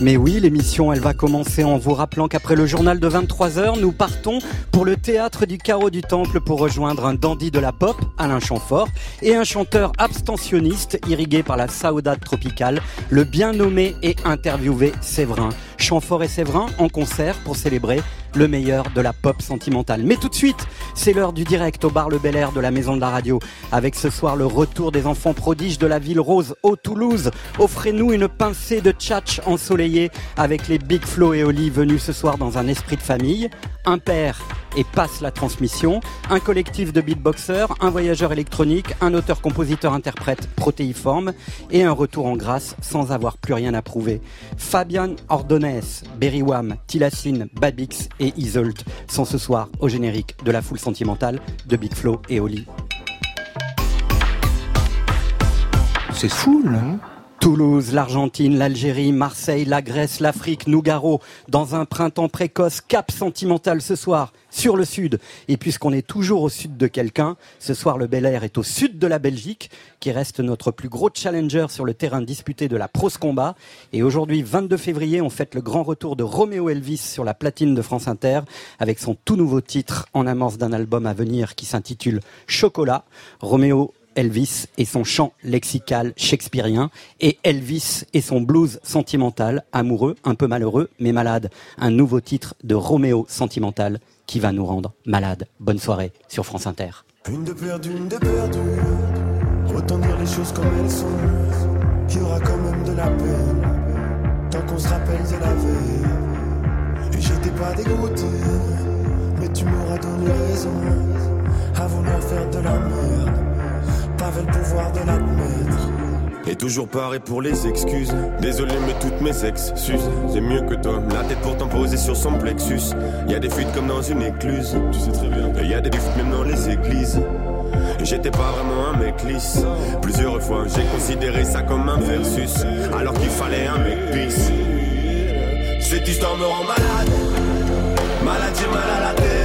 Mais oui, l'émission, elle va commencer en vous rappelant qu'après le journal de 23h, nous partons pour le théâtre du carreau du temple pour rejoindre un dandy de la pop, Alain Chamfort, et un chanteur abstentionniste irrigué par la saudade tropicale, le bien nommé et interviewé Séverin. Chamfort et Séverin en concert pour célébrer le meilleur de la pop sentimentale. Mais tout de suite, c'est l'heure du direct au bar Le Bel Air de la Maison de la Radio. Avec ce soir le retour des enfants prodiges de la ville rose au Toulouse. Offrez-nous une pincée de tchatch ensoleillé avec les Big Flo et Oli venus ce soir dans un esprit de famille. Un père et passe la transmission, un collectif de beatboxers, un voyageur électronique, un auteur-compositeur-interprète protéiforme et un retour en grâce sans avoir plus rien à prouver. Fabian Ordonès, Berrywam, Tilassine, Babix et Isolt sont ce soir au générique de la foule sentimentale de Big Flo et Oli. C'est fou, là. Toulouse, l'Argentine, l'Algérie, Marseille, la Grèce, l'Afrique, Nougaro, dans un printemps précoce, cap sentimental ce soir, sur le sud. Et puisqu'on est toujours au sud de quelqu'un, ce soir le Bel Air est au sud de la Belgique, qui reste notre plus gros challenger sur le terrain disputé de la Pros Combat. Et aujourd'hui, 22 février, on fête le grand retour de Roméo Elvis sur la platine de France Inter, avec son tout nouveau titre en amorce d'un album à venir qui s'intitule Chocolat. Roméo Elvis et son chant lexical shakespearien, et Elvis et son blues sentimental, amoureux, un peu malheureux, mais malade. Un nouveau titre de Roméo sentimental qui va nous rendre malade. Bonne soirée sur France Inter. Une de perdue, une de perdue. Autant dire les choses comme elles sont. Qu'il y aura quand même de la peine. Tant qu'on se rappelle de la veille. Et j'étais pas dégoûté. Mais tu m'auras donné raison. À vouloir faire de la merde. T'avais le pouvoir de l'admettre. Et toujours pareil pour les excuses. Désolé, mais toutes mes excuses. C'est mieux que toi. La tête pourtant posée sur son plexus. Y a des fuites comme dans une écluse. Tu sais très bien. Et y a des fuites même dans les églises. J'étais pas vraiment un mec lisse. Plusieurs fois, j'ai considéré ça comme un versus. Alors qu'il fallait un mec pisse. Cette histoire me rend malade. Malade, j'ai mal à la tête.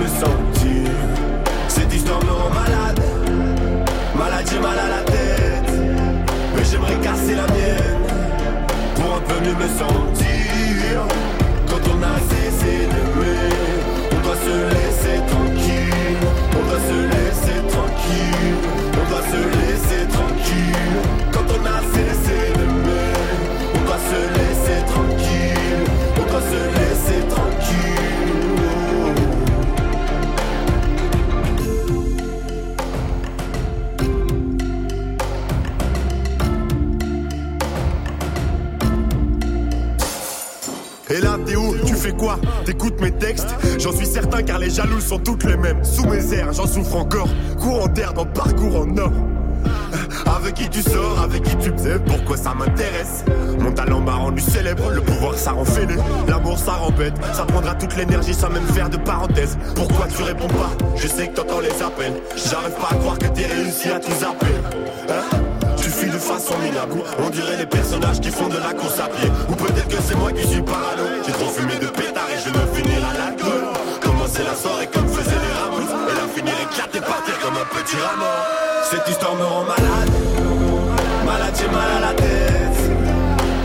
Me sentir. Cette histoire me rend malade. Malade, j'ai mal à la tête. Mais j'aimerais casser la mienne. Pour un peu mieux me sentir. Quand on a cessé d'aimer, on doit se laisser Et là, t'es Tu fais quoi? T'écoutes mes textes? J'en suis certain car les jaloux sont toutes les mêmes. Sous mes airs, j'en souffre encore. Courant d'air dans parcours en or. Avec qui tu sors, avec qui tu sais pourquoi ça m'intéresse? Mon talent m'a rendu célèbre, le pouvoir ça rend fêlé. L'amour ça rend bête, ça prendra toute l'énergie sans même faire de parenthèse. Pourquoi tu réponds pas? Je sais que t'entends les appels. J'arrive pas à croire que t'es réussi à tout zapper. Hein? On dirait les personnages qui font de la course à pied. Ou peut-être que c'est moi qui suis parano. J'ai trop fumé de pétard et je veux finir à l'alcool. Commencer la soirée comme faisaient les ramos. Et la finir éclatée, partir comme un petit rameau. Cette histoire me rend malade. Malade, j'ai mal à la tête.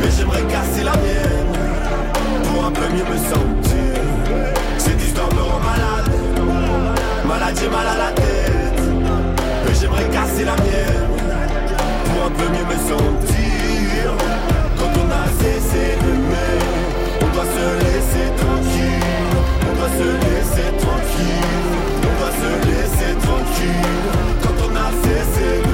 Mais j'aimerais casser la mienne. Pour un peu mieux me sentir. Cette histoire me rend malade. Malade, j'ai mal à la tête. Mais j'aimerais casser la mienne un peu mieux me sentir. Quand on a cessé d'aimer, on doit se laisser tranquille. On doit se laisser tranquille. On doit se laisser tranquille. Quand on a cessé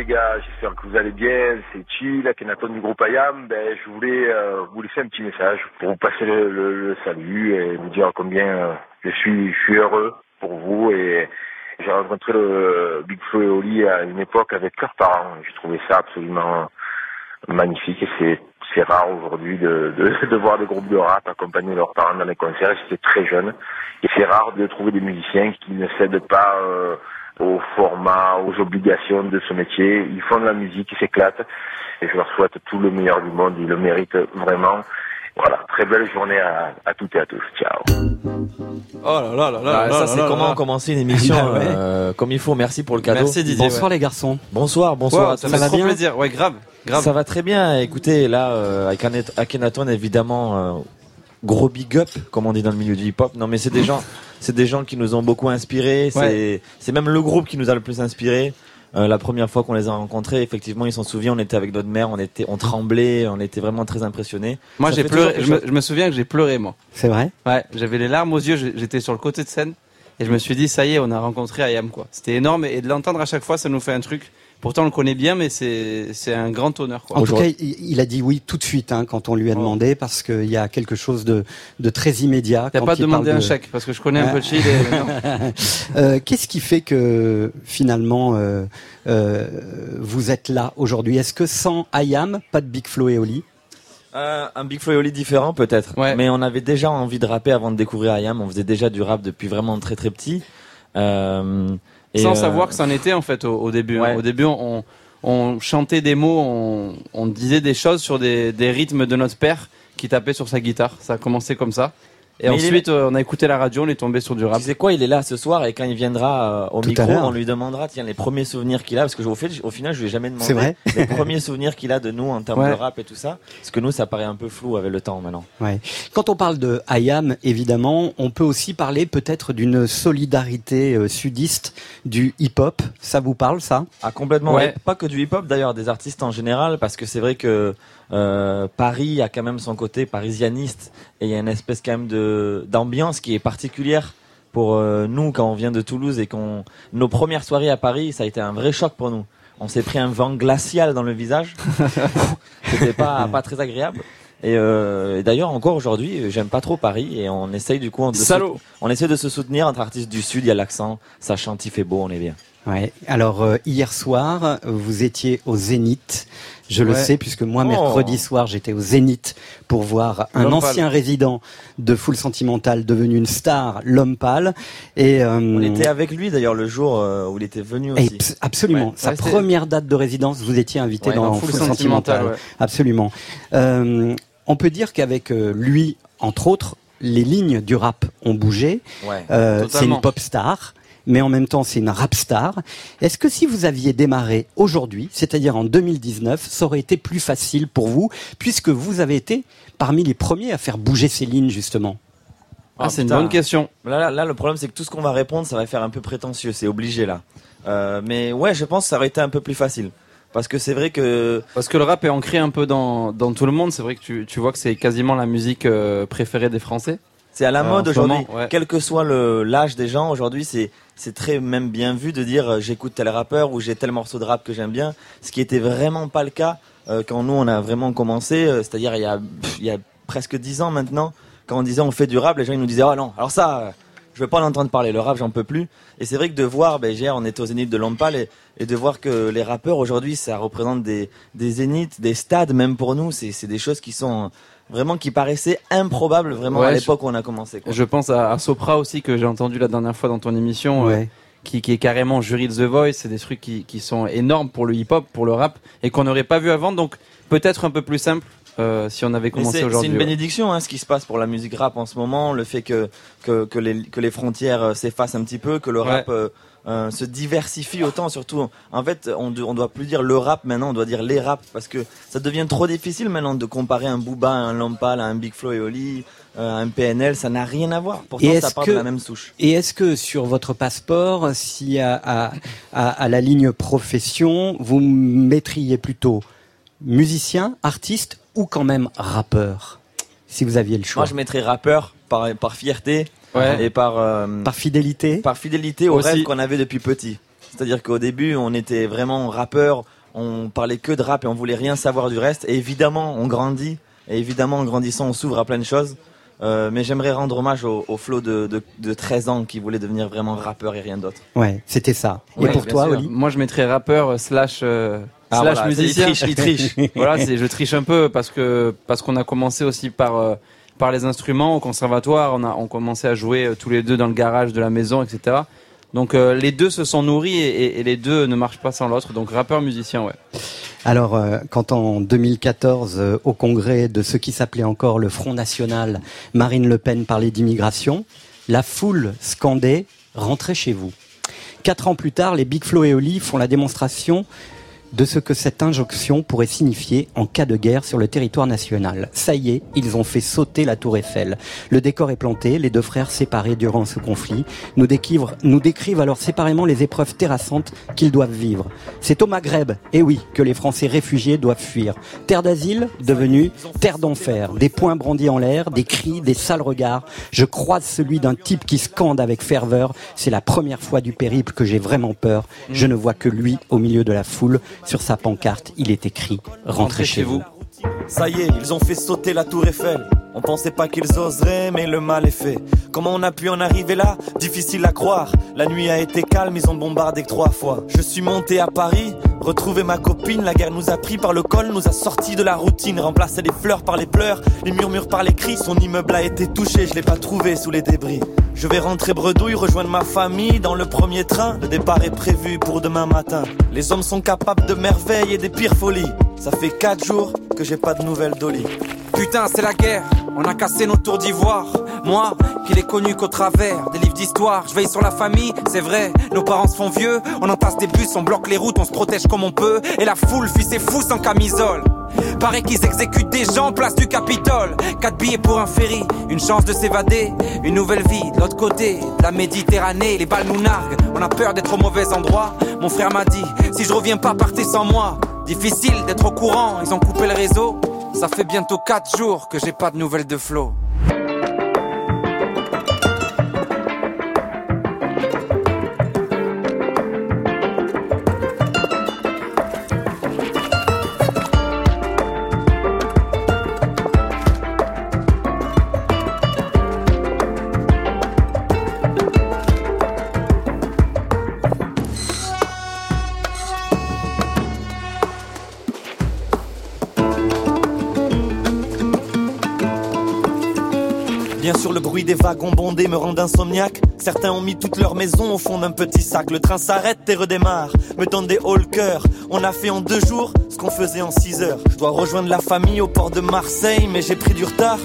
les gars, j'espère que vous allez bien. C'est Chill, Akhenaton du groupe Ayam. Ben, je voulais euh, vous laisser un petit message pour vous passer le, salut et vous dire combien euh, je suis, heureux pour vous. Et j'ai rencontré le Big Flo et Oli à une époque avec leurs parents. J'ai trouvé ça absolument magnifique et c'est rare aujourd'hui de, voir des groupes de rap accompagner leurs parents dans les concerts. J'étais très jeune et c'est rare de trouver des musiciens qui ne cèdent pas euh, au format, aux obligations de ce métier. Ils font de la musique, ils s'éclatent et je leur souhaite tout le meilleur du monde. Ils le méritent vraiment. Voilà, très belle journée à, à toutes et à tous. Ciao. Oh là là là là. Ah, ça c'est comment commencer une émission Ah ouais. euh, comme il faut. Merci pour le cadeau. Merci Didier. Bonsoir les garçons. Bonsoir, bonsoir. Ouais, à ça fait trop bien plaisir. Ouais, grave. Grave. Ça va très bien. Écoutez, là, euh, avec Akhenaton, évidemment, euh, gros big up, comme on dit dans le milieu du hip-hop. Non, mais c'est des gens, c'est des gens qui nous ont beaucoup inspirés. C'est, c'est même le groupe qui nous a le plus inspiré. Euh, la première fois qu'on les a rencontrés, effectivement, ils s'en souviennent. On était avec notre mère, on était, on tremblait, on était vraiment très impressionnés. Moi, j'ai pleuré. Je me, je me souviens que j'ai pleuré, moi. C'est vrai? Ouais, j'avais les larmes aux yeux. J'étais sur le côté de scène et je me suis dit, ça y est, on a rencontré Ayam, quoi. C'était énorme et de l'entendre à chaque fois, ça nous fait un truc. Pourtant, on le connaît bien, mais c'est un grand honneur, quoi. En tout cas, il, il a dit oui tout de suite hein, quand on lui a Oh. demandé parce qu'il y a quelque chose de, de très immédiat. T'as quand pas il demandé parle un de- chèque parce que je connais un peu le Chili. et- non. Euh, Qu'est-ce qui fait que finalement euh, euh, vous êtes là aujourd'hui? Est-ce que sans Ayam, pas de Big Flo et Oli? Euh, un Big Flo et Oli différent peut-être. Ouais. Mais on avait déjà envie de rapper avant de découvrir IAM. On faisait déjà du rap depuis vraiment très très petit. Euh, et, Sans euh, savoir que c'en était en fait au, au début. hein. Au début, on, on chantait des mots, on, on disait des choses sur des, des rythmes de notre père qui tapait sur sa guitare. Ça a commencé comme ça. Et Mais ensuite, euh, on a écouté la radio, on est tombé sur du rap. Tu sais quoi, il est là ce soir et quand il viendra euh, au Tout micro, on lui demandera tiens les premiers souvenirs qu'il a parce que au, fait, au final je lui ai jamais demandé C'est vrai les premiers souvenirs qu'il a de nous en termes Ouais. de rap et tout ça parce que nous ça paraît un peu flou avec le temps maintenant. Ouais. Quand on parle de Ayam, évidemment, on peut aussi parler peut-être d'une solidarité euh, sudiste du hip-hop. Ça vous parle, ça? Ah complètement. Ouais. ouais. Pas que du hip-hop d'ailleurs, des artistes en général parce que c'est vrai que euh, Paris a quand même son côté parisianiste et il y a une espèce quand même de d'ambiance qui est particulière pour euh, nous quand on vient de Toulouse et qu'on nos premières soirées à Paris, ça a été un vrai choc pour nous. On s'est pris un vent glacial dans le visage. C'était pas pas très agréable. Et, euh, et d'ailleurs encore aujourd'hui, j'aime pas trop Paris et on essaye du coup de se- on essaie de se soutenir entre artistes du sud, il y a l'accent, ça chante, il fait beau, on est bien. Ouais. Alors euh, hier soir, vous étiez au Zénith. Je le sais puisque moi Oh. mercredi soir j'étais au Zénith pour voir un pâle. ancien résident de Full Sentimental devenu une star, l'homme pâle. Et euh, On était avec lui d'ailleurs le jour euh, où il était venu et aussi. absolument. Ouais. Sa première date de résidence, vous étiez invité dans dans Full, Full Sentimental. Absolument. Euh, on peut dire qu'avec euh, lui, entre autres, les lignes du rap ont bougé. Ouais. Euh, c'est une pop star, mais en même temps c'est une rap star. Est-ce que si vous aviez démarré aujourd'hui, c'est-à-dire en 2019, ça aurait été plus facile pour vous, puisque vous avez été parmi les premiers à faire bouger ces lignes justement? Ah, c'est une bonne question. Là, là, là, le problème c'est que tout ce qu'on va répondre, ça va faire un peu prétentieux, c'est obligé là. Euh, mais ouais, je pense que ça aurait été un peu plus facile. Parce que c'est vrai que Parce que le rap est ancré un peu dans, dans tout le monde. C'est vrai que tu, tu vois que c'est quasiment la musique euh, préférée des Français. c'est à la Euh, mode aujourd'hui. ouais. Quel que soit le l'âge des gens, aujourd'hui c'est c'est très même bien vu de dire euh, j'écoute tel rappeur ou j'ai tel morceau de rap que j'aime bien. Ce qui était vraiment pas le cas euh, quand nous on a vraiment commencé, euh, c'est-à-dire il y a il y a presque dix ans maintenant. Quand on disait on fait du rap, les gens ils nous disaient ah non, alors ça. je veux pas en entendre parler, le rap j'en peux plus. Et c'est vrai que de voir, ben, hier on était au Zénith de Lampal et, de voir que les rappeurs aujourd'hui ça représente des, des zéniths, des stades même pour nous, c'est c'est des choses qui sont vraiment qui paraissaient improbables vraiment Ouais, à l'époque où on a commencé. Quoi. Je pense à, à Sopra aussi que j'ai entendu la dernière fois dans ton émission. euh, qui, qui est carrément jury de The Voice, c'est des trucs qui, qui sont énormes pour le hip-hop, pour le rap, et qu'on n'aurait pas vu avant, donc peut-être un peu plus simple euh, si on avait commencé c'est c'est aujourd'hui. une ouais. bénédiction hein, ce qui se passe pour la musique rap en ce moment, le fait que que, que les que les frontières euh, s'effacent un petit peu, que le Ouais. rap euh, euh, se diversifie autant surtout. En fait, on ne doit plus dire le rap maintenant, on doit dire les rap parce que ça devient trop difficile maintenant de comparer un Booba, à un Lampal, à un Big Flo et Oli, euh, à un PNL, ça n'a rien à voir. Pourtant Et ça part que- de la même souche. Et est-ce que sur votre passeport, si à, à, à, à la ligne profession, vous mettriez plutôt musicien, artiste ou quand même rappeur Si vous aviez le choix? Moi je mettrais rappeur par par fierté Ouais. et par euh, Par fidélité par fidélité au Aussi. rêve qu'on avait depuis petit. C'est-à-dire qu'au début, on était vraiment rappeur, on parlait que de rap et on voulait rien savoir du reste. Et évidemment, on grandit. Et évidemment, en grandissant, on s'ouvre à plein de choses. Euh, mais j'aimerais rendre hommage au, au Flo de, de, de 13 ans qui voulait devenir vraiment rappeur et rien d'autre. Ouais, c'était ça. Et Ouais, pour toi, sûr. Oli? Moi, je mettrais rappeur euh, slash euh, Ah, slash voilà, musicien. il triche, il triche. voilà, je triche un peu parce que parce qu'on a commencé aussi par euh, par les instruments au conservatoire. On a on commençait à jouer euh, tous les deux dans le garage de la maison, etc. Donc euh, les deux se sont nourris et, les deux ne marchent pas sans l'autre. Donc rappeur musicien, ouais. Alors, euh, quand en 2014, euh, au congrès de ce qui s'appelait encore le Front National, Marine Le Pen parlait d'immigration, la foule scandait « Rentrez chez vous ». Quatre ans plus tard, les Big Flo et Oli font la démonstration de ce que cette injonction pourrait signifier en cas de guerre sur le territoire national. Ça y est, ils ont fait sauter la tour Eiffel. Le décor est planté, les deux frères séparés durant ce conflit nous décrivent, alors séparément les épreuves terrassantes qu'ils doivent vivre. C'est au Maghreb, et oui, que les Français réfugiés doivent fuir. Terre d'asile devenue terre d'enfer. Des poings brandis en l'air, des cris, des sales regards. Je croise celui d'un type qui scande avec ferveur. C'est la première fois du périple que j'ai vraiment peur. Je ne vois que lui au milieu de la foule. Sur sa pancarte, il est écrit « Rentrez chez vous ». Ça y est, ils ont fait sauter la tour Eiffel. On pensait pas qu'ils oseraient, mais le mal est fait. Comment on a pu en arriver là? Difficile à croire. La nuit a été calme, ils ont bombardé trois fois. Je suis monté à Paris, retrouvé ma copine. La guerre nous a pris par le col, nous a sortis de la routine. Remplacé les fleurs par les pleurs, les murmures par les cris. Son immeuble a été touché, je l'ai pas trouvé sous les débris. Je vais rentrer bredouille, rejoindre ma famille dans le premier train. Le départ est prévu pour demain matin. Les hommes sont capables de merveilles et des pires folies. Ça fait quatre jours que j'ai pas de nouvelles d'Oli. Putain, c'est la guerre, on a cassé nos tours d'ivoire. Moi, qui l'ai connu qu'au travers des livres d'histoire, je veille sur la famille, c'est vrai, nos parents se font vieux, on entasse des bus, on bloque les routes, on se protège comme on peut, et la foule fuit ses fous sans camisole. Paraît qu'ils exécutent des gens place du Capitole. Quatre billets pour un ferry, une chance de s'évader, une nouvelle vie de l'autre côté de la Méditerranée. Les balles nous narguent, on a peur d'être au mauvais endroit. Mon frère m'a dit, si je reviens pas, partez sans moi. Difficile d'être au courant, ils ont coupé le réseau. Ça fait bientôt 4 jours que j'ai pas de nouvelles de Flo. Sûr, le bruit des wagons bondés me rend insomniaque. Certains ont mis toute leur maison au fond d'un petit sac. Le train s'arrête et redémarre, me donne des hauts le. On a fait en deux jours ce qu'on faisait en six heures. Je dois rejoindre la famille au port de Marseille, mais j'ai pris du retard.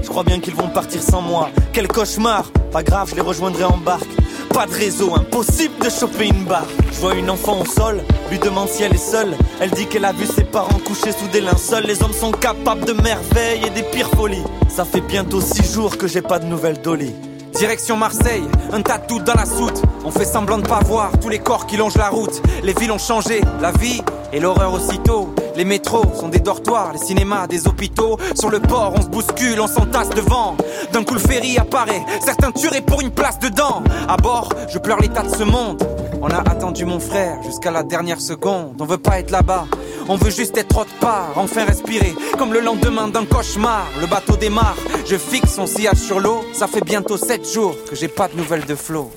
Je crois bien qu'ils vont partir sans moi. Quel cauchemar Pas grave, je les rejoindrai en barque. Pas de réseau, impossible de choper une barre. Je vois une enfant au sol, lui demande si elle est seule. Elle dit qu'elle a vu ses parents couchés sous des linceuls. Les hommes sont capables de merveilles et des pires folies. Ça fait bientôt six jours que j'ai pas de nouvelles d'Oli. Direction Marseille, un tas dans la soute. On fait semblant de pas voir tous les corps qui longent la route. Les villes ont changé, la vie et l'horreur aussitôt. Les métros sont des dortoirs, les cinémas des hôpitaux. Sur le port, on se bouscule, on s'entasse devant. D'un coup, le ferry apparaît, certains tueraient pour une place dedans. À bord, je pleure l'état de ce monde. On a attendu mon frère jusqu'à la dernière seconde. On veut pas être là-bas, on veut juste être autre part, enfin respirer. Comme le lendemain d'un cauchemar, le bateau démarre. Je fixe son sillage sur l'eau. Ça fait bientôt 7 jours que j'ai pas de nouvelles de Flo.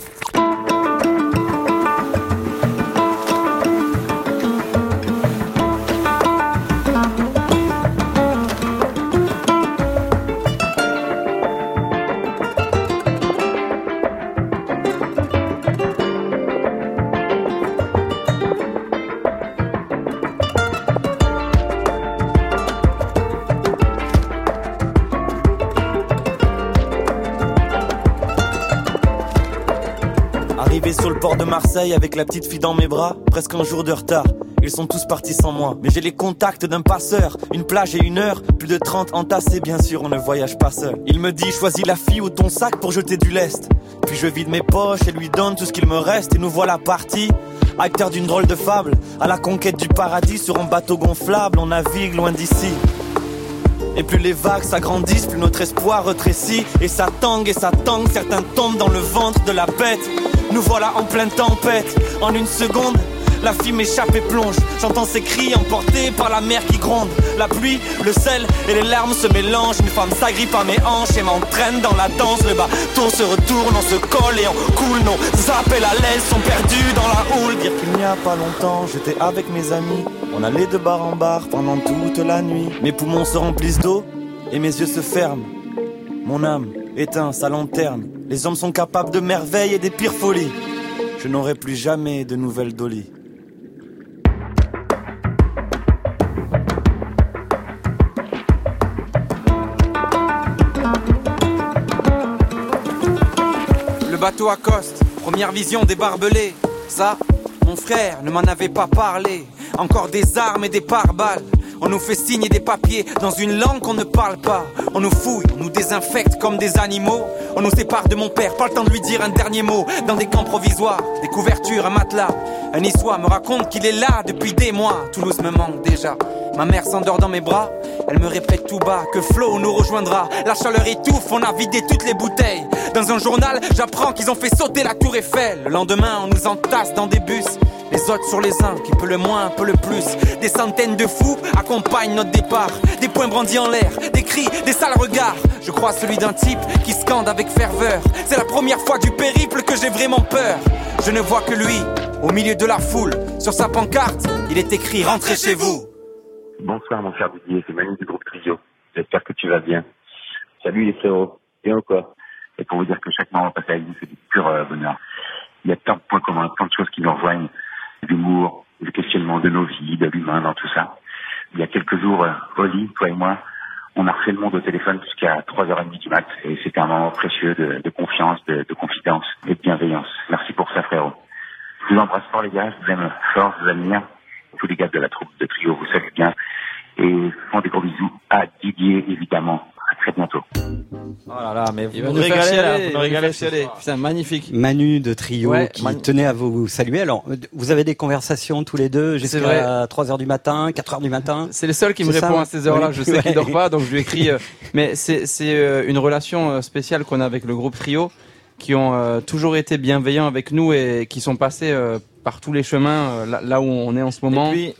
Sur le port de Marseille avec la petite fille dans mes bras, presque un jour de retard. Ils sont tous partis sans moi, mais j'ai les contacts d'un passeur. Une plage et une heure, plus de 30 entassés, bien sûr, on ne voyage pas seul. Il me dit, choisis la fille ou ton sac pour jeter du lest. Puis je vide mes poches et lui donne tout ce qu'il me reste, et nous voilà partis. Acteur d'une drôle de fable, à la conquête du paradis sur un bateau gonflable, on navigue loin d'ici. Et plus les vagues s'agrandissent, plus notre espoir retrécit. Et ça tangue et ça tangue, certains tombent dans le ventre de la bête. Nous voilà en pleine tempête. En une seconde, la fille m'échappe et plonge. J'entends ses cris emportés par la mer qui gronde. La pluie, le sel et les larmes se mélangent. Une femme s'agrippe à mes hanches et m'entraîne dans la danse. Le bateau se retourne, on se colle et on coule. Nos appels à l'aile sont perdus dans la houle. Dire qu'il n'y a pas longtemps, j'étais avec mes amis. On allait de bar en bar pendant toute la nuit. Mes poumons se remplissent d'eau et mes yeux se ferment. Mon âme éteint sa lanterne. Les hommes sont capables de merveilles et des pires folies. Je n'aurai plus jamais de nouvelles Dolly. Le bateau accoste, première vision des barbelés. Ça, mon frère ne m'en avait pas parlé. Encore des armes et des pare-balles. On nous fait signer des papiers dans une langue qu'on ne parle pas. On nous fouille, on nous désinfecte comme des animaux. On nous sépare de mon père, pas le temps de lui dire un dernier mot. Dans des camps provisoires, des couvertures, un matelas. Un niçois me raconte qu'il est là depuis des mois. Toulouse me manque déjà. Ma mère s'endort dans mes bras. Elle me répète tout bas que Flo nous rejoindra. La chaleur étouffe, on a vidé toutes les bouteilles. Dans un journal, j'apprends qu'ils ont fait sauter la tour Eiffel. Le lendemain, on nous entasse dans des bus. Les autres sur les uns, qui peut le moins, peut le plus. Des centaines de fous accompagnent notre départ. Des poings brandis en l'air, des cris, des sales regards. Je crois celui d'un type qui scande avec ferveur. C'est la première fois du périple que j'ai vraiment peur. Je ne vois que lui, au milieu de la foule. Sur sa pancarte, il est écrit Rentrez chez vous. Bonsoir mon cher Didier, c'est Manu du groupe Trio. J'espère que tu vas bien. Salut les frérots, ou quoi Et pour vous dire que chaque moment passé avec vous, c'est du pur euh, bonheur. Il y a tant de points communs, tant de choses qui nous rejoignent. L'humour, le questionnement de nos vies, de l'humain dans tout ça. Il y a quelques jours, euh, Oli, toi et moi, on a refait le monde au téléphone jusqu'à 3h30 du mat. Et c'était un moment précieux de, de confiance, de, de confidence et de bienveillance. Merci pour ça frérot. Je vous embrasse fort les gars, je vous aime fort, je vous admire. Tous les gars de la troupe de trio vous savez bien. Et font des gros bisous à Didier évidemment. À très bientôt. Oh là là, mais vous nous régalez là, vous nous régalez faire ce chialer. soir. Putain, magnifique. Manu de Trio Ouais, qui Manu- tenait à vous saluer. Alors, vous avez des conversations tous les deux C'est jusqu'à 3h du matin, 4h du matin C'est le seul qui me C'est ça, répond à ces heures-là. Oui. Je sais qu'il Ouais. dort pas, donc je lui écris. euh, mais c'est c'est euh, une relation euh, spéciale qu'on a avec le groupe Trio, qui ont euh, toujours été bienveillants avec nous et qui sont passés par tous les chemins là, là où on est en ce moment. Et puis,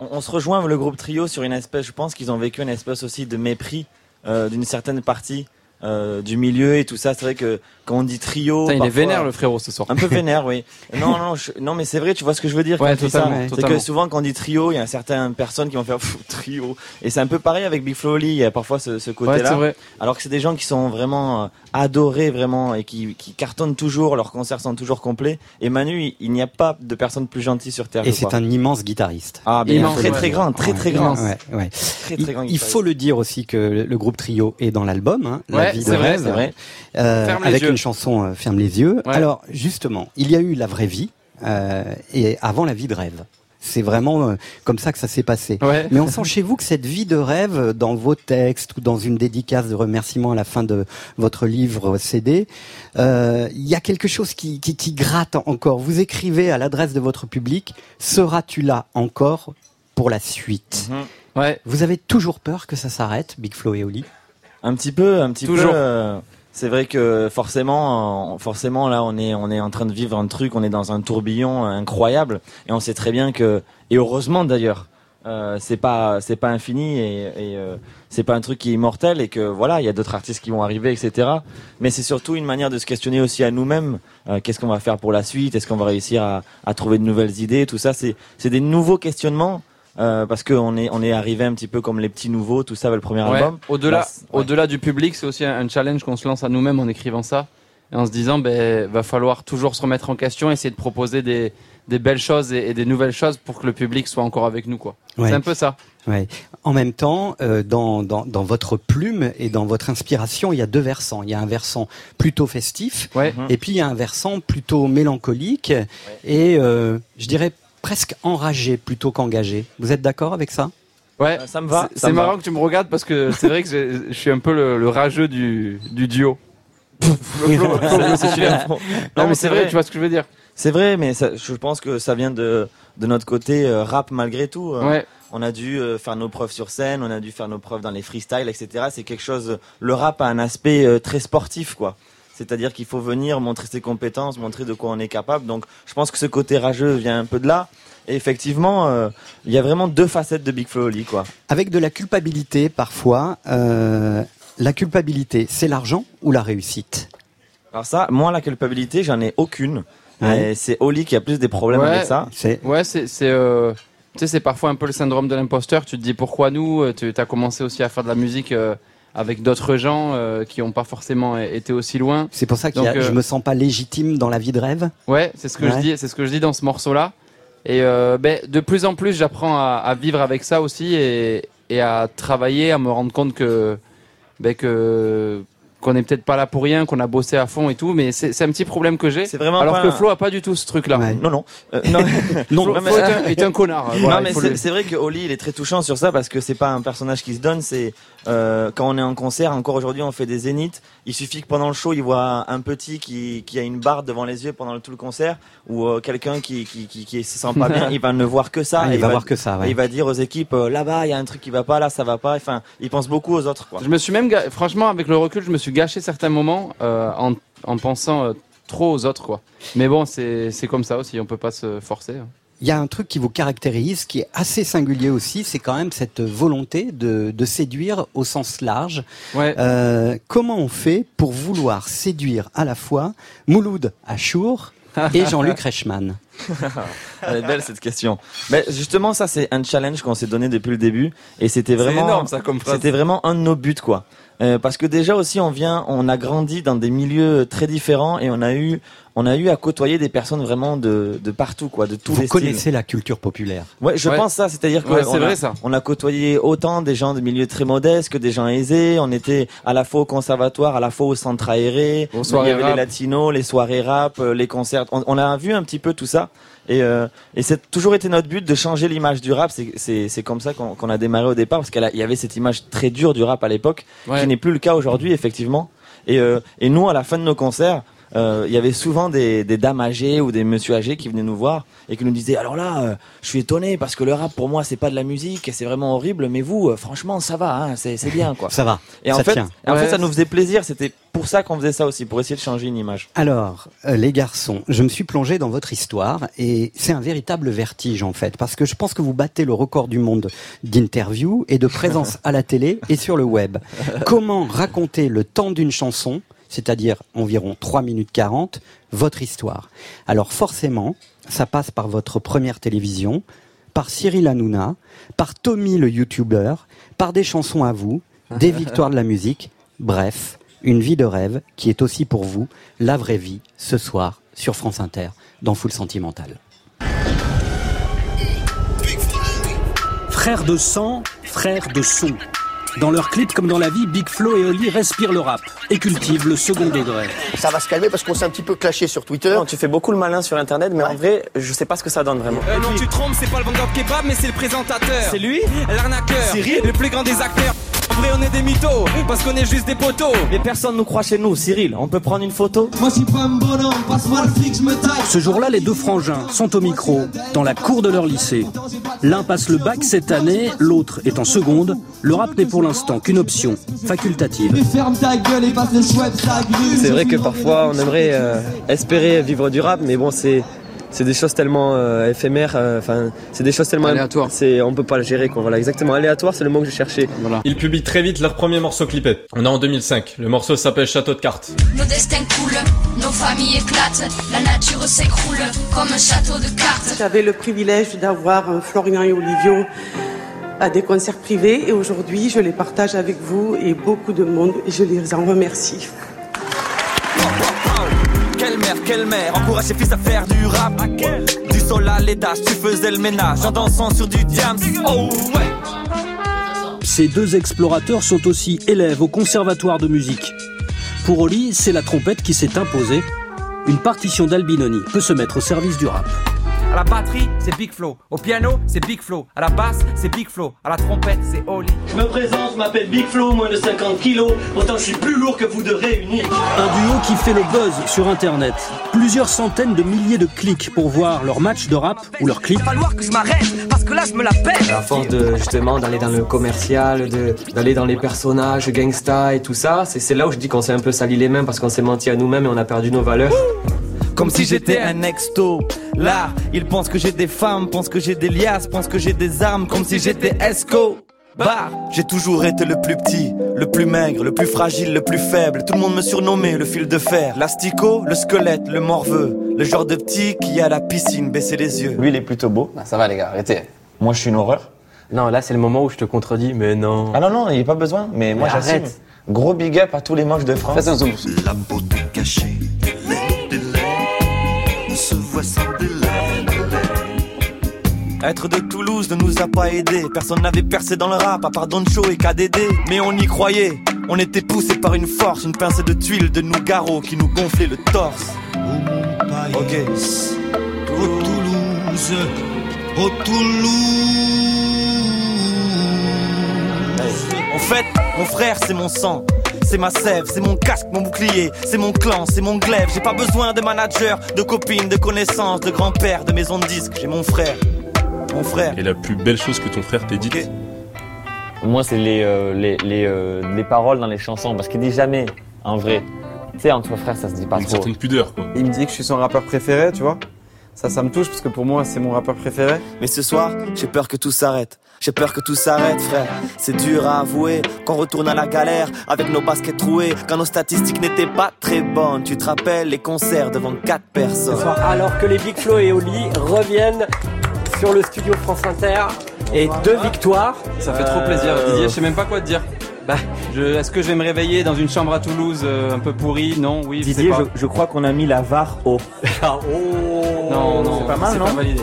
on, se rejoint le groupe Trio sur une espèce, je pense qu'ils ont vécu une espèce aussi de mépris euh, d'une certaine partie euh, du milieu et tout ça. C'est vrai que quand on dit trio, Putain, il est vénère le frérot ce soir. Un peu vénère, oui. Non, non, je- non, mais c'est vrai, tu vois ce que je veux dire Ouais, quand je dis ça. totalement, C'est que souvent, quand on dit trio, il y a certaines personnes qui vont faire trio. Et c'est un peu pareil avec Big Flo et Oli, il y a parfois ce, ce Ouais, côté-là. c'est vrai. Alors que c'est des gens qui sont vraiment euh, adorés, vraiment, et qui, qui cartonnent toujours, leurs concerts sont toujours complets. Et Manu, il, il n'y a pas de personne plus gentille sur Terre. Et c'est un immense guitariste. Ah, mais Immense, très ouais. très grand, très très Ouais, grand. ouais, ouais. Très Il, très grand. il faut le dire aussi que le, le groupe Trio est dans l'album, hein, Vie de c'est vrai, rêve, c'est vrai. euh, Ferme les avec yeux. une chanson euh, Ferme les yeux. Ouais. Alors justement, il y a eu la vraie vie euh, et avant la vie de rêve. C'est vraiment euh, comme ça que ça s'est passé. Ouais. Mais on sent chez vous que cette vie de rêve, euh, dans vos textes ou dans une dédicace de remerciement à la fin de votre livre CD, euh, il y a quelque chose qui, qui, qui gratte encore. Vous écrivez à l'adresse de votre public, seras-tu là encore pour la suite? Mhm. Ouais. Vous avez toujours peur que ça s'arrête, Big Flo et Oli? Un petit peu, un petit Toujours. peu. euh, c'est vrai que forcément, euh, forcément là, on est, on est en train de vivre un truc, on est dans un tourbillon euh, incroyable, et on sait très bien que, et heureusement d'ailleurs, euh, c'est pas, c'est pas infini et, et euh, c'est pas un truc qui est immortel, et que voilà, il y a d'autres artistes qui vont arriver, etc. Mais c'est surtout une manière de se questionner aussi à nous-mêmes. euh, Qu'est-ce qu'on va faire pour la suite? Est-ce qu'on va réussir à, à trouver de nouvelles idées? Tout ça, c'est, c'est des nouveaux questionnements. Euh, parce qu'on est on est arrivé un petit peu comme les petits nouveaux, tout ça, le premier Ouais. album. Au-delà, ouais. au-delà du public, c'est aussi un, challenge qu'on se lance à nous-mêmes en écrivant ça et en se disant, ben, va falloir toujours se remettre en question, essayer de proposer des, des belles choses et, et des nouvelles choses pour que le public soit encore avec nous, quoi. Ouais. C'est un peu ça. Ouais. En même temps, euh, dans, dans, dans votre plume et dans votre inspiration, il y a deux versants. Il y a un versant plutôt festif Ouais. Et puis il y a un versant plutôt mélancolique et euh, je dirais presque enragé plutôt qu'engagé. Vous êtes d'accord avec ça? Ouais. Euh, ça me va, C'est- marrant va. que tu me regardes parce que c'est vrai que je suis un peu le, le rageux du, du duo. Non, mais c'est vrai, tu vois ce que je veux dire. C'est vrai, mais ça- je pense que ça vient de, de notre côté euh, rap malgré tout. Euh, Ouais. On a dû euh, faire nos preuves sur scène, on a dû faire nos preuves dans les freestyles, etc. C'est quelque chose. Le rap a un aspect euh, très sportif, quoi. C'est-à-dire qu'il faut venir montrer ses compétences, montrer de quoi on est capable. Donc, je pense que ce côté rageux vient un peu de là. Et effectivement, euh, il y a vraiment deux facettes de Big Flo Oli, quoi. Avec de la culpabilité parfois. Euh, la culpabilité, c'est l'argent ou la réussite? Alors ça, moi, la culpabilité, j'en ai aucune. Ouais. C'est Oli qui a plus des problèmes Ouais. avec ça. C'est Ouais, c'est c'est euh, tu sais c'est parfois un peu le syndrome de l'imposteur. Tu te dis pourquoi nous? Tu as commencé aussi à faire de la musique euh, avec d'autres gens euh, qui n'ont pas forcément été aussi loin. c'est pour ça que euh, je me sens pas légitime dans la vie de rêve. Ouais, c'est ce que Ouais. je dis, c'est ce que je dis dans ce morceau-là. Et euh, ben, de plus en plus, j'apprends à, à vivre avec ça aussi et, et à travailler, à me rendre compte que ben, que qu'on n'est peut-être pas là pour rien, qu'on a bossé à fond et tout, mais c'est un petit problème que j'ai. C'est vraiment Alors pas que un- Flo a pas du tout ce truc-là. Ouais. Non, non. Euh, non. Non, Flo, Ouais, mais- Flo est, un, est un connard. voilà, non mais faut c'est le- c'est vrai que Oli il est très touchant sur ça parce que c'est pas un personnage qui se donne c'est euh, quand on est en concert encore aujourd'hui on fait des zéniths il suffit que pendant le show il voit un petit qui, qui a une barre devant les yeux pendant le- tout le concert ou euh, quelqu'un qui, qui, qui, qui se sent pas bien il va ne voir que ça Ah, il va voir que ça. ouais. il va dire aux équipes euh, là-bas il y a un truc qui va pas là ça va pas enfin il pense beaucoup aux autres quoi Je me suis même, franchement, avec le recul, je me suis gâché certains moments euh, en, en pensant euh, trop aux autres, quoi. Mais bon, c'est c'est comme ça aussi, on peut pas se forcer. hein. Il y a un truc qui vous caractérise, qui est assez singulier aussi, c'est quand même cette volonté de, de séduire au sens large. Ouais. Euh, comment on fait pour vouloir séduire à la fois Mouloud Achour et Jean-Luc Reichmann? Elle est belle cette question. Mais justement, ça c'est un challenge qu'on s'est donné depuis le début et c'était vraiment, c'était vraiment un de nos buts quoi. Euh, parce que déjà aussi on vient, on a grandi dans des milieux très différents et on a eu, on a eu à côtoyer des personnes vraiment de, de partout quoi, de tous Vous les styles. connaissez la culture populaire. Ouais, je Ouais. pense ça, c'est-à-dire que Ouais, on c'est a- vrai, ça. on a côtoyé autant des gens de milieux très modestes que des gens aisés. On était à la fois au conservatoire, à la fois au centre aéré. Aux Il y avait rap. les latinos, les soirées rap, euh, les concerts. On, on a vu un petit peu tout ça. Et, euh, et c'est toujours été notre but de changer l'image du rap. C'est- comme ça qu'on a démarré au départ parce qu'il y avait cette image très dure du rap à l'époque, Ouais. qui n'est plus le cas aujourd'hui effectivement. Et, euh, et nous, à la fin de nos concerts, euh, il y avait souvent des, des dames âgées ou des monsieur âgés qui venaient nous voir et qui nous disaient alors là, euh, je suis étonné parce que le rap pour moi c'est pas de la musique et c'est vraiment horrible, mais vous, euh, franchement, ça va, hein, c'est bien quoi. Ça va, Et en ça fait, tient. en Ouais. fait, ça nous faisait plaisir. C'était pour ça qu'on faisait ça aussi, pour essayer de changer une image. Alors, euh, les garçons, je me suis plongé dans votre histoire et c'est un véritable vertige en fait, parce que je pense que vous battez le record du monde d'interviews et de présence à la télé et sur le web. Comment raconter le temps d'une chanson, c'est-à-dire environ 3 minutes 40, votre histoire Alors forcément, ça passe par votre première télévision, par Cyril Hanouna, par Tommy le youtubeur, par des chansons à vous, des victoires de la musique, bref, une vie de rêve qui est aussi pour vous la vraie vie ce soir sur France Inter dans Full Sentimental. Frères de sang, frères de son. Dans leurs clips comme dans la vie, Big Flo et Oli respirent le rap et cultivent le second degré. Ça va se calmer parce qu'on s'est un petit peu clashé sur Twitter. tu fais beaucoup le malin sur internet, mais en vrai, je sais pas ce que ça donne vraiment. Euh, non, tu te trompes, c'est pas le vendeur de kebab, mais c'est le présentateur. C'est lui L'arnaqueur. Cyril Le plus grand des acteurs. Vrai, on est des mythos, parce qu'on est juste des poteaux. Mais personne nous croit chez nous. Cyril, on peut prendre une photo Ce jour-là, les deux frangins sont au micro, dans la cour de leur lycée. L'un passe le bac cette année, l'autre est en seconde. Le rap n'est pour l'instant qu'une option, facultative. C'est vrai que parfois on aimerait euh, espérer vivre du rap, mais bon, c'est c'est des choses tellement euh, éphémères. euh, Enfin, c'est des choses tellement Aléatoires. C'est on peut pas le gérer quoi. Voilà, exactement. Aléatoire, c'est le mot que je cherchais. Voilà. Ils publient très vite leur premier morceau clippé. On est en 2005. Le morceau s'appelle Château de cartes. Nos destins coulent, nos familles éclatent, la nature s'écroule comme un château de cartes. J'avais le privilège d'avoir euh, Florian et Olivio à des concerts privés et aujourd'hui je les partage avec vous et beaucoup de monde et je les en remercie. Quelle mère, quelle mère, encourage ses fils à faire du rap? Du sol à l'étage, tu faisais le ménage en dansant sur du diams. Oh ouais. Ces deux explorateurs sont aussi élèves au conservatoire de musique. Pour Oli, c'est la trompette qui s'est imposée. Une partition d'Albinoni peut se mettre au service du rap. À la batterie, c'est Big Flow. Au piano, c'est Big Flow. À la basse, c'est Big Flow. À la trompette, c'est Oli. Je me présente, je m'appelle Big Flow, moins de 50 kilos. Pourtant, je suis plus lourd que vous de réunis. Un duo qui fait le buzz sur internet. Plusieurs centaines de milliers de clics pour voir leur match de rap ou leur clip. falloir que je m'arrête, parce que là, je me la pète. À force de justement d'aller dans le commercial, de- d'aller dans les personnages gangsta et tout ça, c'est c'est là où je dis qu'on s'est un peu sali les mains parce qu'on s'est menti à nous-mêmes et on a perdu nos valeurs. Comme si j'étais un exto. Là, ils pensent que j'ai des femmes, pensent que j'ai des liasses, pensent que j'ai des armes, comme si j'étais Esco. Bah, j'ai toujours été le plus petit, le plus maigre, le plus fragile, le plus faible. Tout le monde me surnommait le fil de fer, l'astico, le squelette, le morveux, le genre de petit qui à la piscine baisser les yeux. Lui, il est plutôt beau. ça va les gars, arrêtez. Moi, je suis une horreur. Non, là c'est le moment où je te contredis, mais non. Ah non, non, il n'y a pas besoin. Mais moi, Mais j'assume. arrête. Gros big up à tous les moches de France. Fais un zoom. La beauté cachée, sans délai. Être de Toulouse ne nous a pas aidés. Personne n'avait percé dans le rap à part Don Cho et KDD. Mais on y croyait. On était poussés par une force, une pincée de tuiles de Nougaro qui nous gonflait le torse. Ok. Au Toulouse, au Toulouse. En fait, mon frère, c'est mon sang. C'est ma sève, c'est mon casque, mon bouclier, c'est mon clan, c'est mon glaive. J'ai pas besoin de manager, de copines, de connaissances, de grand-père, de maison de disques. J'ai mon frère. Mon frère. Et la plus belle chose que ton frère t'ait dite Moi, c'est les, euh, les, les, euh, les paroles dans les chansons. Parce qu'il dit jamais, en vrai. Tu sais, entre frères, ça se dit pas Une trop. certaine pudeur, quoi. Il me dit que je suis son rappeur préféré, tu vois. Ça, ça me touche parce que pour moi, c'est mon rappeur préféré. Mais ce soir, j'ai peur que tout s'arrête. J'ai peur que tout s'arrête, frère. C'est dur à avouer qu'on retourne à la galère avec nos baskets trouées. Quand nos statistiques n'étaient pas très bonnes. Tu te rappelles les concerts devant quatre personnes. Ce soir, alors que les Big Flo et Oli reviennent sur le studio France Inter et deux victoires. Ça fait trop plaisir, Euh, Didier. Je sais même pas quoi te dire. Bah, est-ce que je vais me réveiller dans une chambre à Toulouse euh, un peu pourrie? Non, oui, Didier, je sais pas. je, je crois qu'on a mis la VAR haut. Non, non, c'est pas mal, c'est non pas validé.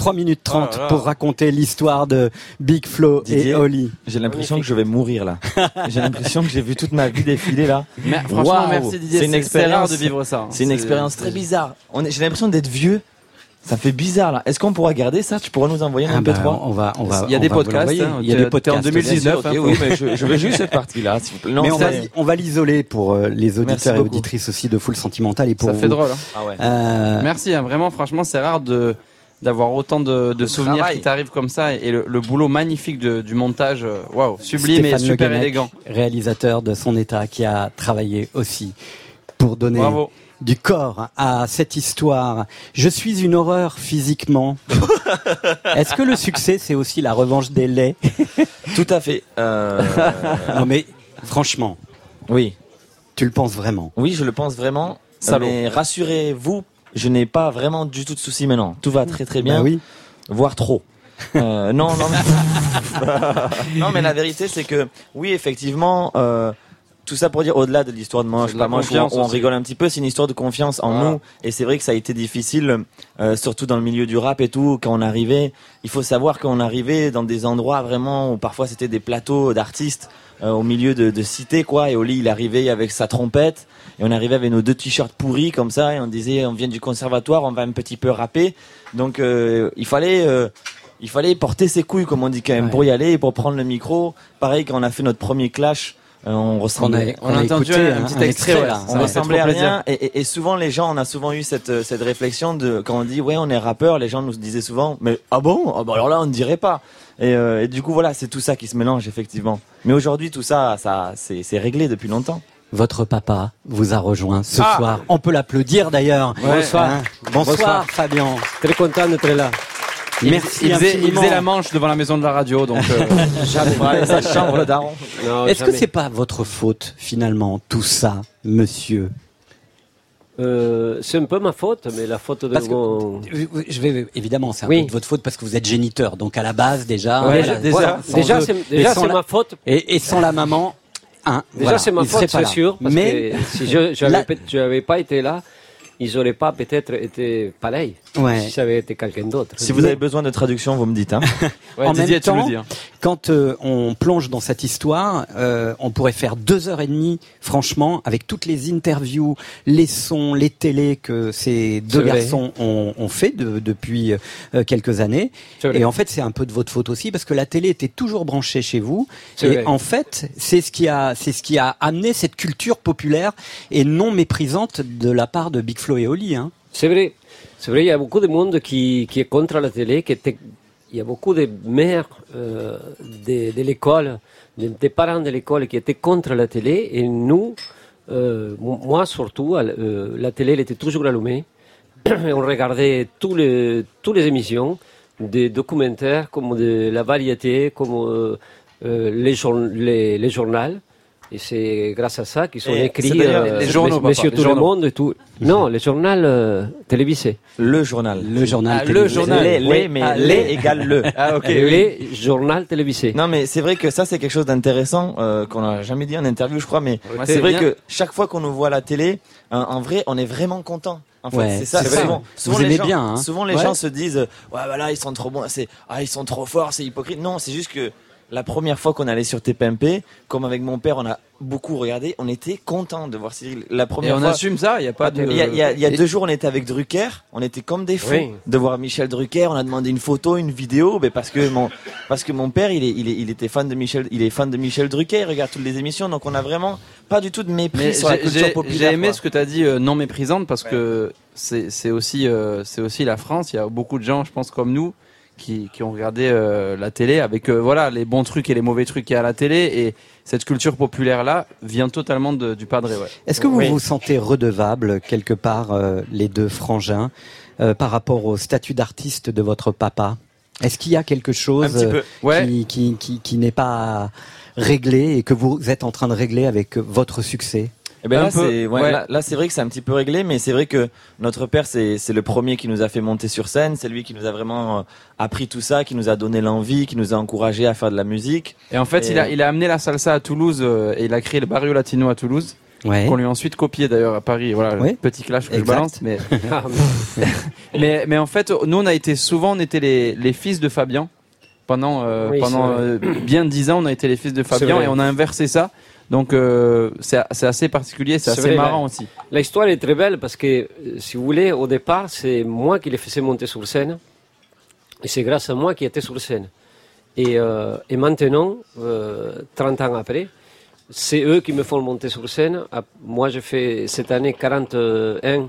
3 minutes 30 Oh là là. pour raconter l'histoire de Big Flo Didier, et Oli. J'ai l'impression que je vais mourir là. j'ai l'impression que j'ai vu toute ma vie défiler là. Mais franchement, merci, Didier. C'est une expérience de vivre ça. C'est une expérience très bizarre. J'ai l'impression d'être vieux. Ça fait bizarre là. Est-ce qu'on pourra garder ça? Tu pourras nous envoyer un Ah bah, MP3 on va, on va, Il y a des podcasts, hein. Il y a des podcasts. en 2019, hein, Oui, mais je, je veux juste cette partie-là, s'il vous plaît. Non, mais on va, on va l'isoler pour euh, les auditeurs et beaucoup. auditrices aussi de Full Sentimental et pour Ça vous. fait drôle. hein. Ah ouais. Euh, Merci, hein, vraiment, franchement, c'est rare de d'avoir autant de, de souvenirs travail. qui t'arrivent comme ça et le, le boulot magnifique de- du montage, euh, waouh, sublime Stéphane et super Guenec, élégant. réalisateur de son état qui a travaillé aussi pour donner Bravo. du corps à cette histoire. Je suis une horreur physiquement. Est-ce que le succès c'est aussi la revanche des laits? Tout à fait. Euh, Non mais franchement, Oui. tu le penses vraiment? Oui, je le pense vraiment. Salaud. Mais rassurez-vous, je n'ai pas vraiment du tout de soucis maintenant. Tout va très très bien. Bah oui. Voire trop. Euh, non, non, mais... non, mais la vérité, c'est que oui, effectivement, euh, tout ça pour dire au-delà de l'histoire de la pas on, on rigole un petit peu, c'est une histoire de confiance en nous. Et c'est vrai que ça a été difficile, euh, surtout dans le milieu du rap et tout, quand on arrivait. Il faut savoir qu'on arrivait dans des endroits vraiment où parfois c'était des plateaux d'artistes euh, au milieu de, de cités, quoi. Et Oli, il arrivait avec sa trompette. Et on arrivait avec nos deux t-shirts pourris comme ça. Et on disait, on vient du conservatoire, on va un petit peu rapper. Donc, euh, il fallait... il fallait porter ses couilles, comme on dit quand même, pour y aller et pour prendre le micro. Pareil, quand on a fait notre premier clash, euh, on ressemblait. On a- on a entendu un- un petit extrait, là. On ressemblait à plaisir. rien. Et, et- et souvent, les gens, on a souvent eu cette, euh, cette réflexion de quand on dit ouais, on est rappeur, les gens nous disaient souvent mais ah bon? Ah bah alors là, on ne dirait pas. Et, euh, et du coup, voilà, c'est tout ça qui se mélange effectivement. Mais aujourd'hui, tout ça, ça, c'est c'est réglé depuis longtemps. Votre papa vous a rejoint ce Ah. soir. On peut l'applaudir d'ailleurs. Bonsoir. Hein. Bonsoir, Bonsoir. Fabien. Très content d'être là. Il, Merci il faisait, il infiniment. faisait la manche devant la maison de la radio, donc euh, Jamais. Voilà, sa chambre, le daron. Est-ce que c'est pas votre faute finalement tout ça, monsieur Euh, c'est un peu ma faute, mais la faute de Parce que- mon... Je vais évidemment, c'est un Oui. peu de votre faute parce que vous êtes géniteur. Donc à la base déjà, Ouais, voilà, déjà- déjà, c'est- la- ma faute. Et, et sans la maman, hein, Déjà, voilà, c'est ma faute, pas c'est sûr, parce Mais que si je n'avais j'avais pas été là, ils n'auraient pas peut-être été pareils Ouais. si ça avait été quelqu'un d'autre. Si vous avez besoin de traduction, vous me dites. Hein. ouais, en Didier, même tu temps, dis. hein. quand euh, on plonge dans cette histoire, euh, on pourrait faire deux heures et demie, franchement, avec toutes les interviews, les sons, les télés que ces deux garçons ont, ont fait de- depuis euh, quelques années. Et en fait, c'est un peu de votre faute aussi, parce que la télé était toujours branchée chez vous. Et vrai. en fait, c'est ce qui a, c'est ce qui a amené cette culture populaire et non méprisante de la part de Big Flo et Oli. Hein. C'est vrai. C'est vrai, il y a beaucoup de monde qui, qui est contre la télé, il y a beaucoup de mères euh, de, l'école, de- des parents de l'école qui étaient contre la télé. Et nous, euh, moi surtout, euh, la télé était toujours allumée. On regardait tous les, toutes les émissions, des documentaires comme de la variété, comme euh, euh, les, jour- les, les journaux. Et c'est grâce à ça qu'ils sont Et écrits euh, les journaux, Monsieur les Tout le. Monde et tout. Non, les journaux euh, télévisés. Le journal. Le journal. Ah, le journal. Les, les, Oui. mais Ah, les les. égale le. Ah, ok, Les journal télévisé. Non, mais c'est vrai que ça, c'est quelque chose d'intéressant euh, qu'on n'a jamais dit en interview, je crois. Mais Ouais, c'est vrai bien. que chaque fois qu'on nous voit à la télé, en, en vrai, on est vraiment content. En fait, Ouais, c'est ça. c'est vrai. Souvent, Vous souvent les aimez gens, bien, hein. souvent les Ouais. gens se disent, ouais, voilà, ils sont trop bons. C'est, ah, ils sont trop forts, c'est hypocrite. Non, c'est juste que la première fois qu'on allait sur TPMP, comme avec mon père, on a beaucoup regardé, on était content de voir Cyril. La Et première on fois, assume ça, il n'y a pas de. il y a, y y Et- deux jours, on était avec Drucker, on était comme des fous Oui. de voir Michel Drucker. On a demandé une photo, une vidéo, mais parce que mon parce que mon père, il est, il est, il était fan de Michel, il est fan de Michel Drucker, il regarde toutes les émissions, donc on a vraiment pas du tout de mépris Mais sur la culture populaire. j'ai aimé quoi. ce que tu as dit, euh, non méprisante, parce que c'est c'est aussi, euh, c'est aussi la France. Il y a beaucoup de gens, je pense, comme nous, qui, qui ont regardé euh, la télé avec euh, voilà les bons trucs et les mauvais trucs qu'il y a à la télé. Et cette culture populaire-là vient totalement de- du padré. Ouais. Est-ce que vous vous sentez redevable quelque part, euh, les deux frangins, euh, par rapport au statut d'artiste de votre papa? Est-ce qu'il y a quelque chose qui, qui, qui, qui n'est pas réglé et que vous êtes en train de régler avec votre succès? Eh ben là, peu, c'est ouais, ouais. là, là, c'est vrai que c'est un petit peu réglé, mais c'est vrai que notre père, c'est c'est le premier qui nous a fait monter sur scène. C'est lui qui nous a vraiment euh, appris tout ça, qui nous a donné l'envie, qui nous a encouragé à faire de la musique. Et en fait, Et, il, a, il a amené la salsa à Toulouse euh, et il a créé le Barrio Latino à Toulouse. Ouais. Qu'on lui a ensuite copié d'ailleurs à Paris. Voilà, Ouais. petit clash que je balance. Mais... mais, mais en fait, nous, on a été souvent, on était les, les fils de Fabien. Pendant, euh, Oui, pendant euh, bien dix ans, on a été les fils de Fabien et on a inversé ça. Donc, euh, c'est assez particulier, c'est assez vrai, marrant la- aussi. L'histoire est très belle parce que, euh, si vous voulez, au départ, c'est moi qui les faisais monter sur scène. Et c'est grâce à moi qui était sur scène. Et, euh, et maintenant, euh, 30 ans après, c'est eux qui me font monter sur scène. Ah, Moi, je fais cette année 41,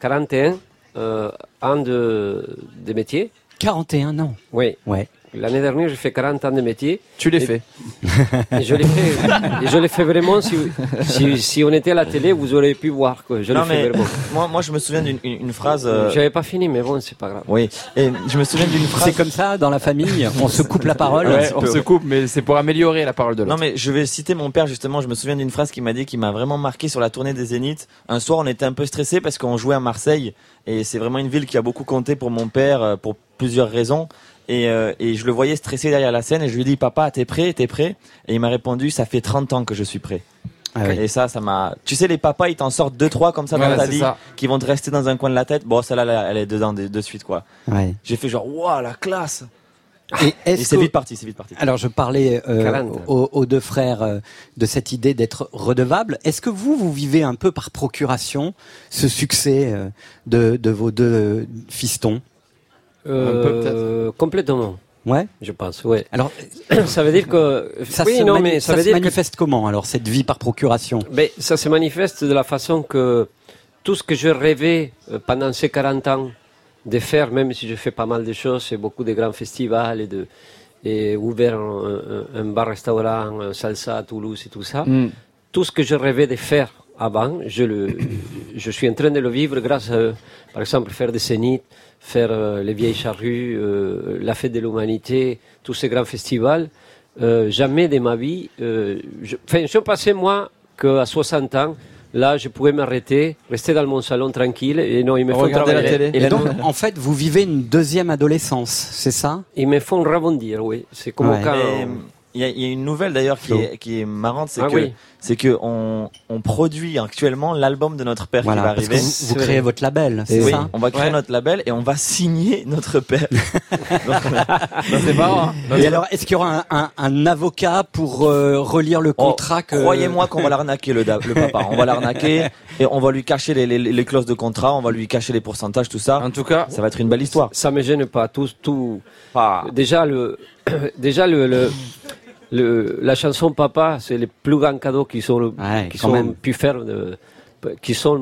41 euh, ans de, de métier. 41 ans Oui. Ouais. L'année dernière, j'ai fait 40 ans de métier. Tu l'as fait. Et je l'ai fait. Et je l'ai fait vraiment. Si, si, si on était à la télé, vous auriez pu voir je l'ai non, fait mais vraiment. moi, moi, je me souviens d'une une, une phrase. euh, J'avais pas fini, mais bon, c'est pas grave. Oui, et je me souviens d'une phrase. C'est comme ça dans la famille, on se coupe la parole. Ouais, on se coupe, mais c'est pour améliorer la parole de Non l'autre. mais je vais citer mon père justement, je me souviens d'une phrase qu'il m'a dit qui m'a vraiment marqué sur la tournée des Zéniths. Un soir on était un peu stressé parce qu'on jouait à Marseille et c'est vraiment une ville qui a beaucoup compté pour mon père euh, pour plusieurs raisons. Et, euh, et je le voyais stressé derrière la scène et je lui ai dit papa t'es prêt t'es prêt? Et il m'a répondu ça fait 30 ans que je suis prêt Ah oui. et ça ça m'a tu sais les papas ils t'en sortent deux trois comme ça dans Ouais, ta vie ça. qui vont te rester dans un coin de la tête bon celle-là elle- elle est dedans de, de suite quoi Ouais. j'ai fait genre waouh la classe Et et c'est que- vite parti c'est vite parti Alors je parlais euh, 40. aux, aux deux frères euh, de cette idée d'être redevable. Est-ce que vous, vous vivez un peu par procuration ce succès euh, de, de vos deux fistons? Euh, complètement, Ouais. je pense. Ouais. Alors ça veut dire que. ça oui, se, non, mais ça, ça veut se dire que manifeste comment alors cette vie par procuration? Ben, ça se manifeste de la façon que tout ce que je rêvais euh, pendant ces 40 ans de faire, même si je fais pas mal de choses, et beaucoup de grands festivals et, de, et ouvert un, un- un bar-restaurant, un salsa à Toulouse et tout ça, Mm. tout ce que je rêvais de faire avant, je, le, je suis en train de le vivre grâce à, par exemple, faire des scénites, faire euh, les vieilles charrues, euh, la fête de l'humanité, tous ces grands festivals. Euh, jamais de ma vie, euh, je, enfin, je pensais moi qu'à 60 ans, là, je pouvais m'arrêter, rester dans mon salon tranquille, et non, ils me font Regarder la télé. Et donc en fait vous vivez une deuxième adolescence, c'est ça? Ils me font rebondir, oui. C'est comme Ouais. quand... Il y, a, il y a une nouvelle d'ailleurs qui est, qui est marrante, c'est Ah que oui. c'est que on, on produit actuellement l'album de notre père Voilà, qui va parce arriver. que vous, vous créez votre label, c'est oui, ça on va créer Ouais. notre label et on va signer notre père. c'est marrant. hein. Et alors, est-ce qu'il y aura un, un- un avocat pour euh, relire le Oh, contrat que... Croyez-moi qu'on va l'arnaquer le, papa. On va l'arnaquer et on va lui cacher les, les, les clauses de contrat, on va lui cacher les pourcentages, tout ça. En tout cas, Ça va être une belle histoire. Ça me gêne pas. Tout, tout. Pas- Déjà le, déjà le, le, le- la chanson Papa, c'est les plus grands cadeaux qui sont, Ouais, qui sont pu faire, de- qui sont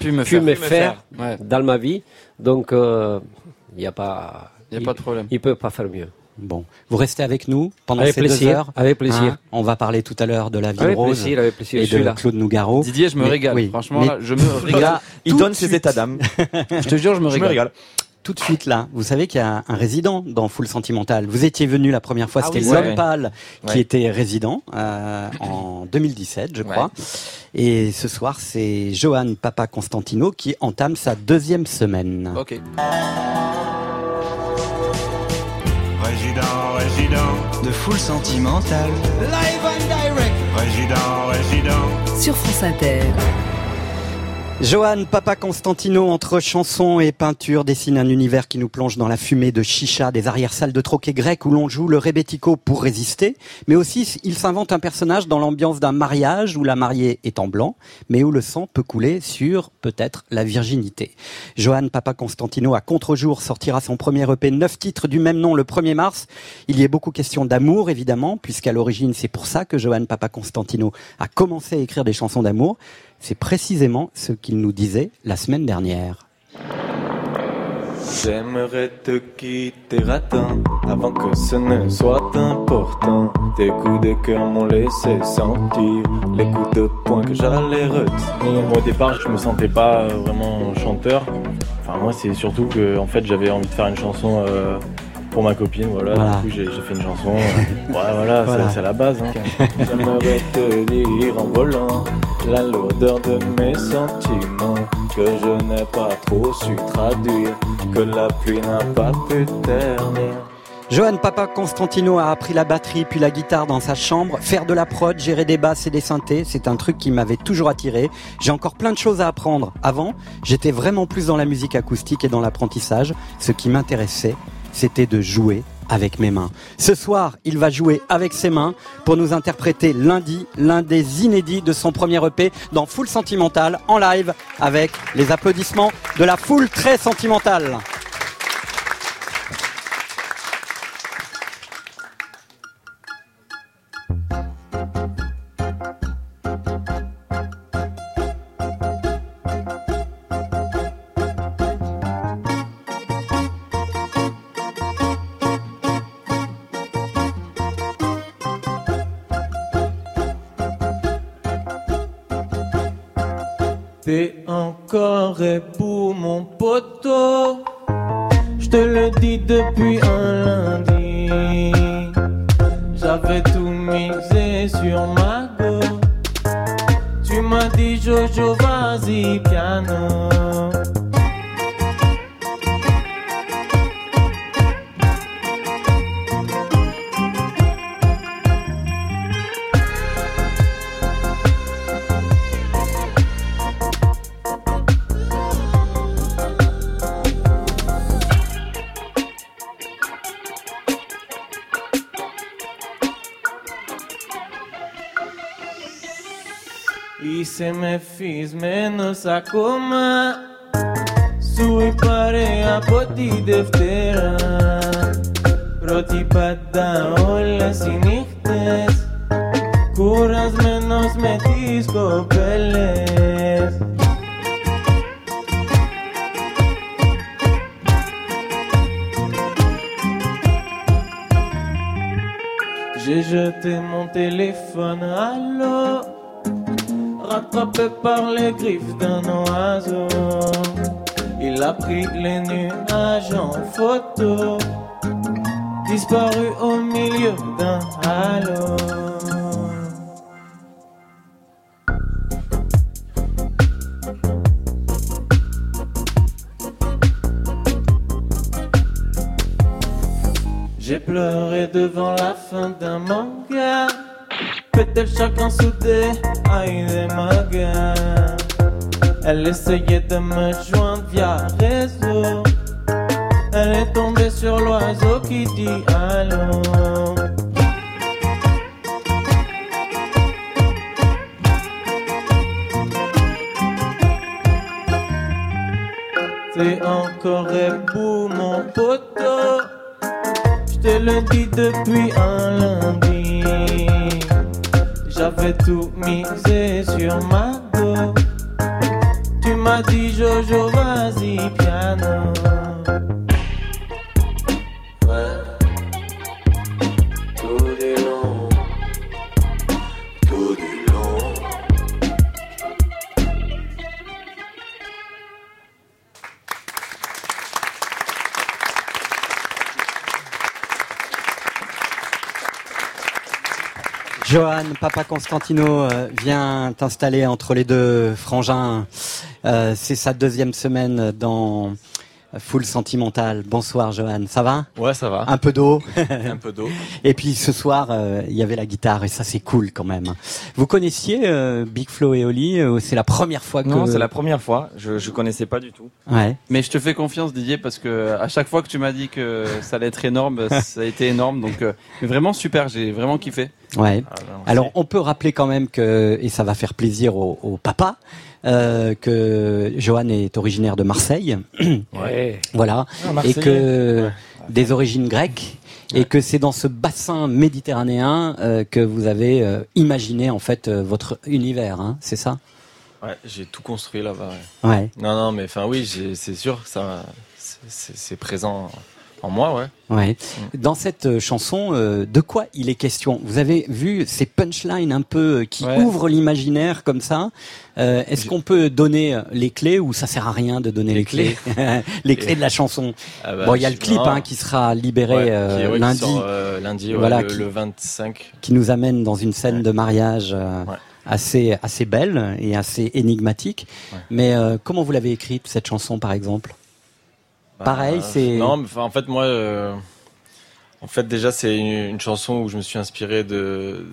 pu me pu faire. me pu me faire Ouais. dans ma vie. Donc il n'y a pas, Y a pas de problème. Il peut pas faire mieux. Bon, vous restez avec nous pendant Avec ces plaisir, deux heures. avec plaisir. Hein, on va parler tout à l'heure de la ville Avec rose plaisir, avec plaisir, et je suis de là. Claude Nougaro. Didier, je me Mais- régale. oui, Franchement, mais là, je me régale. là, Il donne ses états d'âme. Je te jure, je me Je me régale. Tout de suite là, vous savez qu'il y a un résident dans Full Sentimental. Vous étiez venu la première fois, Ah c'était oui, L'Homme ouais. Pâle qui Ouais. était résident euh, en 2017, je crois. Et ce soir, c'est Johan Papa Constantino qui entame sa deuxième semaine. Ok. Résident, résident, De full sentimental. live and direct. Résident, résident. Sur France Inter. Johan Papa Constantino, entre chansons et peintures, dessine un univers qui nous plonge dans la fumée de chicha des arrière-salles de troquet grec où l'on joue le rebetiko pour résister, mais aussi il s'invente un personnage dans l'ambiance d'un mariage où la mariée est en blanc, mais où le sang peut couler sur peut-être la virginité. Johan Papa Constantino à contre-jour sortira son premier EP 9 titres du même nom le 1er mars. Il y est beaucoup question d'amour évidemment, puisqu'à l'origine c'est pour ça que Johan Papa Constantino a commencé à écrire des chansons d'amour. C'est précisément ce qu'il nous disait la semaine dernière. J'aimerais te quitter ratin avant que ce ne soit important. Tes coups de cœur m'ont laissé sentir les coups de poing que j'allais retenir. Moi, au départ, je me sentais pas vraiment chanteur. Enfin, moi, c'est surtout que, en fait, j'avais envie de faire une chanson euh, pour ma copine. Voilà. Voilà. Du coup, j'ai fait une chanson. euh, ouais, voilà, Voilà. c'est- c'est la base. hein. J'aimerais te dire en volant la lourdeur de mes sentiments que je n'ai pas trop su traduire, que la pluie n'a pas pu ternir. Johan Papa Constantino a appris la batterie puis la guitare dans sa chambre. Faire de la prod, gérer des basses et des synthés, c'est un truc qui m'avait toujours attiré. J'ai encore plein de choses à apprendre. Avant, j'étais vraiment plus dans la musique acoustique et dans l'apprentissage. Ce qui m'intéressait, c'était de jouer avec mes mains. Ce soir, il va jouer avec ses mains pour nous interpréter lundi l'un des inédits de son premier EP dans Full Sentimental en live avec les applaudissements de la foule très sentimentale. T'es encore pour mon poteau. Je te le dis depuis un lundi. J'avais tout misé sur ma go. Tu m'as dit Jojo, vas-y, piano. Me fiz menos acuma Sui pare poti deftera Proti pada ole sinichtes Curas menos metis copeles J'ai jeté mon téléphone par les griffes d'un oiseau. Il a pris les nuages en photo, disparu au milieu d'un halo. J'ai pleuré devant la Essayait de me joindre via réseau. Elle est tombée sur l'oiseau qui dit allô. Constantino euh, vient t'installer entre les deux frangins. Euh, c'est sa deuxième semaine dans Full Sentimental. Bonsoir Johan, ça va? Ouais, ça va. Un peu d'eau? Un peu d'eau. Et puis ce soir, euh, il y avait la guitare et ça c'est cool quand même. Vous connaissiez euh, Big Flo et Oli C'est la première fois que... Non, c'est la première fois. Je, je connaissais pas du tout. Ouais. Mais je te fais confiance Didier parce que à chaque fois que tu m'as dit que ça allait être énorme, ça a été énorme. Donc euh, mais vraiment super, j'ai vraiment kiffé. Ouais. Ah, ben, Alors on peut rappeler quand même que, et ça va faire plaisir au, au papa, euh, que Johan est originaire de Marseille. Ouais. voilà. Ah, et que des origines grecques. Et que c'est dans ce bassin méditerranéen euh, que vous avez euh, imaginé en fait euh, votre univers, hein, c'est ça? Ouais, j'ai tout construit là-bas. Ouais. Ouais. Non, non, mais enfin oui, c'est sûr, ça, c'est présent en moi, ouais. Ouais. Dans cette euh, chanson, euh, de quoi il est question? Vous avez vu ces punchlines un peu euh, qui Ouais. ouvrent l'imaginaire comme ça? Euh, Est-ce qu'on peut donner les clés ou ça sert à rien de donner les, clés, les clés de la chanson Ah bah, Bon, il y a le clip hein, qui sera libéré Ouais, qui- ouais, qui lundi. sort, lundi, ouais, Voilà, le, qui- le 25. qui nous amène dans une scène de mariage assez assez belle et assez énigmatique. Mais comment vous l'avez écrite cette chanson par exemple? Pareil, Bah, c'est Non, mais en fait, moi, euh, en fait, déjà, c'est une, chanson où je me suis inspiré de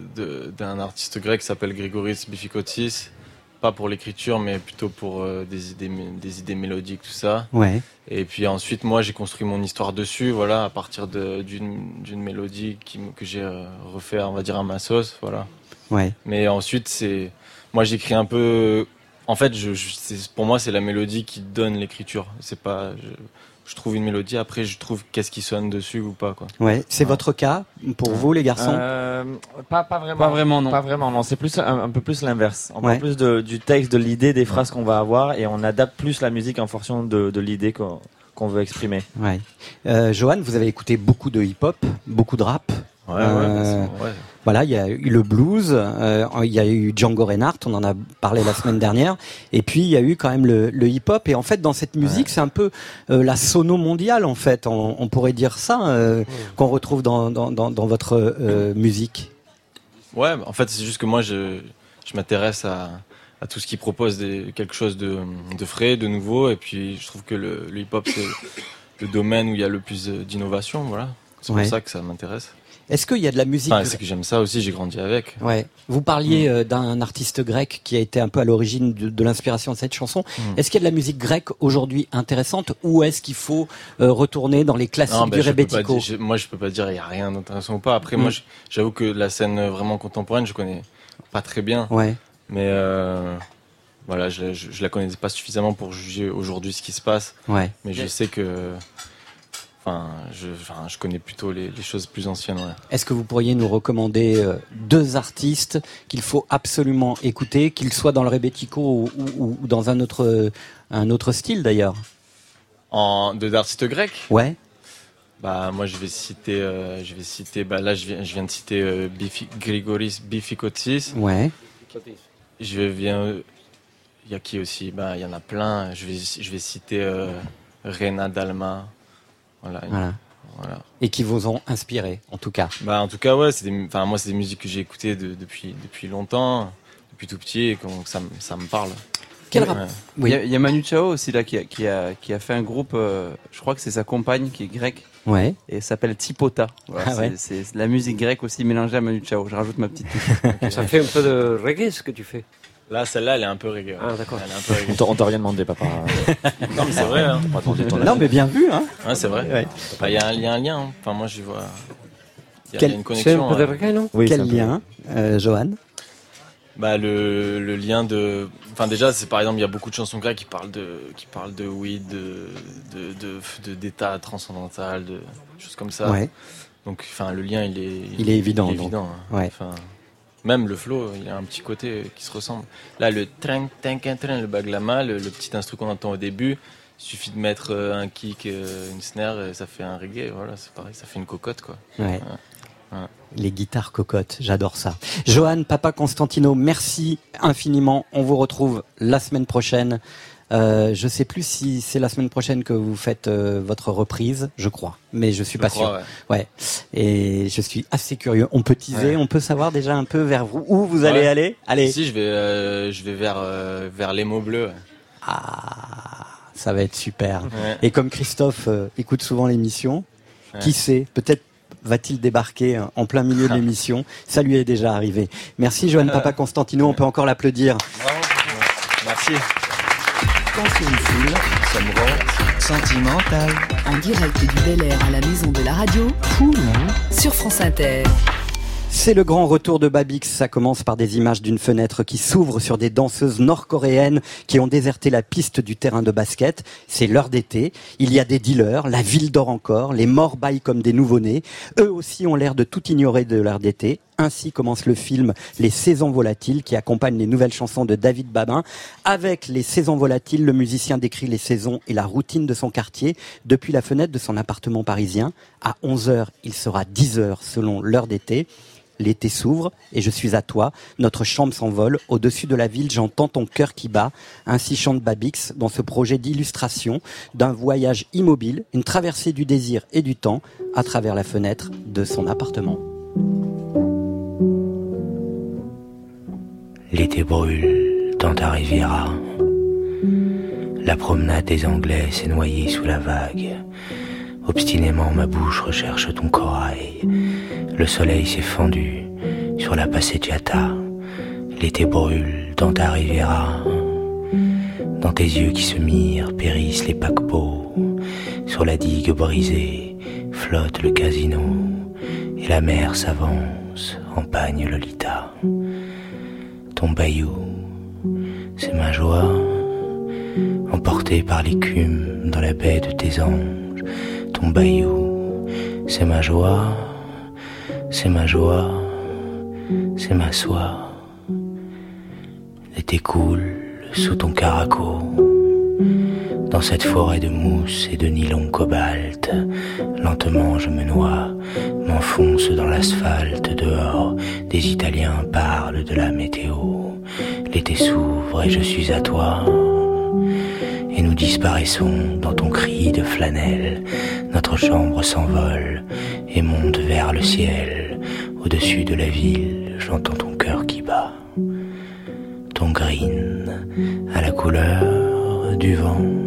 d'un artiste grec qui s'appelle Grigoris Bifikotis. Pas pour l'écriture, mais plutôt pour euh, des idées, des idées mélodiques, tout ça. Ouais. Et puis ensuite, moi, j'ai construit mon histoire dessus, voilà, à partir d'une d'une mélodie qui, que j'ai euh, refait, on va dire, à ma sauce, voilà. Ouais. Mais ensuite, c'est, moi, j'écris un peu. En fait, je, pour moi, c'est la mélodie qui donne l'écriture. C'est pas, je, je trouve une mélodie, après, je trouve qu'est-ce qui sonne dessus ou pas, quoi. Ouais, c'est votre cas pour vous les garçons Euh, pas, pas vraiment. Pas vraiment, non. Pas vraiment, non. C'est plus un, un peu plus l'inverse. On Ouais. parle plus de, du texte, de l'idée, des phrases qu'on va avoir et on adapte plus la musique en fonction de, de l'idée qu'on qu'on veut exprimer. Ouais. Euh, Johan, vous avez écouté beaucoup de hip-hop, beaucoup de rap. Ouais, ouais, Euh, bah, c'est- ouais. Voilà, il y a eu le blues, euh, il y a eu Django Reinhardt, on en a parlé la semaine dernière, et puis il y a eu quand même le, le hip-hop. Et en fait, dans cette musique, c'est un peu euh, la sono mondiale, en fait. On, on pourrait dire ça euh, qu'on retrouve dans, dans, dans, dans votre musique. Ouais, en fait, c'est juste que moi, je, je m'intéresse à, à tout ce qui propose des, quelque chose de, de frais, de nouveau, et puis je trouve que le, le hip-hop, c'est le domaine où il y a le plus d'innovation, voilà. C'est Ouais. pour ça que ça m'intéresse. Est-ce qu'il y a de la musique Enfin, c'est que j'aime ça aussi, j'ai grandi avec. Ouais. Vous parliez Mm. euh, d'un artiste grec qui a été un peu à l'origine de, de l'inspiration de cette chanson. Mm. Est-ce qu'il y a de la musique grecque aujourd'hui intéressante ou est-ce qu'il faut euh, retourner dans les classiques Non, ben, du je- moi, je peux pas dire il y a rien d'intéressant ou pas. Après, Mm. moi, je- j'avoue que la scène vraiment contemporaine, je connais pas très bien. Ouais. Mais euh, voilà, je, je, je la connais pas suffisamment pour juger aujourd'hui ce qui se passe. Ouais. Mais je sais que, enfin, je, enfin, je connais plutôt les, les choses plus anciennes. Ouais. Est-ce que vous pourriez nous recommander euh, deux artistes qu'il faut absolument écouter, qu'ils soient dans le rebetiko ou, ou- ou dans un autre, euh, un autre style d'ailleurs? En de d'artistes grecs? Ouais. Bah moi je vais citer, euh, je vais citer, bah là je viens, je viens de citer euh, Bifi- Grigoris Bifikotis. Ouais. Je viens, il y a qui aussi? Bah il y en a plein. Je vais, je vais citer Rena Dalma. Voilà. Voilà. Voilà. Et qui vous ont inspiré, en tout cas. Bah en tout cas ouais, c'est des, enfin moi c'est des musiques que j'ai écoutées de- depuis depuis longtemps, depuis tout petit et donc ça me ça me parle. Quel Ouais. rap Il y, a- il y a Manu Chao aussi là qui a, qui a, qui a fait un groupe, euh, je crois que c'est sa compagne qui est grecque. Ouais. Et s'appelle Tipota. Voilà, Ah c'est- ouais. c'est la musique grecque aussi mélangée à Manu Chao. Je rajoute ma petite touche. Ça fait un peu de reggae ce que tu fais. Là, celle-là, elle est un peu reggae. Ah, d'accord. Elle est un peu reggae. On t'a- on t'a rien demandé, papa. non, mais c'est vrai. Hein. On va demander ton Non, mais bien vu, hein. Ouais, c'est vrai. Ouais. Bah, Il y, a un- il y a un lien. hein. Enfin, moi, j'y vois. Il y a, Quel- il y a une C'est un connexion. peu reggae, non Oui, c'est Quel un peu- lien, euh, Johan Bah le, le lien de, enfin déjà c'est par exemple il y a beaucoup de chansons grecques qui parlent de, qui parlent de weed, de, de, de, de- d'état transcendantal, de choses comme ça. Ouais. Donc enfin le lien il est, Il est évident, il est donc. évident, hein. Ouais. Enfin, même le flow il a un petit côté qui se ressemble. Là le train, train, train, le baglama, le, le petit instru qu'on entend au début, il suffit de mettre euh, un kick, euh, une snare et ça fait un reggae. Voilà c'est pareil, ça fait une cocotte quoi. Ouais. Ouais. Les guitares cocottes, j'adore ça. Johan, Papa Constantino, merci infiniment. On vous retrouve la semaine prochaine. Euh, je sais plus si c'est la semaine prochaine que vous faites euh, votre reprise, je crois, mais je suis Je pas crois, sûr. ouais. Ouais. Et je suis assez curieux. On peut teaser, Ouais. on peut savoir déjà un peu vers vous où vous allez Ouais. aller? Allez. Ici je vais, euh, je vais vers, euh, vers les mots bleus. Ah, ça va être super. Et comme Christophe écoute souvent l'émission, qui sait, peut-être va-t-il débarquer en plein milieu de l'émission. Ça lui est déjà arrivé. Merci Johan Papa Constantino, on peut encore l'applaudir. Merci. Quand c'est une foule, sombre, sentimental. En direct du Bel Air à la maison de la radio, sur France Inter. C'est le grand retour de Babix. Ça commence par des images d'une fenêtre qui s'ouvre sur des danseuses nord-coréennes qui ont déserté la piste du terrain de basket. C'est l'heure d'été. Il y a des dealers, la ville dort encore, les morts baillent comme des nouveau-nés. Eux aussi ont l'air de tout ignorer de l'heure d'été. Ainsi commence le film Les saisons volatiles qui accompagne les nouvelles chansons de David Babin. Avec les saisons volatiles, le musicien décrit les saisons et la routine de son quartier depuis la fenêtre de son appartement parisien. À 11h, il sera 10h selon l'heure d'été. L'été s'ouvre et je suis à toi. Notre chambre s'envole. Au-dessus de la ville, j'entends ton cœur qui bat. Ainsi chante Babix dans ce projet d'illustration d'un voyage immobile, une traversée du désir et du temps à travers la fenêtre de son appartement. L'été brûle dans ta Riviera. La promenade des Anglais s'est noyée sous la vague. Obstinément, ma bouche recherche ton corail. Le soleil s'est fendu sur la passeggiata. L'été brûle dans ta Riviera. Dans tes yeux qui se mirent périssent les paquebots. Sur la digue brisée flotte le casino. Et la mer s'avance, empagne Lolita. Ton bayou, c'est ma joie, emportée par l'écume dans la baie de tes anges. Ton bayou, c'est ma joie, c'est ma joie, c'est ma soie. L'été coule sous ton caraco, dans cette forêt de mousse et de nylon cobalt. Lentement je me noie, m'enfonce dans l'asphalte dehors. Des Italiens parlent de la météo. L'été s'ouvre et je suis à toi. Et nous disparaissons dans ton cri de flanelle. Notre chambre s'envole et monte vers le ciel. Au-dessus de la ville, j'entends ton cœur qui bat. Ton green à la couleur du vent.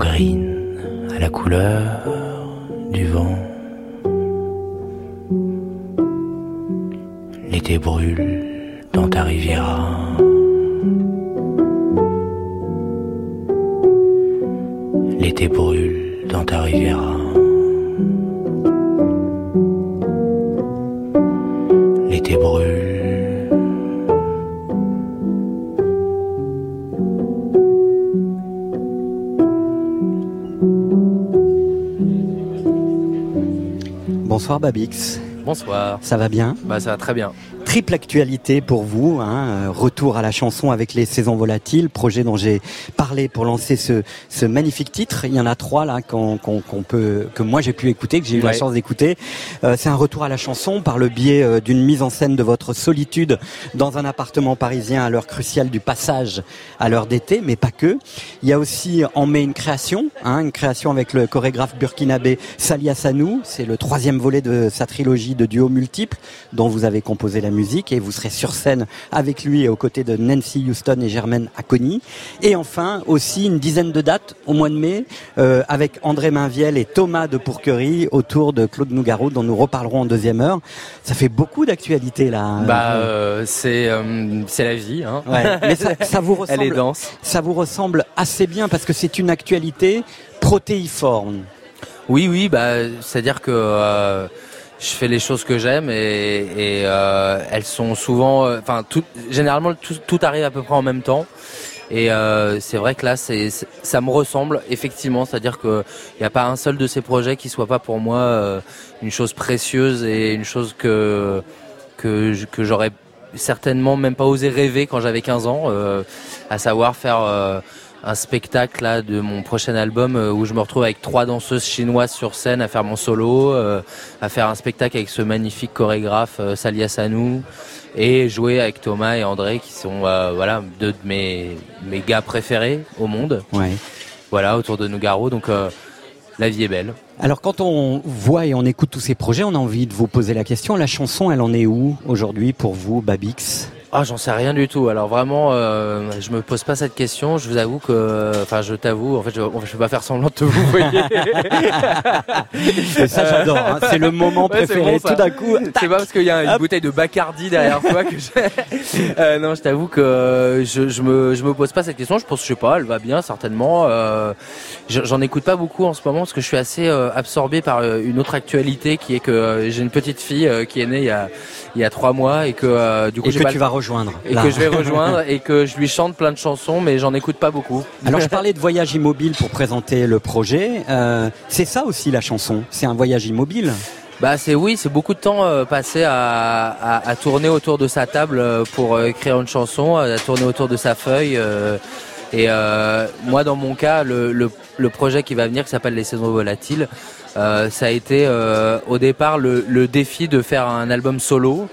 À la couleur du vent. L'été brûle dans ta riviera. L'été brûle dans ta riviera. L'été brûle. Bonsoir Babix. Bonsoir. Ça va bien? Bah ça va très bien. Triple actualité pour vous, hein, euh, retour à la chanson avec les saisons volatiles, projet dont j'ai parlé pour lancer ce, ce magnifique titre. Il y en a trois là qu'on peut, que moi j'ai pu écouter, que j'ai eu la chance d'écouter. Euh, C'est un retour à la chanson par le biais euh, d'une mise en scène de votre solitude dans un appartement parisien à l'heure cruciale du passage à l'heure d'été, mais pas que. Il y a aussi en mai une création, hein, une création avec le chorégraphe burkinabé Sali Hassanou. C'est le troisième volet de sa trilogie de duos multiples dont vous avez composé la musique musique et vous serez sur scène avec lui et aux côtés de Nancy Houston et Germaine Acconi. Et enfin aussi une dizaine de dates au mois de mai euh, avec André Mainviel et Thomas de Pourquerie autour de Claude Nougaro dont nous reparlerons en deuxième heure. Ça fait beaucoup d'actualité là. Bah euh, c'est euh, c'est la vie. Hein. Ouais. Mais ça, ça vous ressemble. Elle est dense. Ça vous ressemble assez bien parce que c'est une actualité protéiforme. Oui, oui, bah, c'est-à-dire que je fais les choses que j'aime et, et euh, elles sont souvent, euh, enfin, tout, généralement tout, tout arrive à peu près en même temps. Et euh, c'est vrai que là, ça me ressemble effectivement, c'est-à-dire que il n'y a pas un seul de ces projets qui soit pas pour moi euh, une chose précieuse et une chose que que que j'aurais certainement même pas osé rêver quand j'avais 15 ans, euh, à savoir faire euh, un spectacle là de mon prochain album euh, où je me retrouve avec trois danseuses chinoises sur scène à faire mon solo, euh, à faire un spectacle avec ce magnifique chorégraphe euh, Salia Sanou et jouer avec Thomas et André qui sont voilà deux de mes mes gars préférés au monde. Ouais. Voilà autour de Nougaro donc la vie est belle. Alors quand on voit et on écoute tous ces projets, on a envie de vous poser la question, la chanson elle en est où aujourd'hui pour vous, Babix? Ah, j'en sais rien du tout. Alors vraiment, euh, je me pose pas cette question. Je vous avoue que, enfin, je t'avoue, en fait, je, je vais pas faire semblant de te vous voyez. Et ça, j'adore, hein. C'est le moment Ouais, préféré. bon. Tout d'un coup, c'est pas parce qu'il y a une hop. bouteille de Bacardi derrière toi que je... Euh, non, je t'avoue que je, je me, je me pose pas cette question. Je pense, je sais pas, elle va bien certainement. Euh, je- J'en écoute pas beaucoup en ce moment parce que je suis assez euh, absorbé par euh, une autre actualité qui est que euh, j'ai une petite fille qui est née il y a, il y a trois mois et que du coup Et j'ai que pas tu le- vas rejoindre, et là. que je vais rejoindre et que je lui chante plein de chansons mais j'en écoute pas beaucoup. Alors je parlais de voyage immobile pour présenter le projet. Euh, c'est ça aussi la chanson. C'est un voyage immobile. Bah c'est oui, c'est beaucoup de temps euh, passé à, à, à tourner autour de sa table euh, pour écrire une chanson, à tourner autour de sa feuille. et moi, dans mon cas, le, le, le projet qui va venir, qui s'appelle Les Saisons Volatiles, ça a été au départ le, le défi de faire un album solo,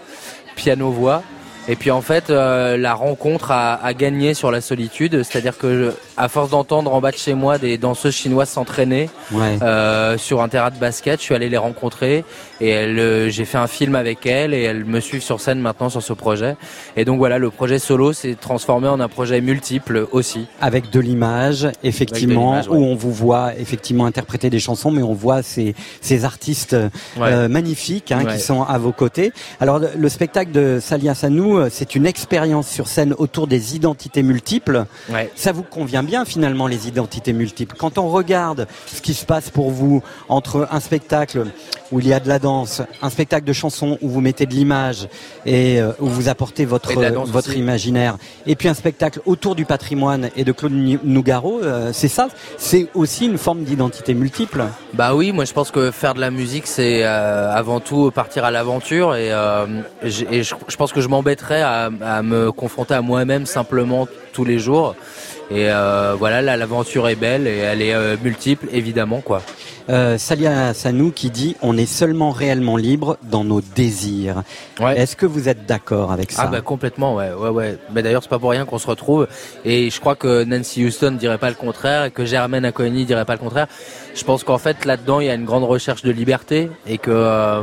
piano-voix. Et puis en fait, euh, la rencontre a, a gagné sur la solitude, c'est-à-dire que je- à force d'entendre en bas de chez moi des danseuses chinoises s'entraîner Ouais. euh, sur un terrain de basket, je suis allé les rencontrer et elles, euh, j'ai fait un film avec elles et elles me suivent sur scène maintenant sur ce projet. Et donc voilà, le projet solo s'est transformé en un projet multiple aussi. Avec de l'image, effectivement, ouais. où on vous voit effectivement interpréter des chansons, mais on voit ces, ces artistes euh, magnifiques hein, Ouais. qui sont à vos côtés. Alors le, le spectacle de Salia Sanou, euh, c'est une expérience sur scène autour des identités multiples. Ouais. Ça vous convient bien finalement les identités multiples? Quand on regarde ce qui se passe pour vous entre un spectacle où il y a de la danse, un spectacle de chansons où vous mettez de l'image et euh, où vous apportez votre votre aussi. imaginaire, et puis un spectacle autour du patrimoine et de Claude Nougaro, euh, c'est ça, c'est aussi une forme d'identité multiple. Bah oui, moi je pense que faire de la musique c'est euh, avant tout partir à l'aventure et, je, je pense que je m'embêterais à, à me confronter à moi-même simplement tous les jours. Et euh, voilà, là l'aventure est belle et elle est euh, multiple évidemment quoi. Euh, Salia Sanou qui dit on est seulement réellement libre dans nos désirs. Est-ce que vous êtes d'accord avec ça? Ah bah complètement ouais ouais ouais. Mais d'ailleurs c'est pas pour rien qu'on se retrouve et je crois que Nancy Houston dirait pas le contraire et que Germaine Acconi dirait pas le contraire. Je pense qu'en fait là-dedans il y a une grande recherche de liberté et que euh,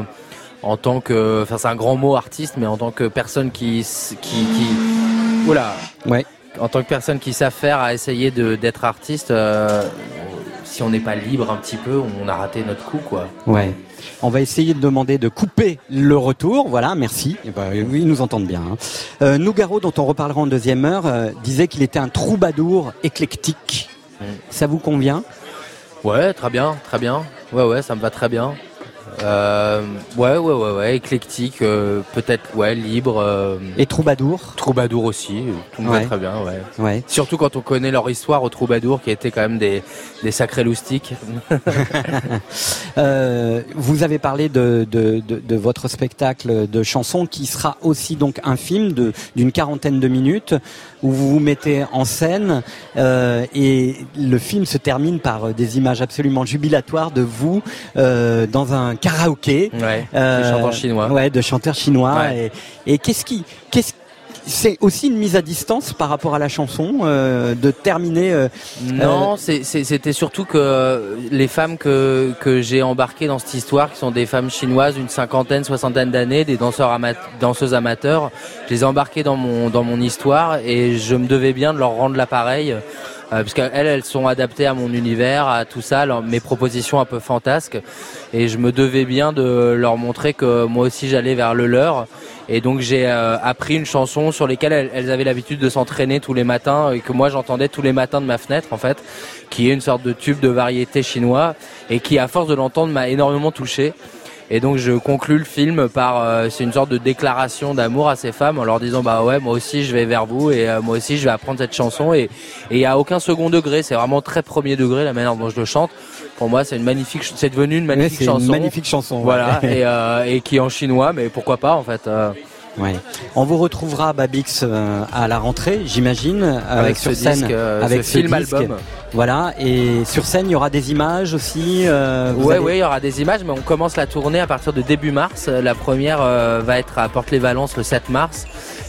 en tant que enfin c'est un grand mot artiste mais en tant que personne qui qui qui oula ouais en tant que personne qui s'affaire à essayer d'être artiste euh, si on n'est pas libre un petit peu on a raté notre coup quoi. Ouais. On va essayer de demander de couper le retour. Voilà, merci. Eh ben, oui, ils nous entendent bien. hein. Euh, Nougaro, dont on reparlera en deuxième heure, euh, disait qu'il était un troubadour éclectique. Ça vous convient? Ouais, très bien, très bien. Ouais, ouais, ça me va très bien. Euh, ouais, ouais, ouais, ouais, éclectique, euh, peut-être, ouais, libre. euh, Et troubadour Troubadour aussi, tout me Ouais. va très bien, ouais. Ouais. Surtout quand on connaît leur histoire aux troubadours qui étaient quand même des, des sacrés loustiques. Euh, vous avez parlé de, de, de, de votre spectacle de chansons qui sera aussi donc un film de d'une quarantaine de minutes où vous vous mettez en scène euh, et le film se termine par euh, des images absolument jubilatoires de vous euh, dans un karaoké Ouais, des chanteurs chinois. ouais de chanteurs chinois Ouais. et, et qu'est-ce qui qu'est-ce c'est aussi une mise à distance par rapport à la chanson, euh, de terminer. euh, Non, euh, c'est- c'était surtout que les femmes que, que j'ai embarquées dans cette histoire, qui sont des femmes chinoises, une cinquantaine, soixantaine d'années, des danseurs danseuses amateurs, je les ai embarquées dans mon, dans mon histoire et je me devais bien de leur rendre l'appareil. Euh, parce qu'elles, elles sont adaptées à mon univers, à tout ça, leur- mes propositions un peu fantasques. Et je me devais bien de leur montrer que moi aussi j'allais vers le leur. Et donc j'ai euh, appris une chanson sur lesquelles elles, elles avaient l'habitude de s'entraîner tous les matins et que moi j'entendais tous les matins de ma fenêtre en fait, qui est une sorte de tube de variété chinois et qui à force de l'entendre m'a énormément touché. Et donc je conclus le film par euh, c'est une sorte de déclaration d'amour à ces femmes en leur disant bah ouais moi aussi je vais vers vous et euh, moi aussi je vais apprendre cette chanson. Et et il y a aucun second degré. C'est vraiment très premier degré la manière dont je le chante. Pour moi c'est une magnifique c'est devenu une magnifique c'est une chanson. magnifique chanson, ouais. voilà. Et, euh, et qui est en chinois mais pourquoi pas en fait euh. Ouais. On vous retrouvera Babix euh, à la rentrée, j'imagine, euh, Avec sur ce scène, disque, euh, avec ce ce film disque. album. Voilà. Et sur scène, il y aura des images aussi. euh, allez- ouais, il y aura des images, mais on commence la tournée à partir de début mars. La première euh, va être à Porte-les-Valences le 7 mars.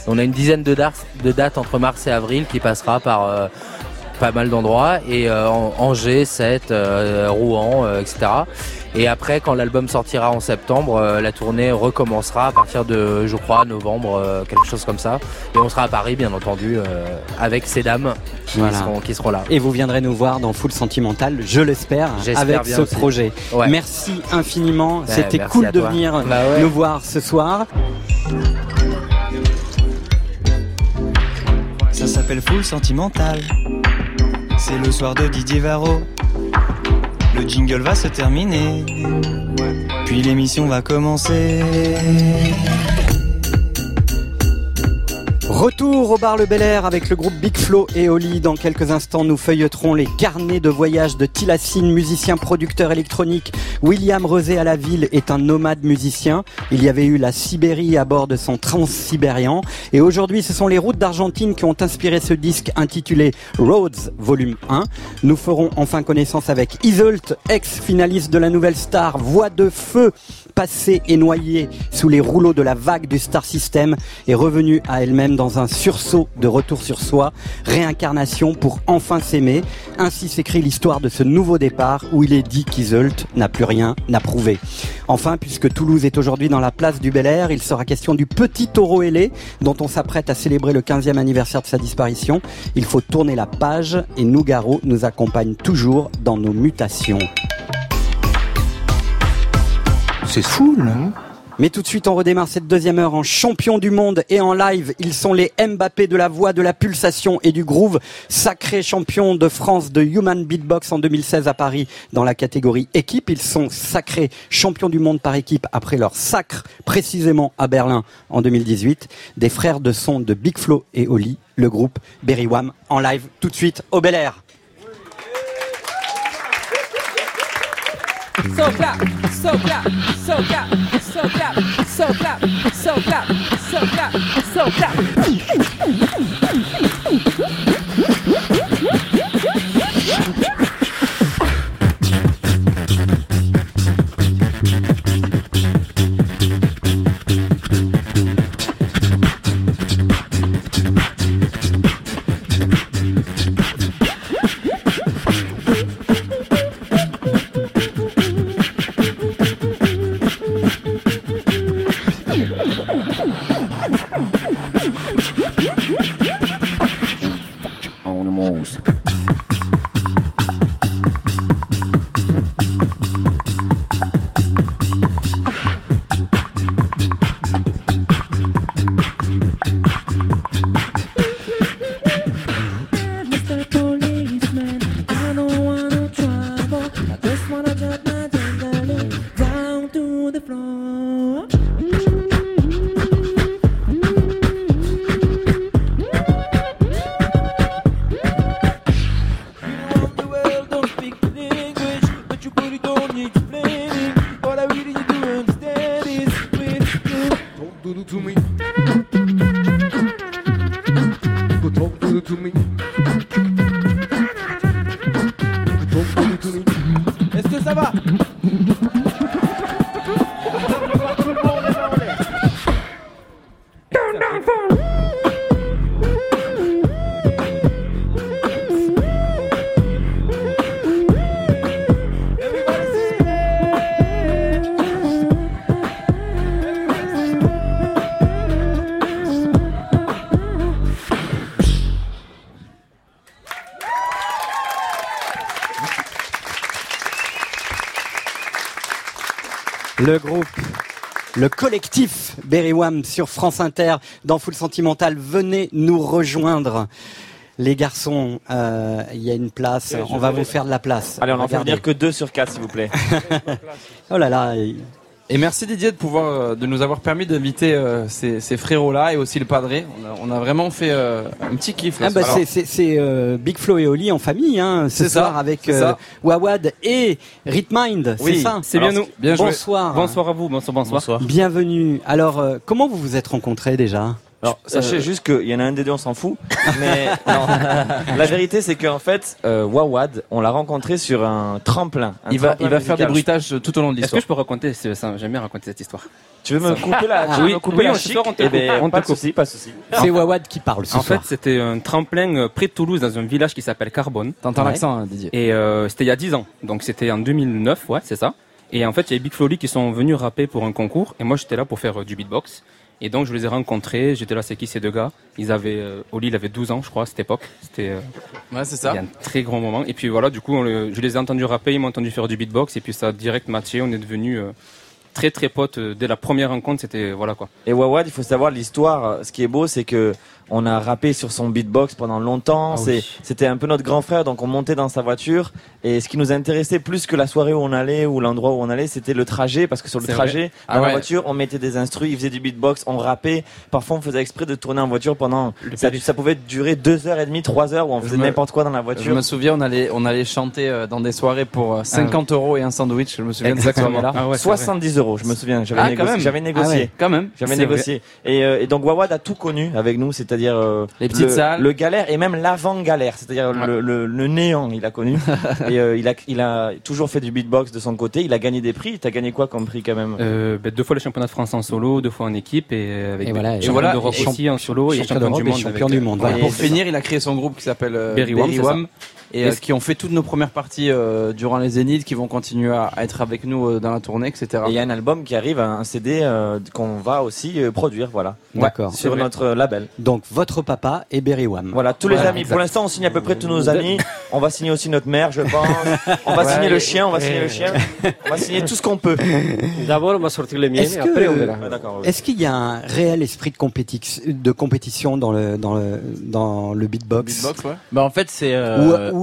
On a une dizaine de dates, de dates entre mars et avril qui passera par euh, pas mal d'endroits et euh, Angers, Sète, euh, Rouen, euh, etc. Et après, quand l'album sortira en septembre, euh, la tournée recommencera à partir de, je crois, novembre, euh, quelque chose comme ça. Et on sera à Paris, bien entendu, euh, avec ces dames qui, Voilà. seront, qui seront là. Et vous viendrez nous voir dans Full Sentimental, je l'espère, avec ce aussi. projet. Ouais. Merci infiniment. Ouais, C'était merci cool de venir Bah ouais. nous voir ce soir. Ça s'appelle Full Sentimental. C'est le soir de Didier Varro. Le jingle va se terminer. Puis l'émission va commencer. Retour au bar Le Bel Air avec le groupe Big Flo et Oli. Dans quelques instants, nous feuilleterons les carnets de voyage de Tilassine, musicien producteur électronique. William Rezé à la ville est un nomade musicien. Il y avait eu la Sibérie à bord de son transsibérian. Et aujourd'hui, ce sont les routes d'Argentine qui ont inspiré ce disque intitulé Roads Volume 1. Nous ferons enfin connaissance avec Isolt, ex-finaliste de la Nouvelle Star, voix de feu, passée et noyée sous les rouleaux de la vague du Star System, est revenue à elle-même un sursaut de retour sur soi, réincarnation pour enfin s'aimer. Ainsi s'écrit l'histoire de ce nouveau départ où il est dit qu'Isolt n'a plus rien à prouver. Enfin, puisque Toulouse est aujourd'hui dans la place du Bel Air, il sera question du petit taureau ailé dont on s'apprête à célébrer le 15e anniversaire de sa disparition. Il faut tourner la page et Nougaro nous accompagne toujours dans nos mutations. C'est fou, là. Mais tout de suite, on redémarre cette deuxième heure en champion du monde et en live. Ils sont les Mbappé de la voix, de la pulsation et du groove. Sacré champion de France de Human Beatbox en 2016 à Paris dans la catégorie équipe. Ils sont sacrés champions du monde par équipe après leur sacre précisément à Berlin en 2018. Des frères de son de Big Flo et Oli, le groupe Berry Wham en live tout de suite au Bel Air. So clap, so clap, so clap, so clap, so clap. On Le groupe, le collectif Berry Wham sur France Inter dans Full Sentimental. Venez nous rejoindre. Les garçons, euh, il y a une place. Oui, on va vous faire de la place. Allez, on en fait venir que deux sur quatre, s'il vous plaît. Oh là là. Et merci Didier de pouvoir euh, de nous avoir permis d'inviter euh, ces, ces frérots là et aussi le padré. On a, on a vraiment fait euh, un petit kiff là. Ah bah c'est c'est c'est, euh, Big Flo et Oli en famille hein, ce ça, soir avec euh, ça. Wawad et Ritmind, c'est ça c'est bien nous. Bien joué. bonsoir. Bonsoir à vous. Bonsoir, bonsoir. Bienvenue. Alors euh, comment vous vous êtes rencontrés déjà? Alors, sachez juste qu'il y en a un des deux, on s'en fout. Mais non. la vérité, c'est qu'en fait, euh, Wawad, on l'a rencontré sur un tremplin. un Il va, tremplin il va faire des bruitages tout au long de Est-ce l'histoire. que je peux raconter ça J'aime bien raconter cette histoire. Tu veux me couper la- veux oui, me couper oui, la on- chic on te Eh ben, On te pas de coupe. souci, pas de souci. C'est Wawad qui parle ce En soir. fait, c'était un tremplin euh, près de Toulouse, dans un village qui s'appelle Carbone. T'entends l'accent, hein, Didier. Et euh, c'était il y a 10 ans. Donc c'était en 2009, ouais, c'est ça. Et en fait, il y a Big Flowly qui sont venus rapper pour un concours. Et moi, j'étais là pour faire euh, du beatbox. Et donc, je les ai rencontrés. J'étais là, c'est qui ces deux gars? Ils avaient, euh, Oli, il avait 12 ans, je crois, à cette époque. C'était euh, Ouais, c'est ça. il y a un très grand moment. Et puis voilà, du coup, on le- je les ai entendus rapper, ils m'ont entendu faire du beatbox. Et puis ça a direct matché. On est devenus euh, très très potes. euh, Dès la première rencontre, c'était voilà quoi. Et Wawad, il faut savoir l'histoire. Ce qui est beau, c'est que on a rappé sur son beatbox pendant longtemps. Ah oui. C'était un peu notre grand frère, donc on montait dans sa voiture. Et ce qui nous intéressait plus que la soirée où on allait ou l'endroit où on allait, c'était le trajet, parce que sur le trajet, vrai. dans Ah la ouais. voiture, on mettait des instrus, il faisait du beatbox, on rappait. Parfois, on faisait exprès de tourner en voiture pendant. Ça, ça pouvait durer deux heures et demie, trois heures, où on faisait Je me- n'importe quoi dans la Je voiture. me souviens, on allait, on allait chanter euh, dans des soirées pour euh, 50 euros et un sandwich. Je me souviens de cette Exactement. soirée-là. Ah 70 euros, je me souviens. J'avais Ah, négocié. quand même. J'avais négocié. Ah ouais, quand même. J'avais négocié. Et, euh, et donc Wawad a tout connu avec nous, c'est-à-dire euh, Les petites le, salles. le galère et même l'avant-galère, c'est-à-dire le, le- le néant, il a connu. et euh, il a, il a toujours fait du beatbox de son côté. Il a gagné des prix. T'as gagné quoi comme prix quand même? Euh, ben, deux fois le championnat de France en solo, deux fois en équipe et avec Et des voilà, et champion voilà, d'Europe aussi en solo et champion du monde. champion du monde, pour finir, il a créé son groupe qui s'appelle Berry. Et euh, qui ont fait toutes nos premières parties euh, durant les Zéniths, qui vont continuer à, être avec nous euh, dans la tournée, etc. Et il y a un album qui arrive, un CD euh, qu'on va aussi euh, produire, voilà. D'accord. Sur notre label. Donc votre papa et Berry Wham. Voilà, tous les Voilà, amis. exact. Pour l'instant, on signe à peu près tous nos amis. On va signer aussi notre mère, je pense. On va Ouais. signer le chien, on va signer le chien. On va signer tout ce qu'on peut. D'abord, on va sortir les miennes Est-ce et après on que, verra. Ah, qu'il y a un réel esprit de, compéti- de compétition dans le, dans le, dans le beatbox, Beatbox, ouais. Bah en fait c'est euh, Ou, ou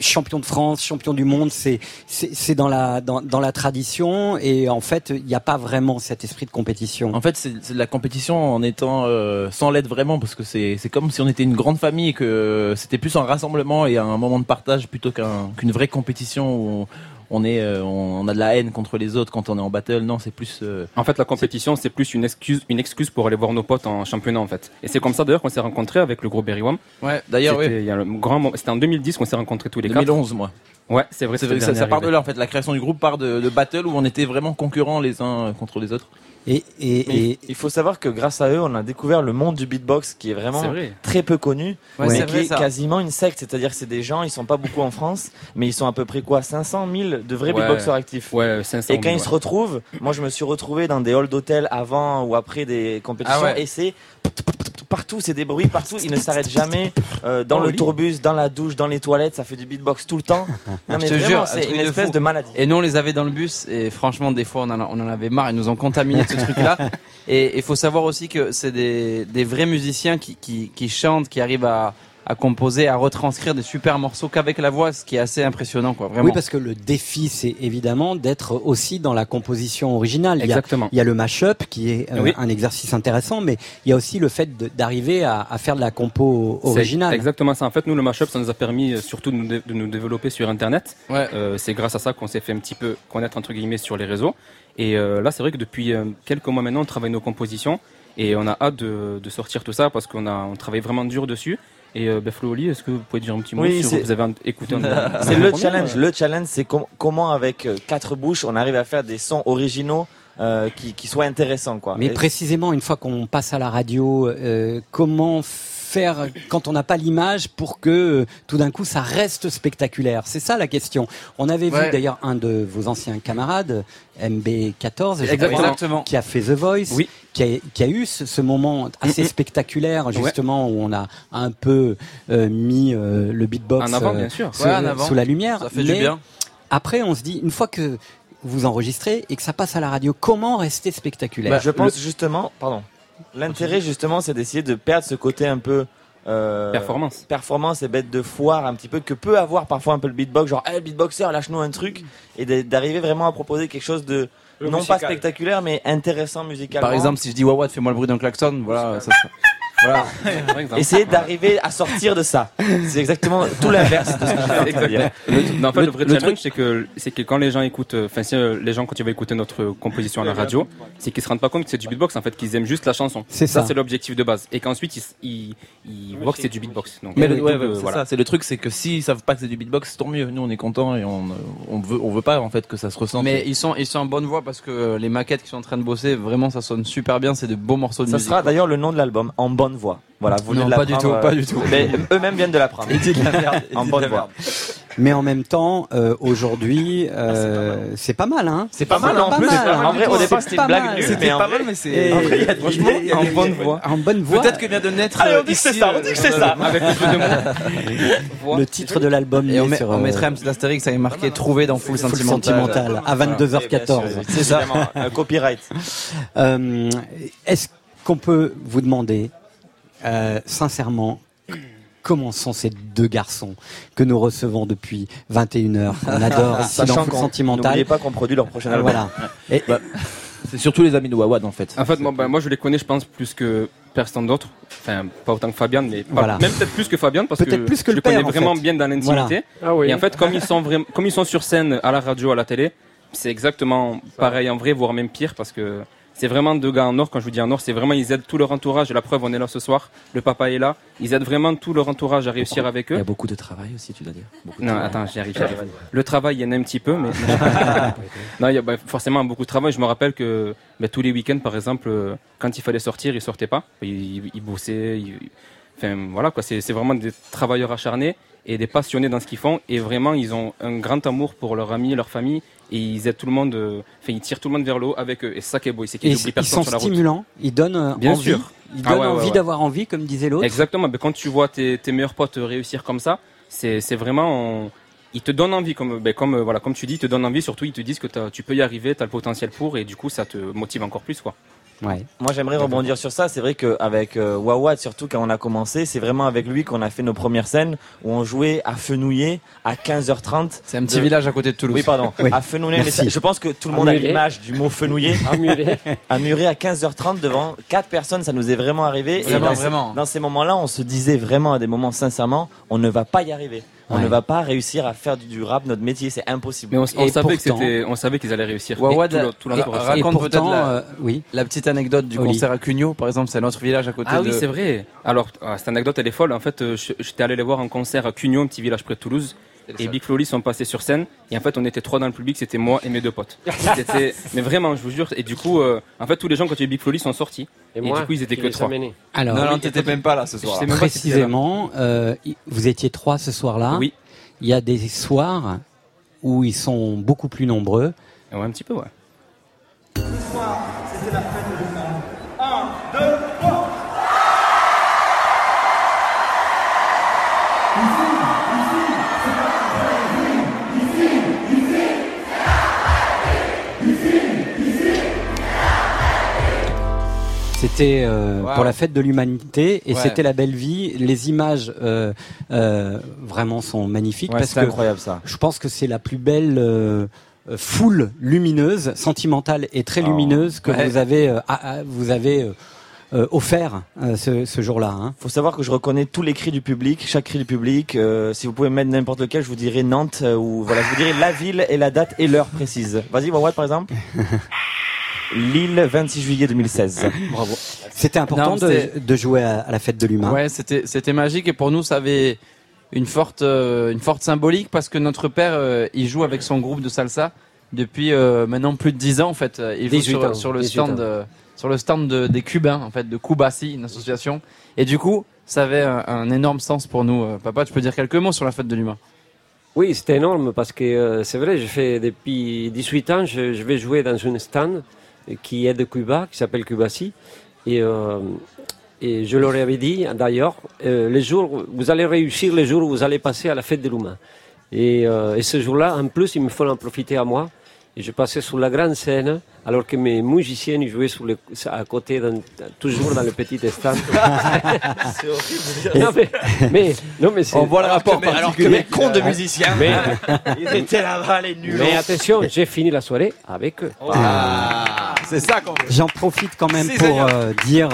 champion de France, champion du monde, c'est c'est dans la dans, dans la tradition et en fait il n'y a pas vraiment cet esprit de compétition. En fait, c'est la compétition en étant euh, sans l'aide vraiment, parce que c'est c'est comme si on était une grande famille et que c'était plus un rassemblement et un moment de partage plutôt qu'un- qu'une vraie compétition où on, on est euh, on a de la haine contre les autres quand on est en battle. Non, c'est plus euh, En fait, la compétition, c'est plus une excuse, une excuse pour aller voir nos potes en championnat, en fait. Et c'est comme ça, d'ailleurs, qu'on s'est rencontrés avec le groupe Berry Wham. Ouais, d'ailleurs, C'était oui. il grand C'était en 2010 qu'on s'est rencontrés tous les quatre. 2011 moi. Ouais, c'est vrai. C'est ça, part de là en fait. La création du groupe part de, de battle où on était vraiment concurrents les uns contre les autres. Et, et, et il faut savoir que grâce à eux, on a découvert le monde du beatbox qui est vraiment vrai. très peu connu, Ouais, mais c'est qui vrai, est ça. quasiment une secte. C'est-à-dire que c'est des gens, ils sont pas beaucoup en France, mais ils sont à peu près quoi 500 000 de vrais Ouais. beatboxers actifs. Ouais, 500 Et quand 000, ils se retrouvent, moi je me suis retrouvé dans des halls d'hôtel avant ou après des compétitions Ah ouais. et c'est partout, c'est des bruits partout, ils ne s'arrêtent jamais euh, dans le tourbus, dans la douche, dans les toilettes, ça fait du beatbox tout le temps. Non, mais Je te vraiment, jure, c'est une espèce de maladie. Et nous, on les avait dans le bus, et franchement, des fois, on en, a- on en avait marre, ils nous ont contaminé de ce truc-là. Et il faut savoir aussi que c'est des, des vrais musiciens qui, qui, qui chantent, qui arrivent à, à composer, à retranscrire des super morceaux qu'avec la voix, ce qui est assez impressionnant, quoi, vraiment. oui, parce que le défi, c'est évidemment d'être aussi dans la composition originale. Il y a, Exactement. il y a le mash-up qui est euh, Oui. un exercice intéressant, mais il y a aussi le fait d'arriver à, à faire de la compo C'est originale. exactement ça. En fait, nous, le mashup, ça nous a permis euh, surtout de nous, dé- de nous développer sur Internet. Ouais. Euh, c'est grâce à ça qu'on s'est fait un petit peu connaître, entre guillemets, sur les réseaux. Et euh, là, c'est vrai que depuis quelques mois maintenant, on travaille nos compositions. Et on a hâte de, de sortir tout ça parce qu'on a on travaille vraiment dur dessus. Et euh, ben, Flo Oli, est-ce que vous pouvez dire un petit mot Oui, sur vous avez écouté un- C'est un le challenge. euh, Le challenge, c'est com- comment avec euh, quatre bouches, on arrive à faire des sons originaux euh, qui, qui soient intéressants, quoi. Mais Et- précisément, une fois qu'on passe à la radio, euh, comment faire quand on n'a pas l'image pour que euh, tout d'un coup ça reste spectaculaire C'est ça la question. On avait vu d'ailleurs un de vos anciens camarades, MB14, je Exactement. qui a fait The Voice, Oui. qui, a, qui a eu ce, ce moment assez spectaculaire justement où on a un peu euh, mis euh, le beatbox En avant, euh, bien sûr. sous, Ouais, en avant. sous la lumière. Ça fait du Mais bien. Après, on se dit une fois que vous enregistrez et que ça passe à la radio. Comment rester spectaculaire? Bah, je pense justement, pardon, l'intérêt justement, c'est d'essayer de perdre ce côté un peu euh, Performance. performance et bête de foire un petit peu que peut avoir parfois un peu le beatbox, genre, hey, beatboxer, lâche-nous un truc, et d'arriver vraiment à proposer quelque chose de Le non pas musical. spectaculaire, mais intéressant musicalement. Par exemple, si je dis Wawa, fais-moi le bruit d'un klaxon, voilà, ça Voilà. Essayer d'arriver à sortir de ça. C'est exactement tout l'inverse de ce que je train de dire. Le, non, en fait, le, Le- vrai le challenge, truc- c'est que, c'est que quand les gens écoutent, euh, enfin, si euh, les gens, quand ils vont écouter notre composition à la radio, c'est qu'ils se rendent pas compte que c'est du beatbox, en fait, qu'ils aiment juste la chanson. C'est ça. c'est l'objectif de base. Et qu'ensuite, ils, s- ils, ils voient que c'est du beatbox. Donc, Mais euh, le, ouais, double, ouais, c'est voilà. ça, c'est le truc, c'est que s'ils savent pas que c'est du beatbox, tant mieux. Nous, on est contents et on, on veut, on veut pas en fait que ça se ressente. Mais ils sont, ils sont en bonne voie parce que les maquettes qui sont en train de bosser, vraiment, ça sonne super bien. C'est de beaux morceaux de Ça musique. sera d'ailleurs le nom de l'album, En Bonne Voix. Voilà, vous Non, de pas du l'apprendre, tout, pas euh, du tout. Mais eux-mêmes viennent de l'apprendre. Il dit de la merde, En bonne la voix. Mais en même temps, euh, aujourd'hui, euh, c'est pas mal, hein C'est pas mal, en plus, mal. En vrai, au départ, c'était une blague nulle, C'était pas mal, mais c'est. En vrai, il y a des- franchement, en bonne voix. En bonne voix. Peut-être que vient de naître. Allez, on dit que c'est ça, on dit que c'est ça. Avec le titre de l'album Et on, mettrait un petit astérix, ça est marqué trouvé dans Full Sentimental. À 22h14. C'est ça, copyright. Est-ce qu'on peut vous demander, euh, sincèrement, comment sont ces deux garçons que nous recevons depuis 21h, qu'on adore ici dans Sachant Full qu'on Sentimental n'oubliez pas qu'on produit leur prochain album. Voilà. Et, Bah, c'est surtout les amis de Wawad en fait. En fait, moi, bah, moi, je les connais, je pense, plus que personne d'autre. Enfin, pas autant que Fabian, mais pas- Voilà. même peut-être plus que Fabian, parce que, Peut-être plus que je le les connais père, en vraiment fait. bien dans l'intimité. Ah oui. Et en fait, comme ils sont vraiment, comme ils sont sur scène, à la radio, à la télé, c'est exactement pareil en vrai, voire même pire, parce que c'est vraiment deux gars en or. Quand je vous dis en or, c'est vraiment ils aident tout leur entourage. Et la preuve, on est là ce soir. Le papa est là. Ils aident vraiment tout leur entourage à réussir avec Il y eux. a beaucoup de travail aussi, tu dois dire. Beaucoup Non, attends, j'y arrive. Le travail, il y en a un petit peu, mais non, il y a bah, forcément beaucoup de travail. Je me rappelle que bah, tous les week-ends, par exemple, euh, quand il fallait sortir, ils sortaient pas. Ils, ils- bossaient. ils- Enfin, voilà quoi. C'est c'est vraiment des travailleurs acharnés et des passionnés dans ce qu'ils font. Et vraiment, ils ont un grand amour pour leurs amis, leur famille, et ils aident tout le monde. euh, Enfin, ils tirent tout le monde vers le haut avec eux. Et c'est ça qui est beau, c'est qu'ils ils personne sont sur la route. stimulants, ils donnent euh, Bien envie, sûr. ils Ah donnent ouais, envie ouais. d'avoir envie, comme disait l'autre. Exactement. Mais quand tu vois tes, tes meilleurs potes réussir comme ça, c'est vraiment. on- Ils te donnent envie, comme, ben, comme, euh, voilà, comme tu dis, ils te donnent envie. Surtout, ils te disent que tu peux y arriver, tu as le potentiel pour, et du coup, ça te motive encore plus. Quoi. Ouais. Moi, j'aimerais rebondir sur ça. C'est vrai qu'avec euh, Wawad, surtout quand on a commencé, c'est vraiment avec lui qu'on a fait nos premières scènes où on jouait à Fenouillet à 15h30. C'est un petit village à côté de Toulouse. Oui, pardon. Oui. À Fenouillet. Merci. mais Je pense que tout le monde a l'image du mot Fenouillet. À Muret. à Muret à 15h30 devant quatre personnes, ça nous est vraiment arrivé. Vraiment, et dans, vraiment. Ces, dans ces moments-là, on se disait vraiment à des moments sincèrement, on ne va pas y arriver. On Ouais. ne va pas réussir à faire du, du rap notre métier, c'est impossible. Mais on, savait pourtant- on savait qu'ils allaient réussir. Wawad, Et tout et- raconte peut-être la- euh, oui. La petite anecdote du Oli. concert à Cugno, par exemple, c'est notre village à côté Ah de. oui, c'est vrai. Alors, ah, cette anecdote, elle est folle. En fait, euh, j'étais allé les voir en concert à Cugno, un petit village près de Toulouse. Et Big Flowly sont passés sur scène. Et en fait, on était trois dans le public. C'était moi et mes deux potes. C'était, mais vraiment, je vous jure. Et du coup, euh, en fait, tous les gens, quand il y a eu Big Flowly, sont sortis. Et, Et, moi, du coup, ils étaient que les trois. Alors, Non, non, t'étais même pas là ce Je soir. sais précisément, euh, vous étiez trois ce soir-là. Oui. Il y a des soirs où ils sont beaucoup plus nombreux. Ouais, un petit peu, ouais. C'était euh, Wow. pour la fête de l'humanité et Ouais. c'était la belle vie. Les images euh, euh, vraiment sont magnifiques Ouais, parce que incroyable ça. je pense que c'est la plus belle euh, euh, foule lumineuse, sentimentale et très Oh. lumineuse que Ouais. vous avez euh, vous avez euh, euh, offert euh, ce, ce jour-là. Hein. Faut savoir que je reconnais tous les cris du public, chaque cri du public. Euh, si vous pouvez mettre n'importe lequel, je vous dirai Nantes euh, ou voilà, je vous dirai la ville et la date et l'heure précise. Vas-y, Wawad par exemple. Lille, 26 juillet 2016. Bravo. C'était important Non, de, jouer à, à la fête de l'humain. Ouais, c'était c'était magique et pour nous ça avait une forte euh, une forte symbolique parce que notre père euh, il joue avec son groupe de salsa depuis euh, maintenant plus de 10 ans en fait. Il joue 18 sur, ans, sur le 18 stand euh, sur le stand de- des Cubains en fait de Cubasi, une association. Et du coup, ça avait un, un énorme sens pour nous. Euh, Papa, tu peux dire quelques mots sur la fête de l'humain? Oui, c'était énorme parce que euh, c'est vrai, je fais depuis 18 ans, je, je vais jouer dans une stand qui est de Cuba, qui s'appelle Cubasi. Et, euh, et je leur avais dit d'ailleurs, euh, les jours, vous allez réussir les jours où vous allez passer à la fête de l'humain. Et, euh, et ce jour-là, en plus, il me faut en profiter à moi. Et je passais sur la grande scène, alors que mes musiciens ils jouaient sur le, à côté, dans- toujours dans le petit stand. C'est horrible. non, mais, mais, non, mais On voit le alors rapport que- alors que mes cons de musiciens. Mais, Ils étaient là-bas, les nuls. mais attention, j'ai fini la soirée avec eux. C'est ça qu'on J'en profite quand même pour euh, dire,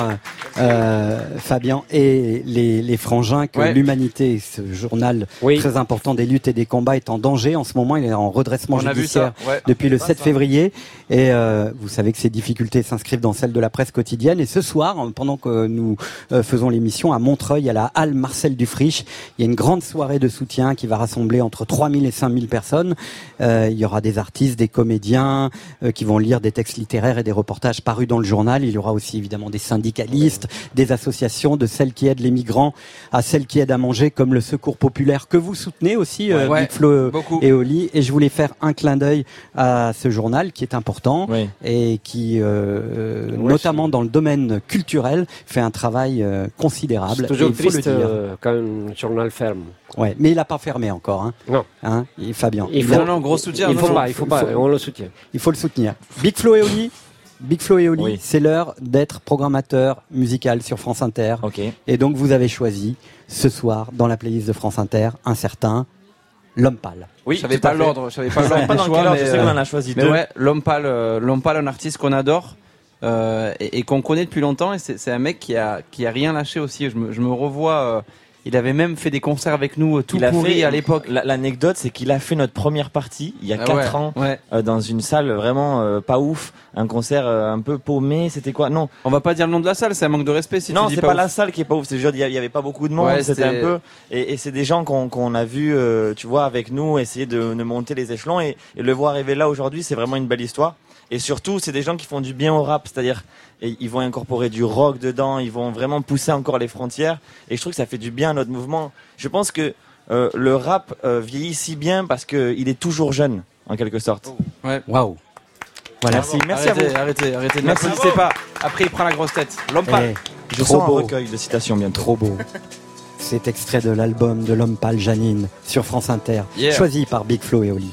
euh, Fabien, et les, les frangins, que Ouais. l'Humanité, ce journal très important des luttes et des combats, est en danger. En ce moment, il est en redressement On judiciaire ouais. depuis le Ah, 7 ça. février. Et euh, vous savez que ces difficultés s'inscrivent dans celles de la presse quotidienne. Et ce soir, pendant que nous euh, faisons l'émission à Montreuil, à la halle Marcel Dufriche, il y a une grande soirée de soutien qui va rassembler entre 3000 et 5000 personnes. Euh, il y aura des artistes, des comédiens euh, qui vont lire des textes littéraires des reportages parus dans le journal. Il y aura aussi évidemment des syndicalistes, des associations, de celles qui aident les migrants à celles qui aident à manger, comme le Secours populaire que vous soutenez aussi, euh, Ouais, Big Flo beaucoup. et Oli. Et je voulais faire un clin d'œil à ce journal qui est important et qui, euh, notamment dans le domaine culturel, fait un travail euh, considérable. C'est toujours Et il faut le triste euh, quand un journal ferme. Ouais, mais il n'a pas fermé encore. Hein. Non. Hein, et Fabien. Il faut- Non, non, gros soutien, il faut non. pas, il faut pas, on le soutient. Il faut le soutenir. Big Flo et Oli. Big Flo et Oli, Oui. c'est l'heure d'être programmateur musical sur France Inter. Et donc vous avez choisi ce soir dans la playlist de France Inter un certain L'homme pâle. Oui, je savais pas l'ordre, je savais pas l'ordre pas des dans choix, quel ordre, mais, je sais qu'on en euh, a choisi mais deux. ouais, l'homme pâle, euh, l'homme pâle, un artiste qu'on adore euh, et, et qu'on connaît depuis longtemps. Et c'est c'est un mec qui a qui a rien lâché aussi. Je me, je me revois. Il avait même fait des concerts avec nous euh, tout Il a pourri fait- à l'époque. la- L'anecdote, c'est qu'il a fait notre première partie il y a Ah 4 ouais, ans ouais. euh, dans une salle vraiment euh, pas ouf, un concert euh, un peu paumé. C'était quoi? Non, On va pas dire le nom de la salle, c'est un manque de respect si non, c'est pas, pas, la salle qui est pas ouf. C'est juste il y a- il y avait pas beaucoup de monde. Ouais, c'était un peu et, et c'est des gens qu'on qu'on a vu, euh, tu vois, avec nous essayer de, de monter les échelons et, et le voir arriver là aujourd'hui, c'est vraiment une belle histoire. Et surtout, c'est des gens qui font du bien au rap, c'est-à-dire et ils vont incorporer du rock dedans, ils vont vraiment pousser encore les frontières. Et je trouve que ça fait du bien à notre mouvement. Je pense que euh, le rap euh, vieillit si bien parce que il est toujours jeune, en quelque sorte. Ouais. Waouh. Voilà. Merci, merci arrêtez, à vous. Arrêtez, arrêtez, ne Merci. m'applaudissez pas. Après, il prend la grosse tête. L'homme pâle. Eh, Je trop sens un beau. recueil de citations bientôt. Trop beau. C'est extrait de l'album de l'homme pâle Janine sur France Inter, Yeah. choisi par Big Flo et Oli.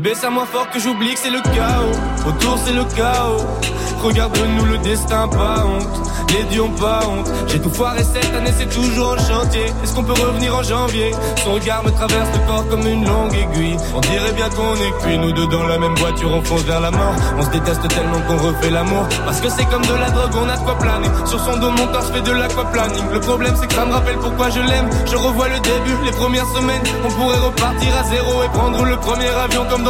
Bébé, c'est à moi fort que j'oublie que c'est le chaos. Autour, c'est le chaos. Regarde-nous le destin, pas honte. Les dieux ont pas honte. J'ai tout foiré cette année, c'est toujours en chantier. Est-ce qu'on peut revenir en janvier? Son regard me traverse le corps comme une longue aiguille. On dirait bien qu'on est cuit, nous deux dans la même voiture, on fonce vers la mort. On se déteste tellement qu'on refait l'amour. Parce que c'est comme de la drogue, on a de quoi planer. Sur son dos, mon corps, je fais de l'aquaplaning. Le problème, c'est que ça me rappelle pourquoi je l'aime. Je revois le début, les premières semaines. On pourrait repartir à zéro et prendre le premier avion comme dans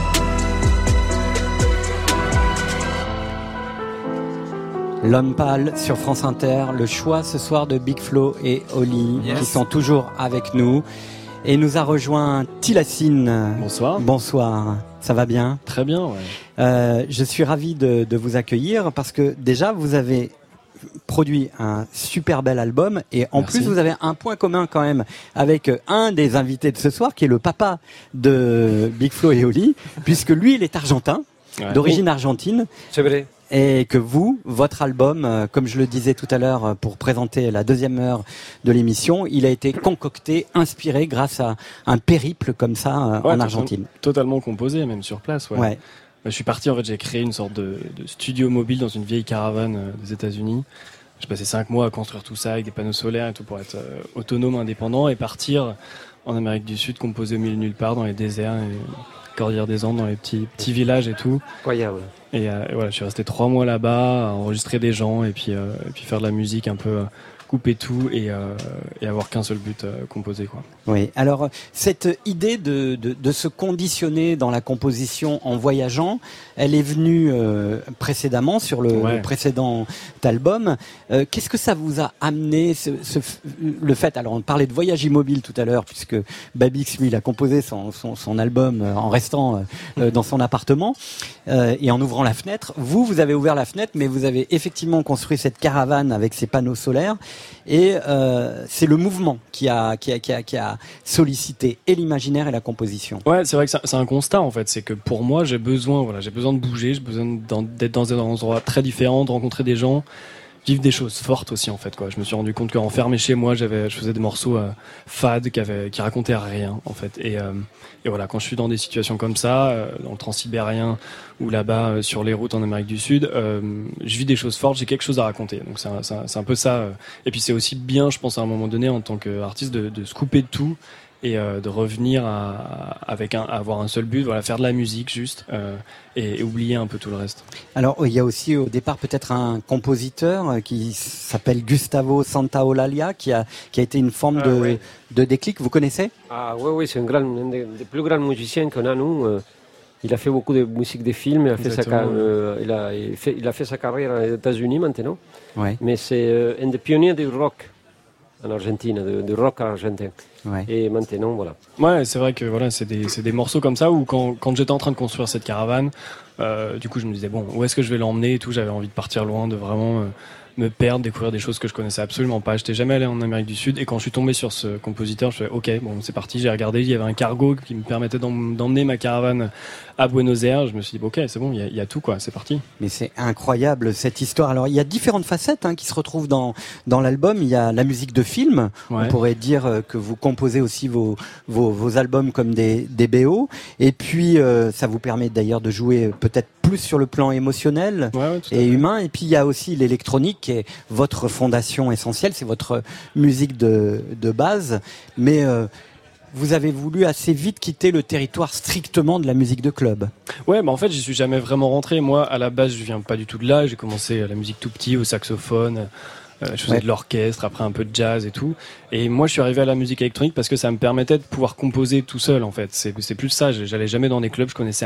L'homme pâle sur France Inter, le choix ce soir de Big Flo et Oli Yes. qui sont toujours avec nous. Et nous a rejoint Tilacine. Bonsoir. Bonsoir. Ça va bien? Très bien, ouais. Euh, je suis ravi de, de vous accueillir parce que déjà vous avez produit un super bel album et en Merci. plus vous avez un point commun quand même avec un des invités de ce soir qui est le papa de Big Flo et Oli puisque lui il est argentin Ouais. d'origine argentine C'est vrai. Et que vous, votre album, euh, comme je le disais tout à l'heure euh, pour présenter la deuxième heure de l'émission, il a été concocté, inspiré grâce à un périple comme ça euh, Ouais, en Argentine. Totalement composé, même sur place. Ouais. Ouais. Bah, je suis parti, en fait, j'ai créé une sorte de, de studio mobile dans une vieille caravane euh, des États-Unis. J'ai passé cinq mois à construire tout ça avec des panneaux solaires et tout pour être euh, autonome, indépendant et partir en Amérique du Sud, composé au milieu de nulle part, dans les déserts, et Cordillère des Andes, dans les petits, petits villages et tout. Incroyable. Et, euh, et voilà, je suis resté trois mois là-bas, à enregistrer des gens et puis, euh, et puis faire de la musique un peu euh, couper tout et, et avoir qu'un seul but, composer quoi. Oui. Alors, cette idée de, de, de se conditionner dans la composition en voyageant, elle est venue euh, précédemment sur le, Ouais. le précédent album. Euh, Qu'est-ce que ça vous a amené, ce, ce le fait Alors, on parlait de voyage immobile tout à l'heure, puisque Babix, lui, il a composé son, son, son album euh, en restant euh, euh, dans son appartement euh, et en ouvrant la fenêtre. Vous, vous avez ouvert la fenêtre, mais vous avez effectivement construit cette caravane avec ses panneaux solaires. Et euh, c'est le mouvement qui a, qui, a, qui, a, qui a sollicité et l'imaginaire et la composition. Ouais, c'est vrai que c'est- un constat en fait. C'est que pour moi, j'ai besoin, voilà, j'ai besoin de bouger, j'ai besoin d'être dans un endroit très différent, de rencontrer des gens, vivre des choses fortes aussi en fait. Quoi. Je me suis rendu compte qu'enfermé chez moi, j'avais, je faisais des morceaux euh, fades qui, avaient, qui racontaient rien en fait. Et, euh, et voilà, quand je suis dans des situations comme ça, euh, dans le transsibérien ou là-bas euh, sur les routes en Amérique du Sud, je vis des choses fortes, j'ai quelque chose à raconter. Donc c'est un, un- un peu ça. Et puis c'est aussi bien, je pense à un moment donné en tant qu'artiste, de, de se couper de tout et euh, de revenir à, avec un, à avoir un seul but, voilà, faire de la musique juste euh, et, et oublier un peu tout le reste. Alors, il y a aussi au départ peut-être un compositeur euh, qui s'appelle Gustavo Santaolalia, qui a, qui a été une forme Ah, de, de déclic. Vous connaissez? Ah oui, oui, c'est un, grand, un des, des plus grands musiciens qu'on a, nous. Il a fait beaucoup de musique de films, il a, fait sa, euh, il, a, il, fait, il a fait sa carrière aux États-Unis maintenant. Ouais. Mais c'est euh, un des pionniers du rock en Argentine, du, du rock argentin. Ouais. Et maintenant, voilà. Ouais, c'est vrai que voilà, c'est des, c'est des morceaux comme ça où quand, quand j'étais en train de construire cette caravane, euh, du coup je me disais bon, où est-ce que je vais l'emmener et tout? J'avais envie de partir loin, de vraiment euh, me perdre, découvrir des choses que je connaissais absolument pas. J'étais jamais allé en Amérique du Sud et quand je suis tombé sur ce compositeur, je fais ok, bon c'est parti. J'ai regardé, il y avait un cargo qui me permettait d'em- d'emmener ma caravane à Buenos Aires. Je me suis dit ok, c'est bon, il y a, il y a tout quoi, c'est parti. Mais c'est incroyable cette histoire. Alors il y a différentes facettes hein, qui se retrouvent dans dans l'album. Il y a la musique de film. Ouais. On pourrait dire euh, que vous composez aussi vos vos, vos albums comme des des BO. Et puis euh, ça vous permet d'ailleurs de jouer peut-être plus sur le plan émotionnel et humain. Et puis il y a aussi l'électronique qui est votre fondation essentielle. C'est votre musique de de base. Mais euh, vous avez voulu assez vite quitter le territoire strictement de la musique de club. Ouais, bah en fait, j'y suis jamais vraiment rentré. Moi, à la base, je viens pas du tout de là. J'ai commencé à la musique tout petit, au saxophone. Euh, je faisais Ouais. de l'orchestre, après un peu de jazz et tout. Et moi, je suis arrivé à la musique électronique parce que ça me permettait de pouvoir composer tout seul, en fait. C'est c'est plus ça. J'allais jamais dans des clubs. Je connaissais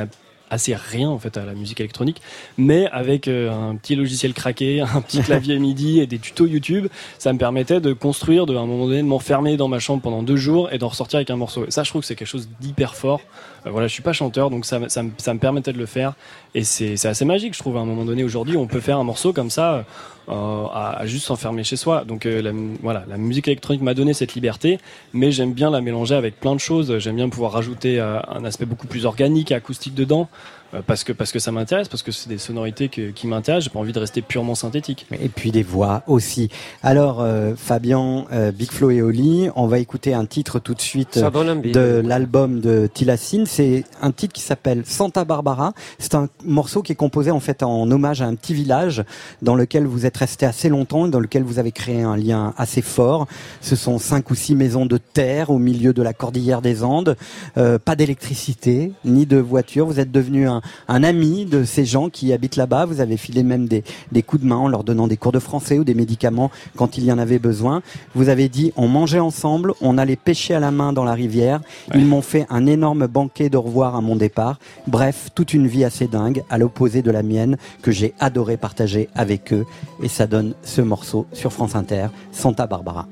assez rien, en fait, à la musique électronique. Mais avec euh, un petit logiciel craqué, un petit clavier MIDI et des tutos YouTube, ça me permettait de construire, de, un moment donné, de m'enfermer dans ma chambre pendant deux jours et d'en ressortir avec un morceau. Et ça, je trouve que c'est quelque chose d'hyper fort. Euh, voilà, je suis pas chanteur, donc ça, ça, ça me permettait de le faire. Et c'est assez magique, je trouve, à un moment donné. Aujourd'hui, on peut faire un morceau comme ça, euh, à, à juste s'enfermer chez soi. Donc euh, voilà, la musique électronique m'a donné cette liberté, mais j'aime bien la mélanger avec plein de choses. J'aime bien pouvoir rajouter euh, un aspect beaucoup plus organique, acoustique dedans. Euh, parce que parce que ça m'intéresse, parce que c'est des sonorités que- qui m'intéressent. J'ai pas envie de rester purement synthétique. Et puis des voix aussi. Alors euh, Fabien, euh, Big Flo et Oli, on va écouter un titre tout de suite Ça euh, de l'album de Tilacine. C'est un titre qui s'appelle Santa Barbara. C'est un morceau qui est composé en fait en hommage à un petit village dans lequel vous êtes resté assez longtemps, et dans lequel vous avez créé un lien assez fort. Ce sont cinq ou six maisons de terre au milieu de la cordillère des Andes, Euh, pas d'électricité ni de voiture. Vous êtes devenu un, un ami de ces gens qui habitent là-bas. Vous avez filé même des, des coups de main en leur donnant des cours de français ou des médicaments quand il y en avait besoin. Vous avez dit on mangeait ensemble, on allait pêcher à la main dans la rivière. Ils m'ont fait un énorme banquet de revoir à mon départ. Bref, toute une vie assez dingue, à l'opposé de la mienne, que j'ai adoré partager avec eux. Et ça donne ce morceau sur France Inter, Santa Barbara.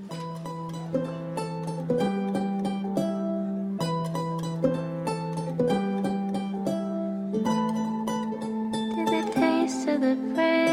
the grave.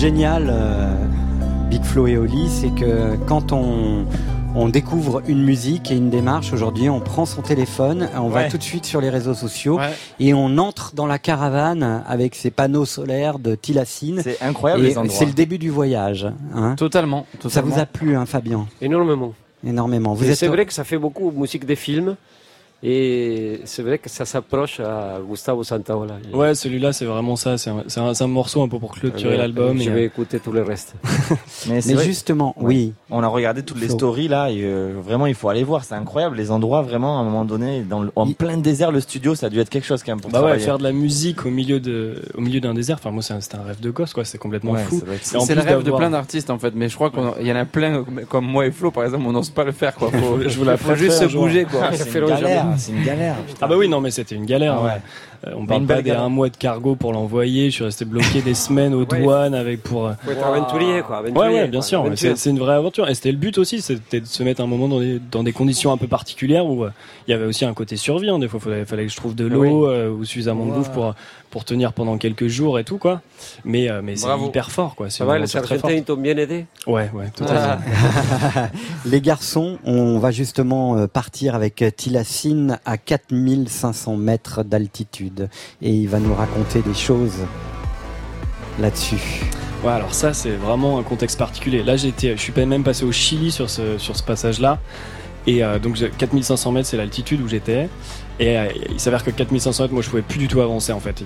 Génial, euh, Big Flo et Oli, c'est que quand on, on découvre une musique et une démarche, aujourd'hui, on prend son téléphone, on va tout de suite sur les réseaux sociaux et on entre dans la caravane avec ses panneaux solaires de Tilacine. C'est incroyable, Et les endroits. C'est le début du voyage. hein. Totalement, Ça vous a plu, hein, Fabien? Énormément. Énormément. Vous Et êtes C'est vrai que ça fait beaucoup de musique de films. Et c'est vrai que ça s'approche à Gustavo Santaola. Ouais, celui-là, c'est vraiment ça. C'est un, morceau un peu pour clôturer Ouais, l'album. Je et, vais euh, écouter tout le reste. Mais, justement, Ouais. oui. On a regardé toutes les stories là, et euh, vraiment il faut aller voir, c'est incroyable les endroits vraiment à un moment donné dans le- en plein désert le studio ça a dû être quelque chose quand même pour Bah ouais, faire de la musique au milieu de, au milieu d'un désert. Enfin, moi, c'est un- c'était un rêve de gosse, quoi. C'est complètement Ouais, fou. C'est le rêve de plein d'artistes en fait, mais je crois qu'il y en a plein comme- moi et Flo par exemple, on n'ose pas le faire quoi. Faut, Je vous la faut juste se bouger quoi. C'est une galère. Ah bah oui, non, mais c'était une galère. Ah ouais. Euh, on Mais parle pas des un mois de cargo pour l'envoyer. Je suis resté bloqué des semaines aux douanes avec pour. Faut être aventurier, quoi. Ouais, aventurier, ouais, bien sûr. C'est une vraie aventure. Et c'était le but aussi, c'était de se mettre un moment dans des, dans des conditions un peu particulières où euh, il y avait aussi un côté survie. hein. Des fois, il fallait, fallait que je trouve de l'eau euh, ou suffisamment de bouffe pour, pour tenir pendant quelques jours et tout, quoi. Mais, euh, mais c'est hyper fort, quoi. C'est va, les Argentins, ils t'ont bien aidé Ouais, ouais, tout à fait. Les garçons, on va justement partir avec Tilassine à 4500 mètres d'altitude et il va nous raconter des choses là-dessus. Ouais, alors ça, c'est vraiment un contexte particulier. Là, j'étais, je suis même passé au Chili sur ce, sur ce passage-là. Et euh, donc, j'ai- 4500 mètres, c'est l'altitude où j'étais. Et euh, il s'avère que 4500 mètres, moi, je pouvais plus du tout avancer, en fait.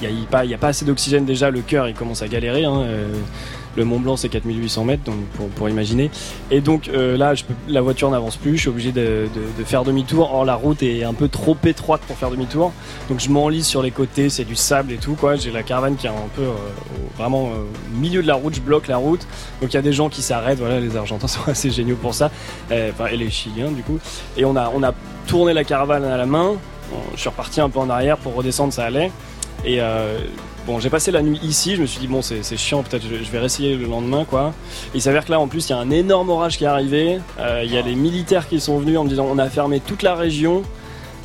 Il y a, a pas assez d'oxygène déjà. Le cœur, il commence à galérer. hein. Euh, Le Mont Blanc, c'est 4800 mètres, donc pour, imaginer. Et donc euh, là, la voiture n'avance plus. Je suis obligé de, faire demi-tour. Or, la route est un peu trop étroite pour faire demi-tour. Donc, je m'enlise sur les côtés. C'est du sable et tout. J'ai la caravane qui est un peu euh, vraiment euh, au milieu de la route. Je bloque la route. Donc, il y a des gens qui s'arrêtent. Voilà, les Argentins sont assez géniaux pour ça. Enfin, et les Chiliens, du coup. Et on a, on a tourné la caravane à la main. Je suis reparti un peu en arrière pour redescendre, ça allait. Et euh, bon, j'ai passé la nuit ici. Je me suis dit, bon, c'est chiant, peut-être je, vais réessayer le lendemain, quoi. Il s'avère que là, en plus, il y a un énorme orage qui est arrivé. Euh, Il y a les militaires qui sont venus en me disant, on a fermé toute la région.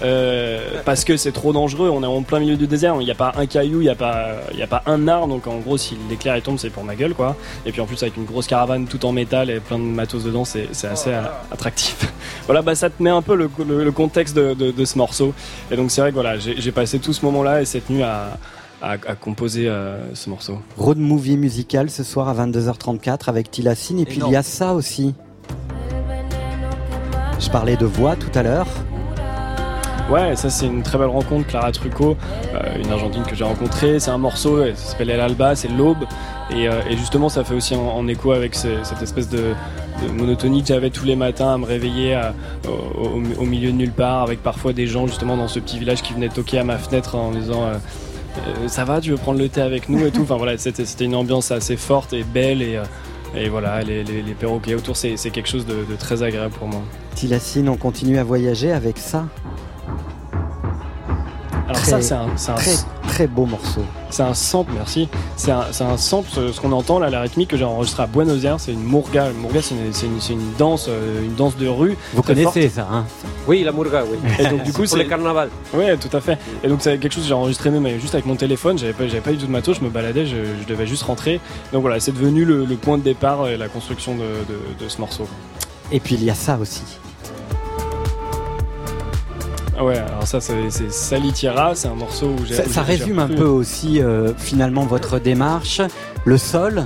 euh, parce que c'est trop dangereux, on est en plein milieu du désert, il n'y a pas un caillou, il n'y a, pas- a pas un arbre, donc en gros si l'éclair tombe c'est pour ma gueule quoi. Et puis en plus avec une grosse caravane tout en métal et plein de matos dedans, c'est assez attractif. voilà, bah ça te met un peu le, contexte de, de- ce morceau. Et donc c'est vrai que voilà, j'ai passé tout ce moment-là et cette nuit à, à, à composer euh, ce morceau. Road movie musical ce soir à 22h34 avec Tilassine et puis il y a ça aussi. Je parlais de voix tout à l'heure. Ouais, ça c'est une très belle rencontre, Clara Trucco, euh, une Argentine que j'ai rencontrée. C'est un morceau, euh, ça s'appelle El Alba, c'est l'aube. Et, euh, et justement, ça fait aussi en, en écho avec ce- cette espèce de, de monotonie que j'avais tous les matins à me réveiller à- au, au- au milieu de nulle part, avec parfois des gens justement dans ce petit village qui venaient toquer à ma fenêtre en me disant. euh, euh, ça va, tu veux prendre le thé avec nous et tout? Enfin voilà, c'était une ambiance assez forte et belle et, euh, voilà, les, perroquets autour, c'est quelque chose de, très agréable pour moi. Tilassine, on continue à voyager avec ça. Alors Très- ça, c'est un, c'est un- très, très beau morceau. C'est un sample, merci. C'est un, sample, ce, ce qu'on entend là, la rythmique que j'ai enregistré à Buenos Aires, c'est une murga. Une murga, c'est une, danse, euh, une danse de rue. Vous connaissez forte. ça, hein Oui, la murga, oui. Et donc du coup, pour c'est le carnaval. Ouais, tout à fait. Et donc c'est quelque chose que j'ai enregistré même juste avec mon téléphone. J'avais pas, j'avais pas du tout de matos. Je me baladais, je, je devais juste rentrer. Donc voilà, c'est devenu le, le point de départ et la construction de, de- de ce morceau. Et puis il y a ça aussi. Ah ouais, alors ça c'est, Salitiera, c'est un morceau où j'ai. Ça, ça résume un peu aussi euh, finalement votre démarche, le sol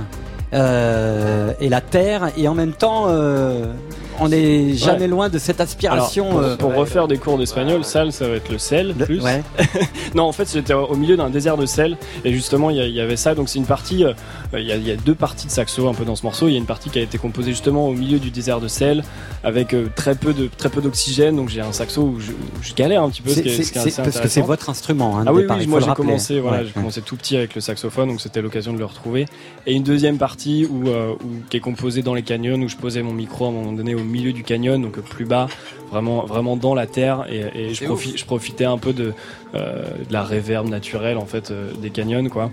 euh, et la terre, et en même temps, euh, on n'est jamais Ouais. loin de cette aspiration. Alors, pour, euh, pour refaire des cours d'espagnol, sal, ça va être le sel plus. ouais. non, en fait, j'étais au milieu d'un désert de sel et justement, il y, avait ça. Donc, c'est une partie. euh, Il y, a, il y a deux parties de saxo un peu dans ce morceau. Il y a une partie qui a été composée justement au milieu du désert de sel avec euh, très peu de très peu d'oxygène. Donc, j'ai un saxo où je, où je galère un petit peu. ce C'est- qui est- c'est- ce qui est c'est- assez parce que c'est votre instrument, hein, ah oui, départ, oui, moi j'ai commencé, voilà, Ouais, j'ai ouais. commencé tout petit avec le saxophone, donc c'était l'occasion de le retrouver. Et une deuxième partie où, euh, où- qui est composée dans les canyons, où je posais mon micro à un moment donné au milieu du canyon, donc plus bas, vraiment, vraiment dans la terre, et, et je, profi- je profitais un peu de, euh, de la réverb naturelle en fait euh, des canyons, quoi.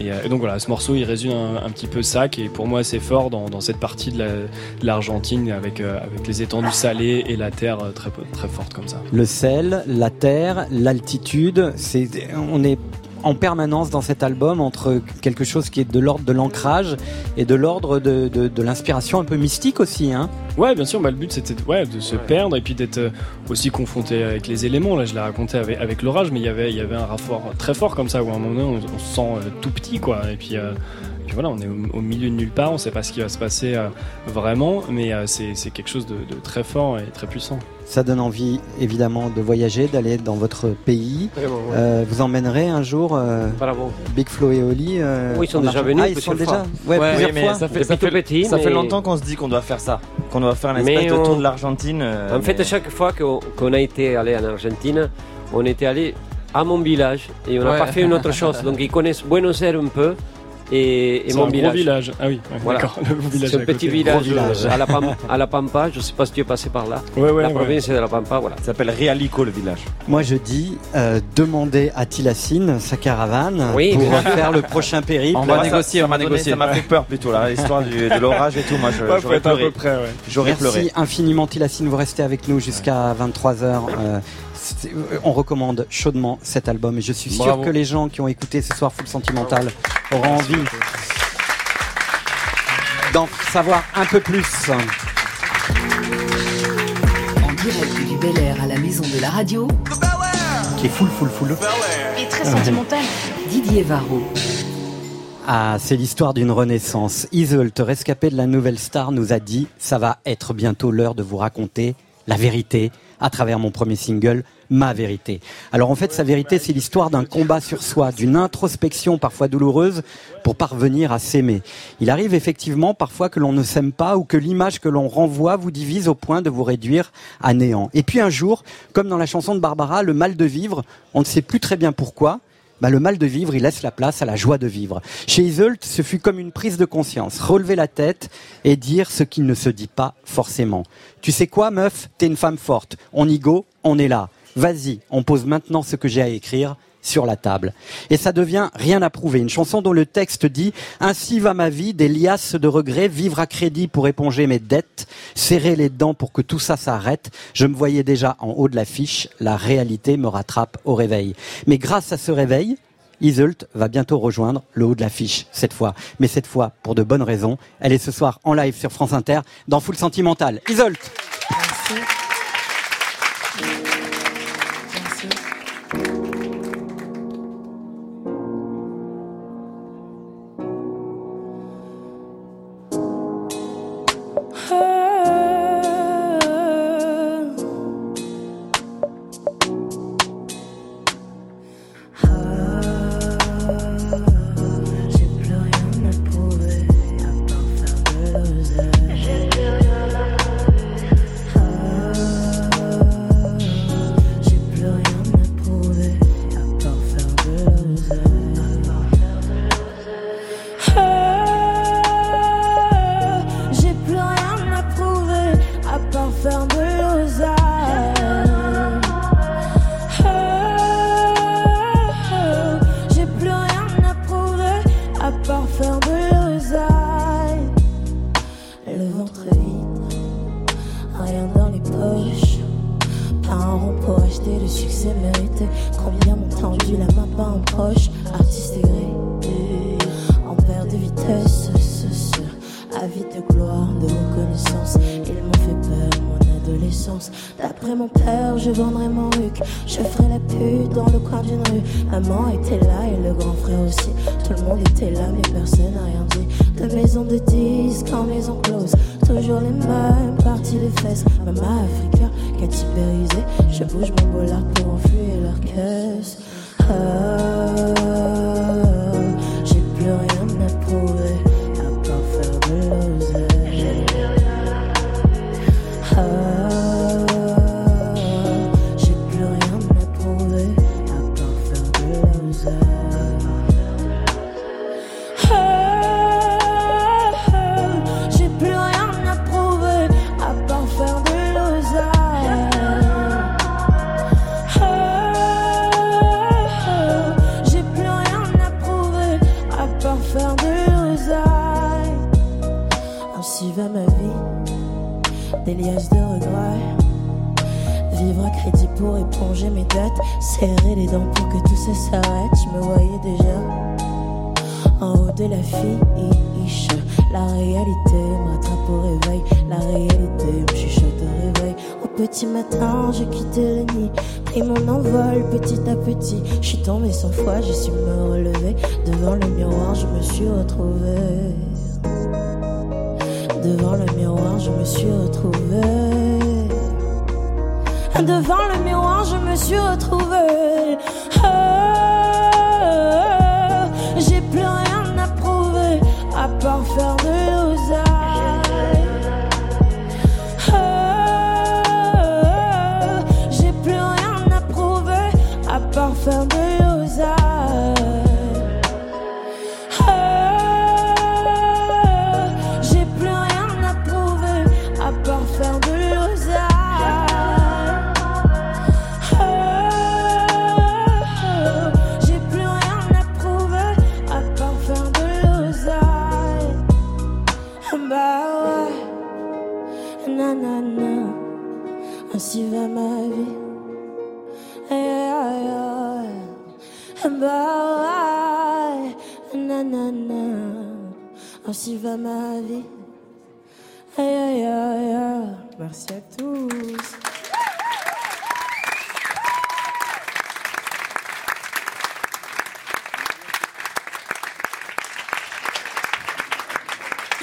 Et, euh, et donc voilà, ce morceau il résume un, un petit peu ça, qui est pour moi assez fort dans, dans cette partie de la- l'Argentine avec, euh, avec les étendues salées et la terre euh, très, très forte comme ça. Le sel, la terre, l'altitude, c'est on est en permanence dans cet album entre quelque chose qui est de l'ordre de l'ancrage et de l'ordre de, de, de l'inspiration un peu mystique aussi. Hein. Ouais, bien sûr, bah, le but c'était de- ouais, de se perdre et puis d'être euh, aussi confronté avec les éléments. Là, je l'ai raconté avec, avec l'orage, mais il y avait, il y avait un rapport très fort comme ça où à un moment donné, on, on se sent euh, tout petit, quoi. Et puis, euh, puis voilà, on est au, au milieu de nulle part, on sait pas ce qui va se passer euh, vraiment, mais euh, c'est c'est quelque chose de, de très fort et très puissant. Ça donne envie évidemment de voyager, d'aller dans votre pays. Vraiment, ouais. Euh, vous emmènerez un jour euh. Big Flo et Oli euh, Oui, ils sont déjà venus Ah, ils sont plusieurs déjà fois. ouais, Ouais, plusieurs mais fois. ça fait, Depuis ça tout fait, petit, ça fait mais- longtemps qu'on se dit qu'on doit faire ça, qu'on doit faire Mais espèce de on- tour de l'Argentine. euh, En fait, mais- chaque fois qu'on qu'on a été allé en Argentine, on était allé à mon village et on n'a Ouais. pas fait une autre chose. Donc ils connaissent Buenos Aires un peu, et, mon un gros village. village. Ah oui, ouais, Voilà. d'accord, le gros village C'est un petit village, Gros village. euh, à, la Pam- à la Pampa. Je ne sais pas si tu es passé par là. Ouais, ouais, la ouais. province de la Pampa, voilà. Ça s'appelle Rialico le village. Moi je dis, euh, demandez à Tilacine sa caravane Oui, pour faire le prochain périple. On va négocier, on va négocier. Ça m'a fait peur plutôt là, l'histoire de l'orage et tout. Moi, je- j'aurais être à pleuré. peu près, ouais. J'aurais Merci pleuré. infiniment Tilacine, vous restez avec nous jusqu'à 23h. On recommande chaudement cet album et je suis sûr Bravo. que les gens qui ont écouté ce soir Full Sentimental auront envie d'en savoir un peu plus. En direct du Bel Air à la maison de la radio. Qui est full, full, full. Et très sentimental. Didier Varro. Ah, c'est l'histoire d'une renaissance. Iseult, rescapé de la nouvelle star, nous a dit ça va être bientôt l'heure de vous raconter la vérité à travers mon premier single, Ma vérité. Alors en fait, sa vérité, c'est l'histoire d'un combat sur soi, d'une introspection parfois douloureuse pour parvenir à s'aimer. Il arrive effectivement parfois que l'on ne s'aime pas ou que l'image que l'on renvoie vous divise au point de vous réduire à néant. Et puis un jour, comme dans la chanson de Barbara, le mal de vivre, on ne sait plus très bien pourquoi, bah, le mal de vivre, il laisse la place à la joie de vivre. Chez Iseult, ce fut comme une prise de conscience, relever la tête et dire ce qui ne se dit pas forcément. Tu sais quoi, meuf? T'es une femme forte. On y go, on est là. Vas-y, on pose maintenant ce que j'ai à écrire sur la table. Et ça devient rien à prouver. Une chanson dont le texte dit Ainsi va ma vie, des liasses de regrets, vivre à crédit pour éponger mes dettes, serrer les dents pour que tout ça s'arrête. Je me voyais déjà en haut de l'affiche, la réalité me rattrape au réveil. Mais grâce à ce réveil, Iseult va bientôt rejoindre le haut de l'affiche cette fois. Mais cette fois, pour de bonnes raisons, elle est ce soir en live sur France Inter dans Full Sentimental. Iseult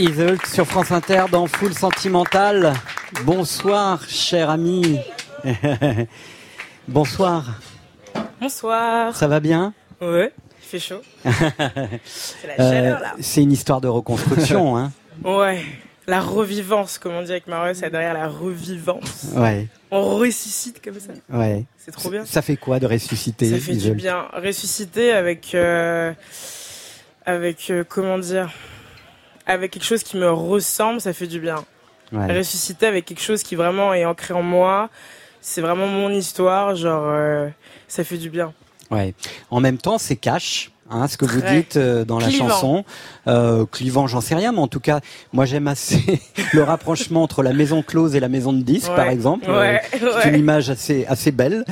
Isolde sur France Inter dans Full Sentimental. Bonsoir, cher ami. Bonsoir. Bonsoir. Ça va bien? Ouais, il fait chaud. C'est la chaleur, là. C'est une histoire de reconstruction, hein Ouais, la revivance, comme on dit avec Mario, c'est derrière la revivance. Ouais, On ressuscite comme ça. ouais. C'est trop bien. Ça fait quoi de ressusciter Ça fait du bien. Ressusciter avec, euh, avec euh, comment dire, avec quelque chose qui me ressemble, ça fait du bien. Ouais. Ressusciter avec quelque chose qui vraiment est ancré en moi, c'est vraiment mon histoire, genre, euh, ça fait du bien. Ouais. En même temps, c'est cash. Hein, ce que vous dites euh, dans la chanson, euh, clivant, j'en sais rien, mais en tout cas, moi j'aime assez le rapprochement entre la maison close et la maison de disques, Ouais. par exemple. Ouais, c'est ouais. une image assez assez belle.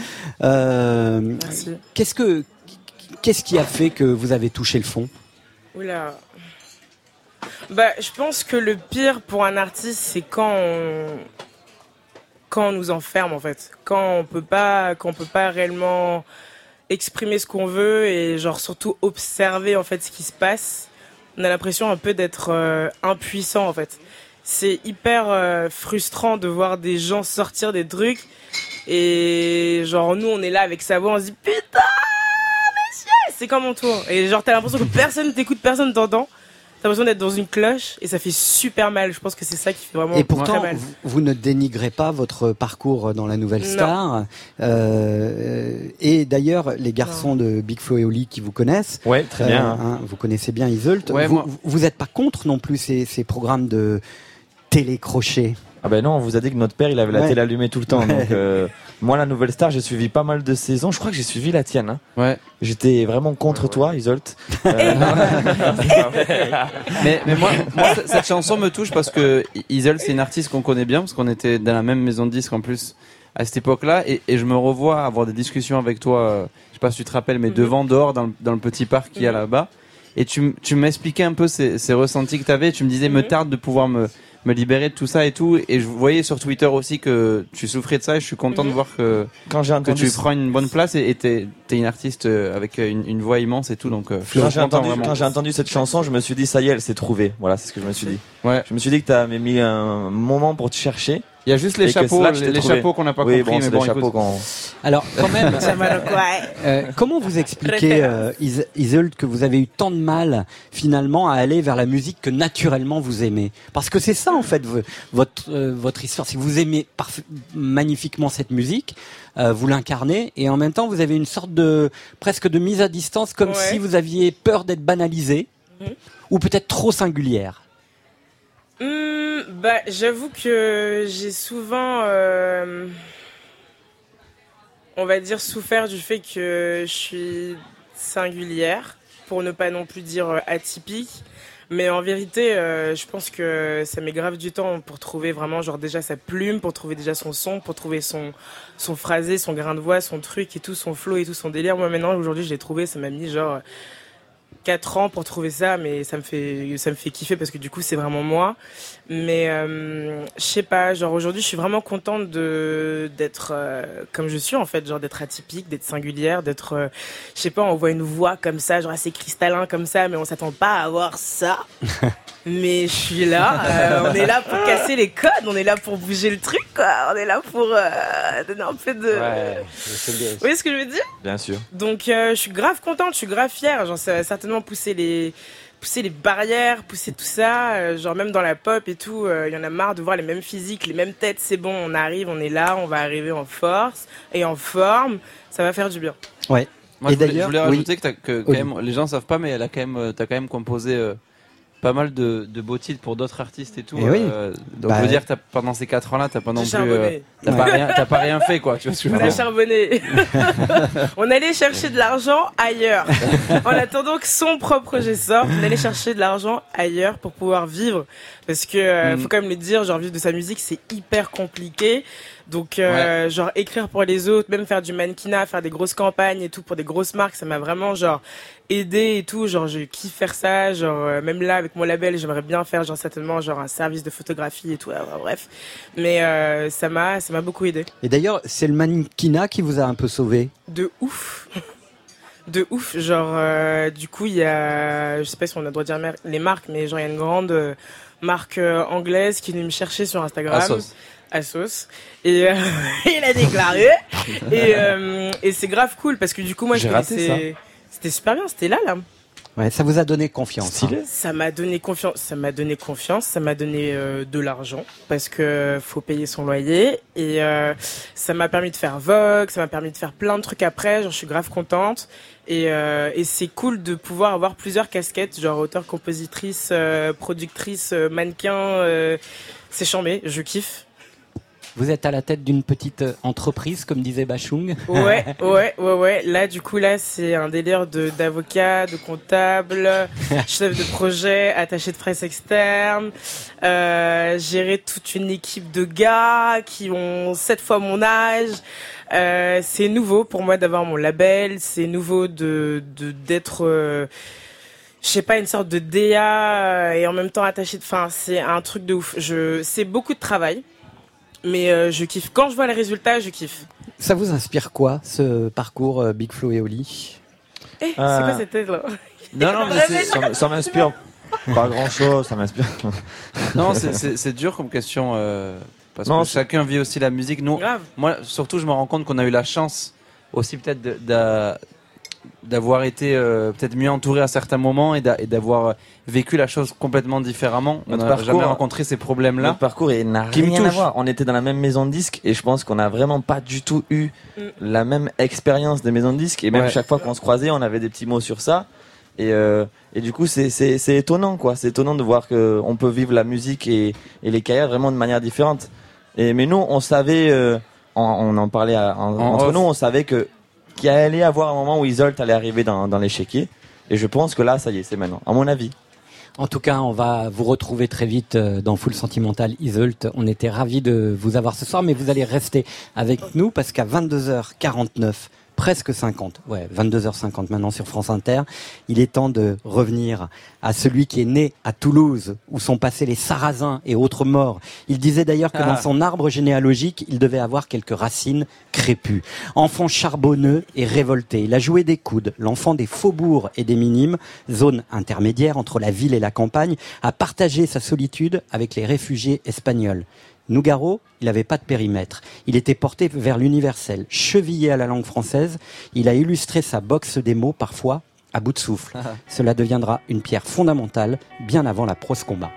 Euh, Merci. Qu'est-ce que qu'est-ce qui a fait que vous avez touché le fond? Oula. Bah, je pense que le pire pour un artiste, c'est quand on, quand on nous enferme en fait, quand on peut pas, quand peut pas réellement exprimer ce qu'on veut et genre surtout observer en fait ce qui se passe. On a l'impression un peu d'être euh, impuissant en fait. C'est hyper euh, frustrant de voir des gens sortir des trucs et genre nous on est là avec sa voix, on se dit putain monsieur, c'est comme mon tour. Et genre t'as l'impression que personne t'écoute, personne t'entend. T'as l'impression d'être dans une cloche et ça fait super mal. Je pense que c'est ça qui fait vraiment Et très pourtant, mal. vous, vous ne dénigrez pas votre parcours dans la Nouvelle. Star. Euh, et d'ailleurs, les garçons de Big Flo et Oli qui vous connaissent, Ouais, très bien, hein. hein, vous connaissez bien Isolde. Ouais, vous, moi- n'êtes pas contre non plus ces, ces programmes de télécrochet Ah ben non, on vous a dit que notre père il avait la Ouais. télé allumée tout le temps. Ouais. Donc euh, moi la nouvelle star, j'ai suivi pas mal de saisons. Je crois que j'ai suivi la tienne. Hein. Ouais. J'étais vraiment contre toi, Isolt. Euh, mais, mais moi, cette chanson me touche parce que Isol, c'est une artiste qu'on connaît bien parce qu'on était dans la même maison de disques en plus à cette époque-là et, et je me revois avoir des discussions avec toi, euh, je sais pas si tu te rappelles, mais devant dehors dans le, dans le petit parc qu'il y a là-bas et tu, tu m'expliquais un peu ces, ces ressentis que tu avais, tu me disais me tarde de pouvoir me, me libérer de tout ça et tout et je voyais sur Twitter aussi que tu souffrais de ça et je suis content de voir que, Quand j'ai que tu prends une bonne place et t'es es une artiste euh, avec une, une voix immense et tout donc euh, Quand j'ai entendu, vraiment. quand j'ai entendu cette chanson, je me suis dit ça y est, elle s'est trouvée. Voilà, c'est ce que je me suis dit. Ouais. Je me suis dit que tu avais mis un moment pour te chercher. Il y a juste les chapeaux, les chapeaux qu'on n'a pas Oui, compris, bon, mais bon, écoute. Alors, quand même, euh, comment vous expliquez, euh, Is- Isolde, que vous avez eu tant de mal finalement à aller vers la musique que naturellement vous aimez? Parce que c'est ça en fait votre euh, votre histoire. Si vous aimez magnifiquement cette musique, euh, vous l'incarnez et en même temps vous avez une sorte de presque de mise à distance, comme Ouais. si vous aviez peur d'être banalisé Mhm. ou peut-être trop singulière. Hum, bah, j'avoue que j'ai souvent, euh, on va dire, souffert du fait que je suis singulière, pour ne pas non plus dire euh, atypique. Mais en vérité, euh, je pense que ça met grave du temps pour trouver vraiment, genre déjà sa plume, pour trouver déjà son son, pour trouver son, son phrasé, son grain de voix, son truc et tout, son flow et tout, son délire. Moi maintenant, aujourd'hui, je l'ai trouvé, ça m'a mis genre 4 ans pour trouver ça, mais ça me fait, ça me fait kiffer parce que du coup, c'est vraiment moi. Mais euh, je sais pas, genre aujourd'hui, je suis vraiment contente de d'être euh, comme je suis en fait, genre d'être atypique, d'être singulière, d'être, euh, je sais pas, on voit une voix comme ça, genre assez cristallin comme ça, mais on s'attend pas à avoir ça. mais je suis là, euh, on est là pour casser les codes, on est là pour bouger le truc, quoi. On est là pour euh, donner un peu de. Vous voyez ce que je veux dire? Bien sûr. donc euh, je suis grave contente, je suis grave fière. Genre ça les pousser les barrières, pousser tout ça. Euh, genre même dans la pop et tout, euh, il y en a marre de voir les mêmes physiques, les mêmes têtes. C'est bon, on arrive, on est là, on va arriver en force et en forme. Ça va faire du bien. Ouais. Moi, Et je voulais, je voulais oui. rajouter que, t'as- que quand Oui. même, les gens savent pas, mais elle a quand même, euh, t'as quand même composé euh, pas mal de, de beaux titres pour d'autres artistes et tout. Eh oui. euh, donc Bah, je veux dire, t'as- pendant ces 4 ans-là, t'as pas non plus, euh, t'as pas rien, t'as pas rien fait quoi. Tu vois ce que je On a charbonné. on allait chercher de l'argent ailleurs. en attendant que son propre projet sorte, on allait chercher de l'argent ailleurs pour pouvoir vivre. Parce que euh, Mm. faut quand même le dire, genre vivre de sa musique, c'est hyper compliqué. Donc, euh, genre écrire pour les autres, même faire du mannequinat, faire des grosses campagnes et tout pour des grosses marques, ça m'a vraiment genre aidé et tout. Genre, je kiffe faire ça. Genre, euh, même là avec mon label, j'aimerais bien faire genre certainement genre un service de photographie et tout. bref, mais euh, ça m'a ça m'a beaucoup aidé. Et d'ailleurs, c'est le mannequinat qui vous a un peu sauvé? De ouf. De ouf, genre euh, du coup il y a, je sais pas si on a le droit de dire mer- les marques, mais genre il y a une grande euh, marque euh, anglaise qui est venue me chercher sur Instagram. Asos. Asos. Et euh, il a déclaré. et euh, et c'est grave cool parce que du coup moi je connaissais- C'était super bien, c'était là là. Ouais, ça vous a donné confiance. hein. Ça m'a donné confiance, ça m'a donné confiance, ça m'a donné euh, de l'argent parce que faut payer son loyer et euh, ça m'a permis de faire Vogue, ça m'a permis de faire plein de trucs après, genre je suis grave contente et, euh, et c'est cool de pouvoir avoir plusieurs casquettes, genre auteur, compositrice, euh, productrice, euh, mannequin, euh, c'est chambé, je kiffe. Vous êtes à la tête d'une petite euh, entreprise, comme disait Bachung. Ouais, ouais, ouais, ouais. Là, du coup, là, c'est un délire de d'avocat, de comptable, chef de projet, attaché de presse externe, euh, gérer toute une équipe de gars qui ont sept fois mon âge. Euh, c'est nouveau pour moi d'avoir mon label. C'est nouveau de de- d'être euh, je sais pas une sorte de DA euh, et en même temps attaché de enfin c'est un truc de ouf je c'est beaucoup de travail mais euh, je kiffe quand je vois les résultats je kiffe Ça vous inspire quoi, ce parcours euh, Big Flo et Oli? Eh, c'est Euh, quoi cette tête là? Non, non, mais c'est- ça, ça m'inspire pas grand chose, ça m'inspire. Non, c'est- c'est c'est dur comme question. euh, parce Non, que c'est- chacun vit aussi la musique. Nous, Grave. moi, surtout, je me rends compte qu'on a eu la chance aussi peut-être de- d'a- d'avoir été euh, peut-être mieux entouré à certains moments et d'a- et d'avoir vécu la chose complètement différemment. On n'a jamais rencontré ces problèmes-là. Notre parcours n'a Qui me rien à voir. On était dans la même maison de disques et je pense qu'on n'a vraiment pas du tout eu la même expérience des maisons de disques. Et même Ouais. chaque fois qu'on se croisait, on avait des petits mots sur ça. Et, euh, et du coup, c'est- étonnant, quoi. C'est étonnant de voir que on peut vivre la musique et, et les carrières vraiment de manière différente. Et mais nous, on savait, euh, on, on en parlait à- en- En entre off. nous, on savait que qu'il allait avoir un moment où Isolt allait arriver dans, dans l'échiquier. Et je pense que là, ça y est, c'est maintenant, à mon avis. En tout cas, on va vous retrouver très vite euh, dans Full Sentimental Isolt. On était ravis de vous avoir ce soir, mais vous allez rester avec nous parce qu'à 22h49, presque 50, ouais, 22h50 maintenant sur France Inter, il est temps de revenir à celui qui est né à Toulouse, où sont passés les Sarrasins et autres morts. Il disait d'ailleurs que Ah. dans son arbre généalogique, il devait avoir quelques racines crépues. Enfant charbonneux et révolté, il a joué des coudes, l'enfant des faubourgs et des minimes, zone intermédiaire entre la ville et la campagne, a partagé sa solitude avec les réfugiés espagnols. Nougaro, il n'avait pas de périmètre. Il était porté vers l'universel, chevillé à la langue française. Il a illustré sa boxe des mots parfois à bout de souffle. Cela deviendra une pierre fondamentale bien avant la prose combat.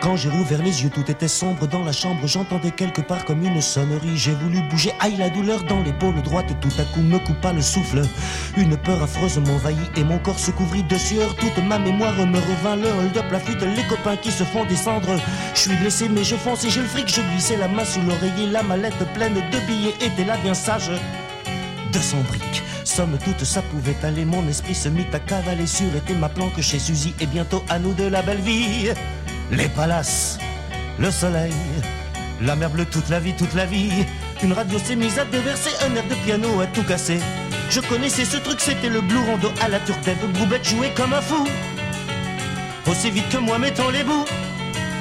Quand j'ai rouvert les yeux, tout était sombre dans la chambre. J'entendais quelque part comme une sonnerie. J'ai voulu bouger, aïe la douleur dans l'épaule droite. Tout à coup me coupa le souffle. Une peur affreuse m'envahit et mon corps se couvrit de sueur. Toute ma mémoire me revint. Le hold-up, la fuite, les copains qui se font descendre. Je suis blessé, mais je fonce et j'ai le fric. Je glissais la main sous l'oreiller. La mallette pleine de billets était là bien sage. 200 briques. Somme toute, ça pouvait aller. Mon esprit se mit à cavaler sur était ma planque chez Suzy. Et bientôt à nous de la belle vie. Les palaces, le soleil, la mer bleue toute la vie, toute la vie. Une radio s'est mise à déverser un air de piano à tout casser. Je connaissais ce truc, c'était le blue rondo à la turtève. Broubette jouait comme un fou. Aussi vite que moi, mettons les bouts.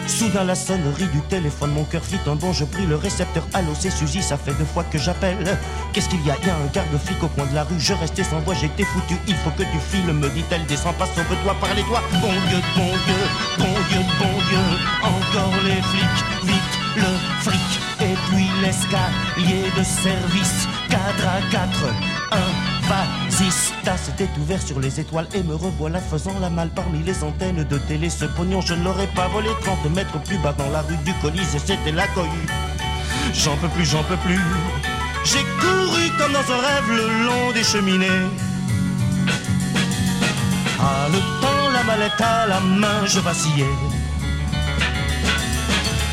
Soudain la sonnerie du téléphone, mon cœur fit un bond, je pris le récepteur. Allô, c'est Suzy, ça fait deux fois que j'appelle. Qu'est-ce qu'il y a? Il y a un garde-flic au coin de la rue, je restais sans voix, j'étais foutu. Il faut que tu files, me dit-elle, descends pas, sauve-toi par les doigts. Bon Dieu, bon Dieu, bon Dieu, bon Dieu, encore les flics, vite le fric. Et puis l'escalier de service, 4 à 4, un vasista s'était ouvert sur les étoiles et me revoilà faisant la malle parmi les antennes de télé. Ce pognon, je ne l'aurais pas volé 30 mètres plus bas dans la rue du Colisée, c'était la cohue. J'en peux plus, j'en peux plus. J'ai couru comme dans un rêve le long des cheminées. Ah, le temps, la mallette à la main, je vacillais.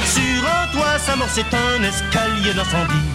Sur un toit, sa mort, c'est un escalier d'incendie.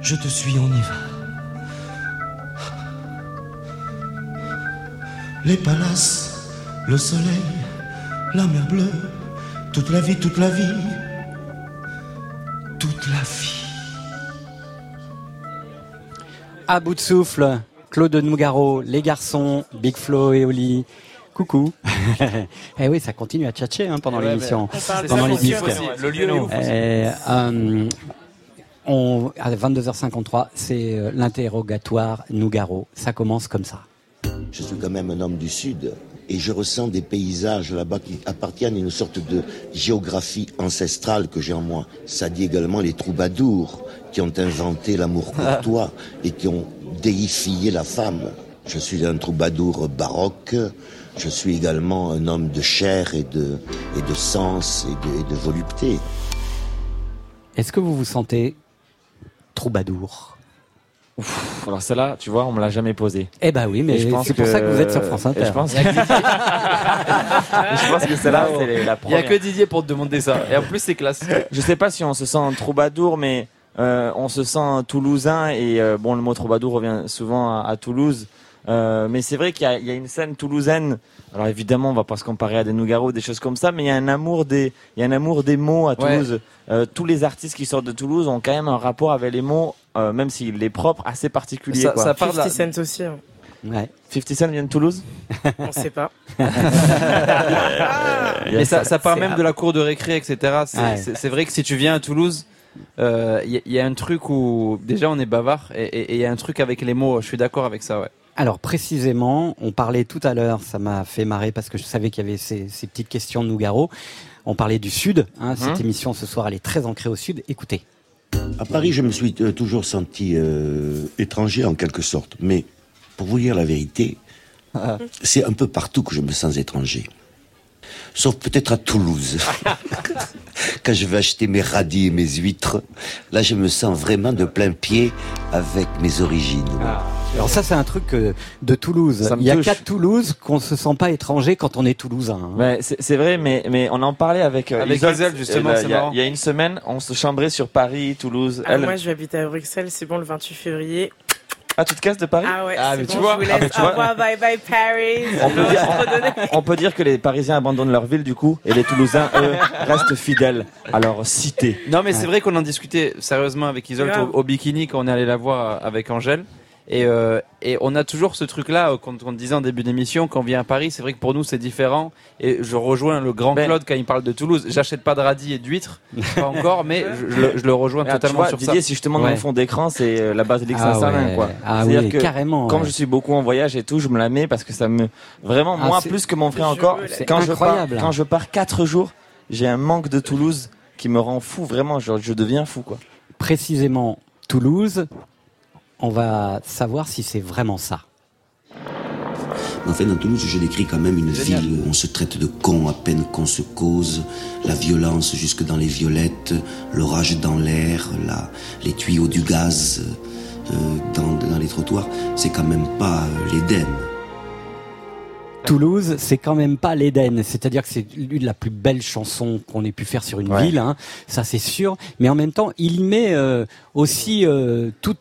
je te suis, on y va. Les palaces, le soleil, la mer bleue, toute la vie, toute la vie, toute la vie. À bout de souffle, Claude Nougaro, les garçons, Big Flo et Oli. Coucou. eh oui, ça continue à tchatcher hein, pendant Ouais, mais l'émission, pendant ça les aussi, disques. aussi. Le lieu est. Eh, euh, on, à 22h53, c'est euh, l'interrogatoire Nougaro. Ça commence comme ça. Je suis quand même un homme du Sud et je ressens des paysages là-bas qui appartiennent à une sorte de géographie ancestrale que j'ai en moi. Ça dit également les troubadours qui ont inventé l'amour courtois et qui ont déifié la femme. Je suis un troubadour baroque. Je suis également un homme de chair et de, et de sens et de, et de volupté. Est-ce que vous vous sentez troubadour Alors celle-là, tu vois, on me l'a jamais posée. Eh ben oui, mais je pense c'est pour ça que vous êtes sur France Inter. et Je pense que, je pense que celle-là, c'est la Il y a première. que Didier pour te demander ça. Et en plus, c'est classe. Je sais pas si on se sent troubadour, mais euh, on se sent toulousain et euh, bon, le mot troubadour revient souvent à, à Toulouse. Euh, mais c'est vrai qu'il y, a- il y a une scène toulousaine. Alors évidemment, on va pas se comparer à des Nougaro, des choses comme ça, mais il y a un amour des, il y a un amour des mots à Toulouse. Euh, tous les artistes qui sortent de Toulouse ont quand même un rapport avec les mots, euh, même s'il est propre, assez particulier. Ça- quoi. ça part de la- 50 Cent aussi. hein. Ouais. 50 Cent vient de Toulouse? On sait pas. Mais ça, ça part même de la cour de récré, etc. C'est Ouais. vrai que si tu viens à Toulouse, euh, il y, a- il y a un truc où déjà on est bavard et il y a un truc avec les mots. Je suis d'accord avec ça, ouais. Alors précisément, on parlait tout à l'heure, ça m'a fait marrer parce que je savais qu'il y avait ces, ces petites questions de Nougaro. On parlait du Sud. Hein, Cette Mhm. émission ce soir, elle est très ancrée au Sud. Écoutez. À Paris, je me suis euh, toujours senti euh, étranger en quelque sorte. Mais pour vous dire la vérité, c'est un peu partout que je me sens étranger. Sauf peut-être à Toulouse. Quand je vais acheter mes radis et mes huîtres, là je me sens vraiment de plein pied avec mes origines. Alors ça, c'est un truc euh, de Toulouse. Ça me Il y a qu'à Toulouse qu'on se sent pas étranger quand on est toulousain. hein. Ouais, c'est vrai, mais, mais on en parlait avec, euh, Avec justement, euh, c'est il y a- marrant. Il y a une semaine, on se chambrait sur Paris, Toulouse. Ah, Elle- moi, je vais habiter à Bruxelles, c'est bon, le 28 février. Ah, tu te casses de Paris? Ah ouais, Ah, mais bon, tu vois, je vous ah, mais laisse. tu vois. Au revoir, bye bye Paris. On peut, dire, on peut que les Parisiens abandonnent leur ville du coup, et les Toulousains, eux, restent fidèles à leur cité. Non, mais c'est vrai qu'on en discutait sérieusement avec Isolde au bikini quand on est allé la voir avec Angèle. Et, euh, et on a toujours ce truc-là, euh, quand on disait en début d'émission, quand on vient à Paris, c'est vrai que pour nous c'est différent. Et je rejoins le grand Ben- Claude quand il parle de Toulouse. J'achète pas de radis et d'huîtres, pas encore, mais je, je le- je le rejoins Ah, tu totalement vois, sur Didier, ça. si je te montre Ouais. mon fond d'écran, c'est euh, la basilique Ah Saint-Salin, ouais. quoi. Ah C'est-à-dire oui, que carrément, Comme ouais. je suis beaucoup en voyage et tout, je me la mets parce que ça me, vraiment, Ah, moi, plus que mon frère encore, veux, quand je pars, incroyable. quand je pars quatre jours, j'ai un manque de Toulouse qui me rend fou, vraiment, genre, je deviens fou, quoi. Précisément Toulouse. On va savoir si c'est vraiment ça. Enfin, dans Toulouse, je décris quand même une ville où on se traite de con à peine qu'on se cause, la violence jusque dans les violettes, l'orage dans l'air, la, les tuyaux du gaz euh, dans, dans les trottoirs. C'est quand même pas euh, l'Éden. Toulouse, c'est quand même pas l'Éden. C'est-à-dire que c'est l'une de la plus belle chanson qu'on ait pu faire sur une Ouais. ville, hein. ça c'est sûr. Mais en même temps, il y met euh, aussi euh, toute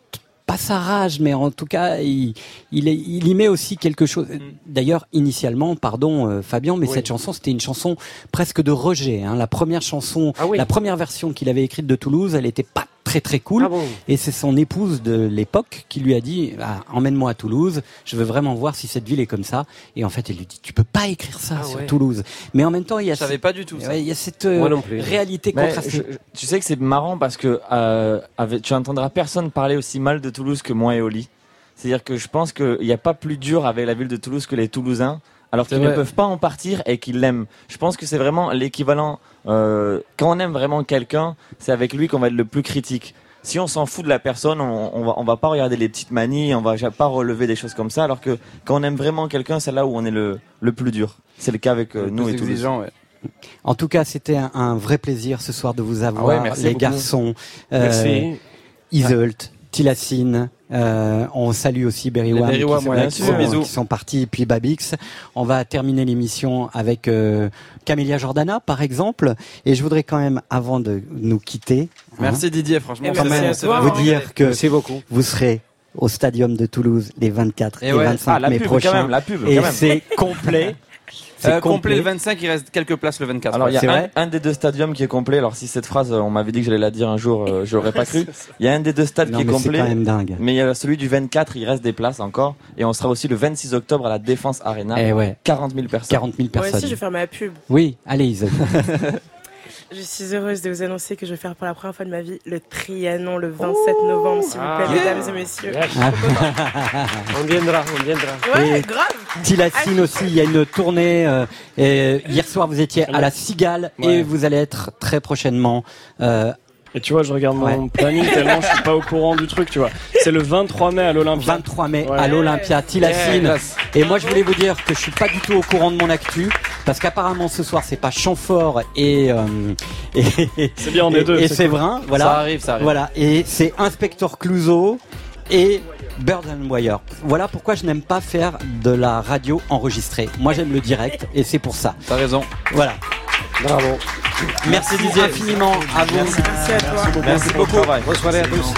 pas sa rage, mais en tout cas, il, il, est- il y met aussi quelque chose. D'ailleurs, initialement, pardon euh, Fabien, mais Oui. cette chanson, c'était une chanson presque de rejet. Hein. La première chanson, Ah oui. la première version qu'il avait écrite de Toulouse, elle était pas très très cool. Ah bon Et c'est son épouse de l'époque qui lui a dit ah, emmène-moi à Toulouse, je veux vraiment voir si cette ville est comme ça. Et en fait, elle lui dit tu peux pas écrire ça Ah sur ouais. Toulouse. Mais en même temps, il y a Je savais cette- pas du tout ça. Ouais, il y a cette euh, Moi non plus. réalité Mais contrastée. je- tu sais que c'est marrant parce que euh, avec, tu entendras personne parler aussi mal de Toulouse que moi et Oli. C'est-à-dire que je pense qu'il n'y a pas plus dur avec la ville de Toulouse que les Toulousains, alors qu'ils ne peuvent pas en partir et qu'ils l'aiment. Je pense que c'est vraiment l'équivalent. euh, quand on aime vraiment quelqu'un, c'est avec lui qu'on va être le plus critique. Si on s'en fout de la personne, on, on va on va pas regarder les petites manies, on va pas relever des choses comme ça. Alors que quand on aime vraiment quelqu'un, c'est là où on est le, le plus dur. C'est le cas avec euh, nous et Toulouse. exigeant, ouais. En tout cas, c'était un, un vrai plaisir ce soir de vous avoir, Ah ouais, merci les beaucoup. garçons. Merci. Isolt, Tilacine. euh, on salue aussi Berrywam, qui, ouais, qui sont- qui sont partis, puis Babix. On va terminer l'émission avec euh, Camélia Jordana, par exemple. Et je voudrais quand même, avant de nous quitter, hein, Merci Didier, franchement. quand merci même à toi. vous dire que Merci beaucoup. vous serez au Stadium de Toulouse les 24 et, Et ouais. 25 Ah, la mai pub, quand prochains. même, la pub, et c'est complet. C'est Euh, complet le 25, il reste quelques places le 24. Alors il y a un, un des deux stadiums qui est complet. Alors si cette phrase, on m'avait dit que j'allais la dire un jour, euh, je l'aurais pas cru. Il y a un des deux stades Non, qui est complet. quand même dingue. Mais il y a celui du 24, il reste des places encore. Et on sera aussi le 26 octobre à la Défense Arena. Eh ouais. 40 000 personnes. 40 000 Moi personnes. aussi, je vais faire ma pub. Oui, allez Isolt. Je suis heureuse de vous annoncer que je vais faire pour la première fois de ma vie le Trianon le 27 novembre, s'il vous plaît, Ah. mesdames et messieurs. on viendra, on viendra. Ouais, Et grave. Tilacine aussi, il y a une tournée. euh, et hier soir, vous étiez à la Cigale et vous allez être très prochainement. euh, Et tu vois, je regarde mon Ouais. planning tellement je suis pas au courant du truc, tu vois. C'est le 23 mai à l'Olympia. 23 mai Ouais. à l'Olympia, Tilacine. Yeah. Et moi, je voulais vous dire que je suis pas du tout au courant de mon actu parce qu'apparemment ce soir c'est pas Chamfort et euh, et C'est bien, on est deux, et c'est Séverin, cool. voilà. Ça arrive, ça arrive. Voilà, et c'est Inspecteur Clouseau et Bird and Wire. Voilà pourquoi je n'aime pas faire de la radio enregistrée. Moi, j'aime le direct et c'est pour ça. T'as raison. Voilà. Bravo. Merci Didier infiniment à vous. Merci à toi. Merci beaucoup. Bonne soirée à tous.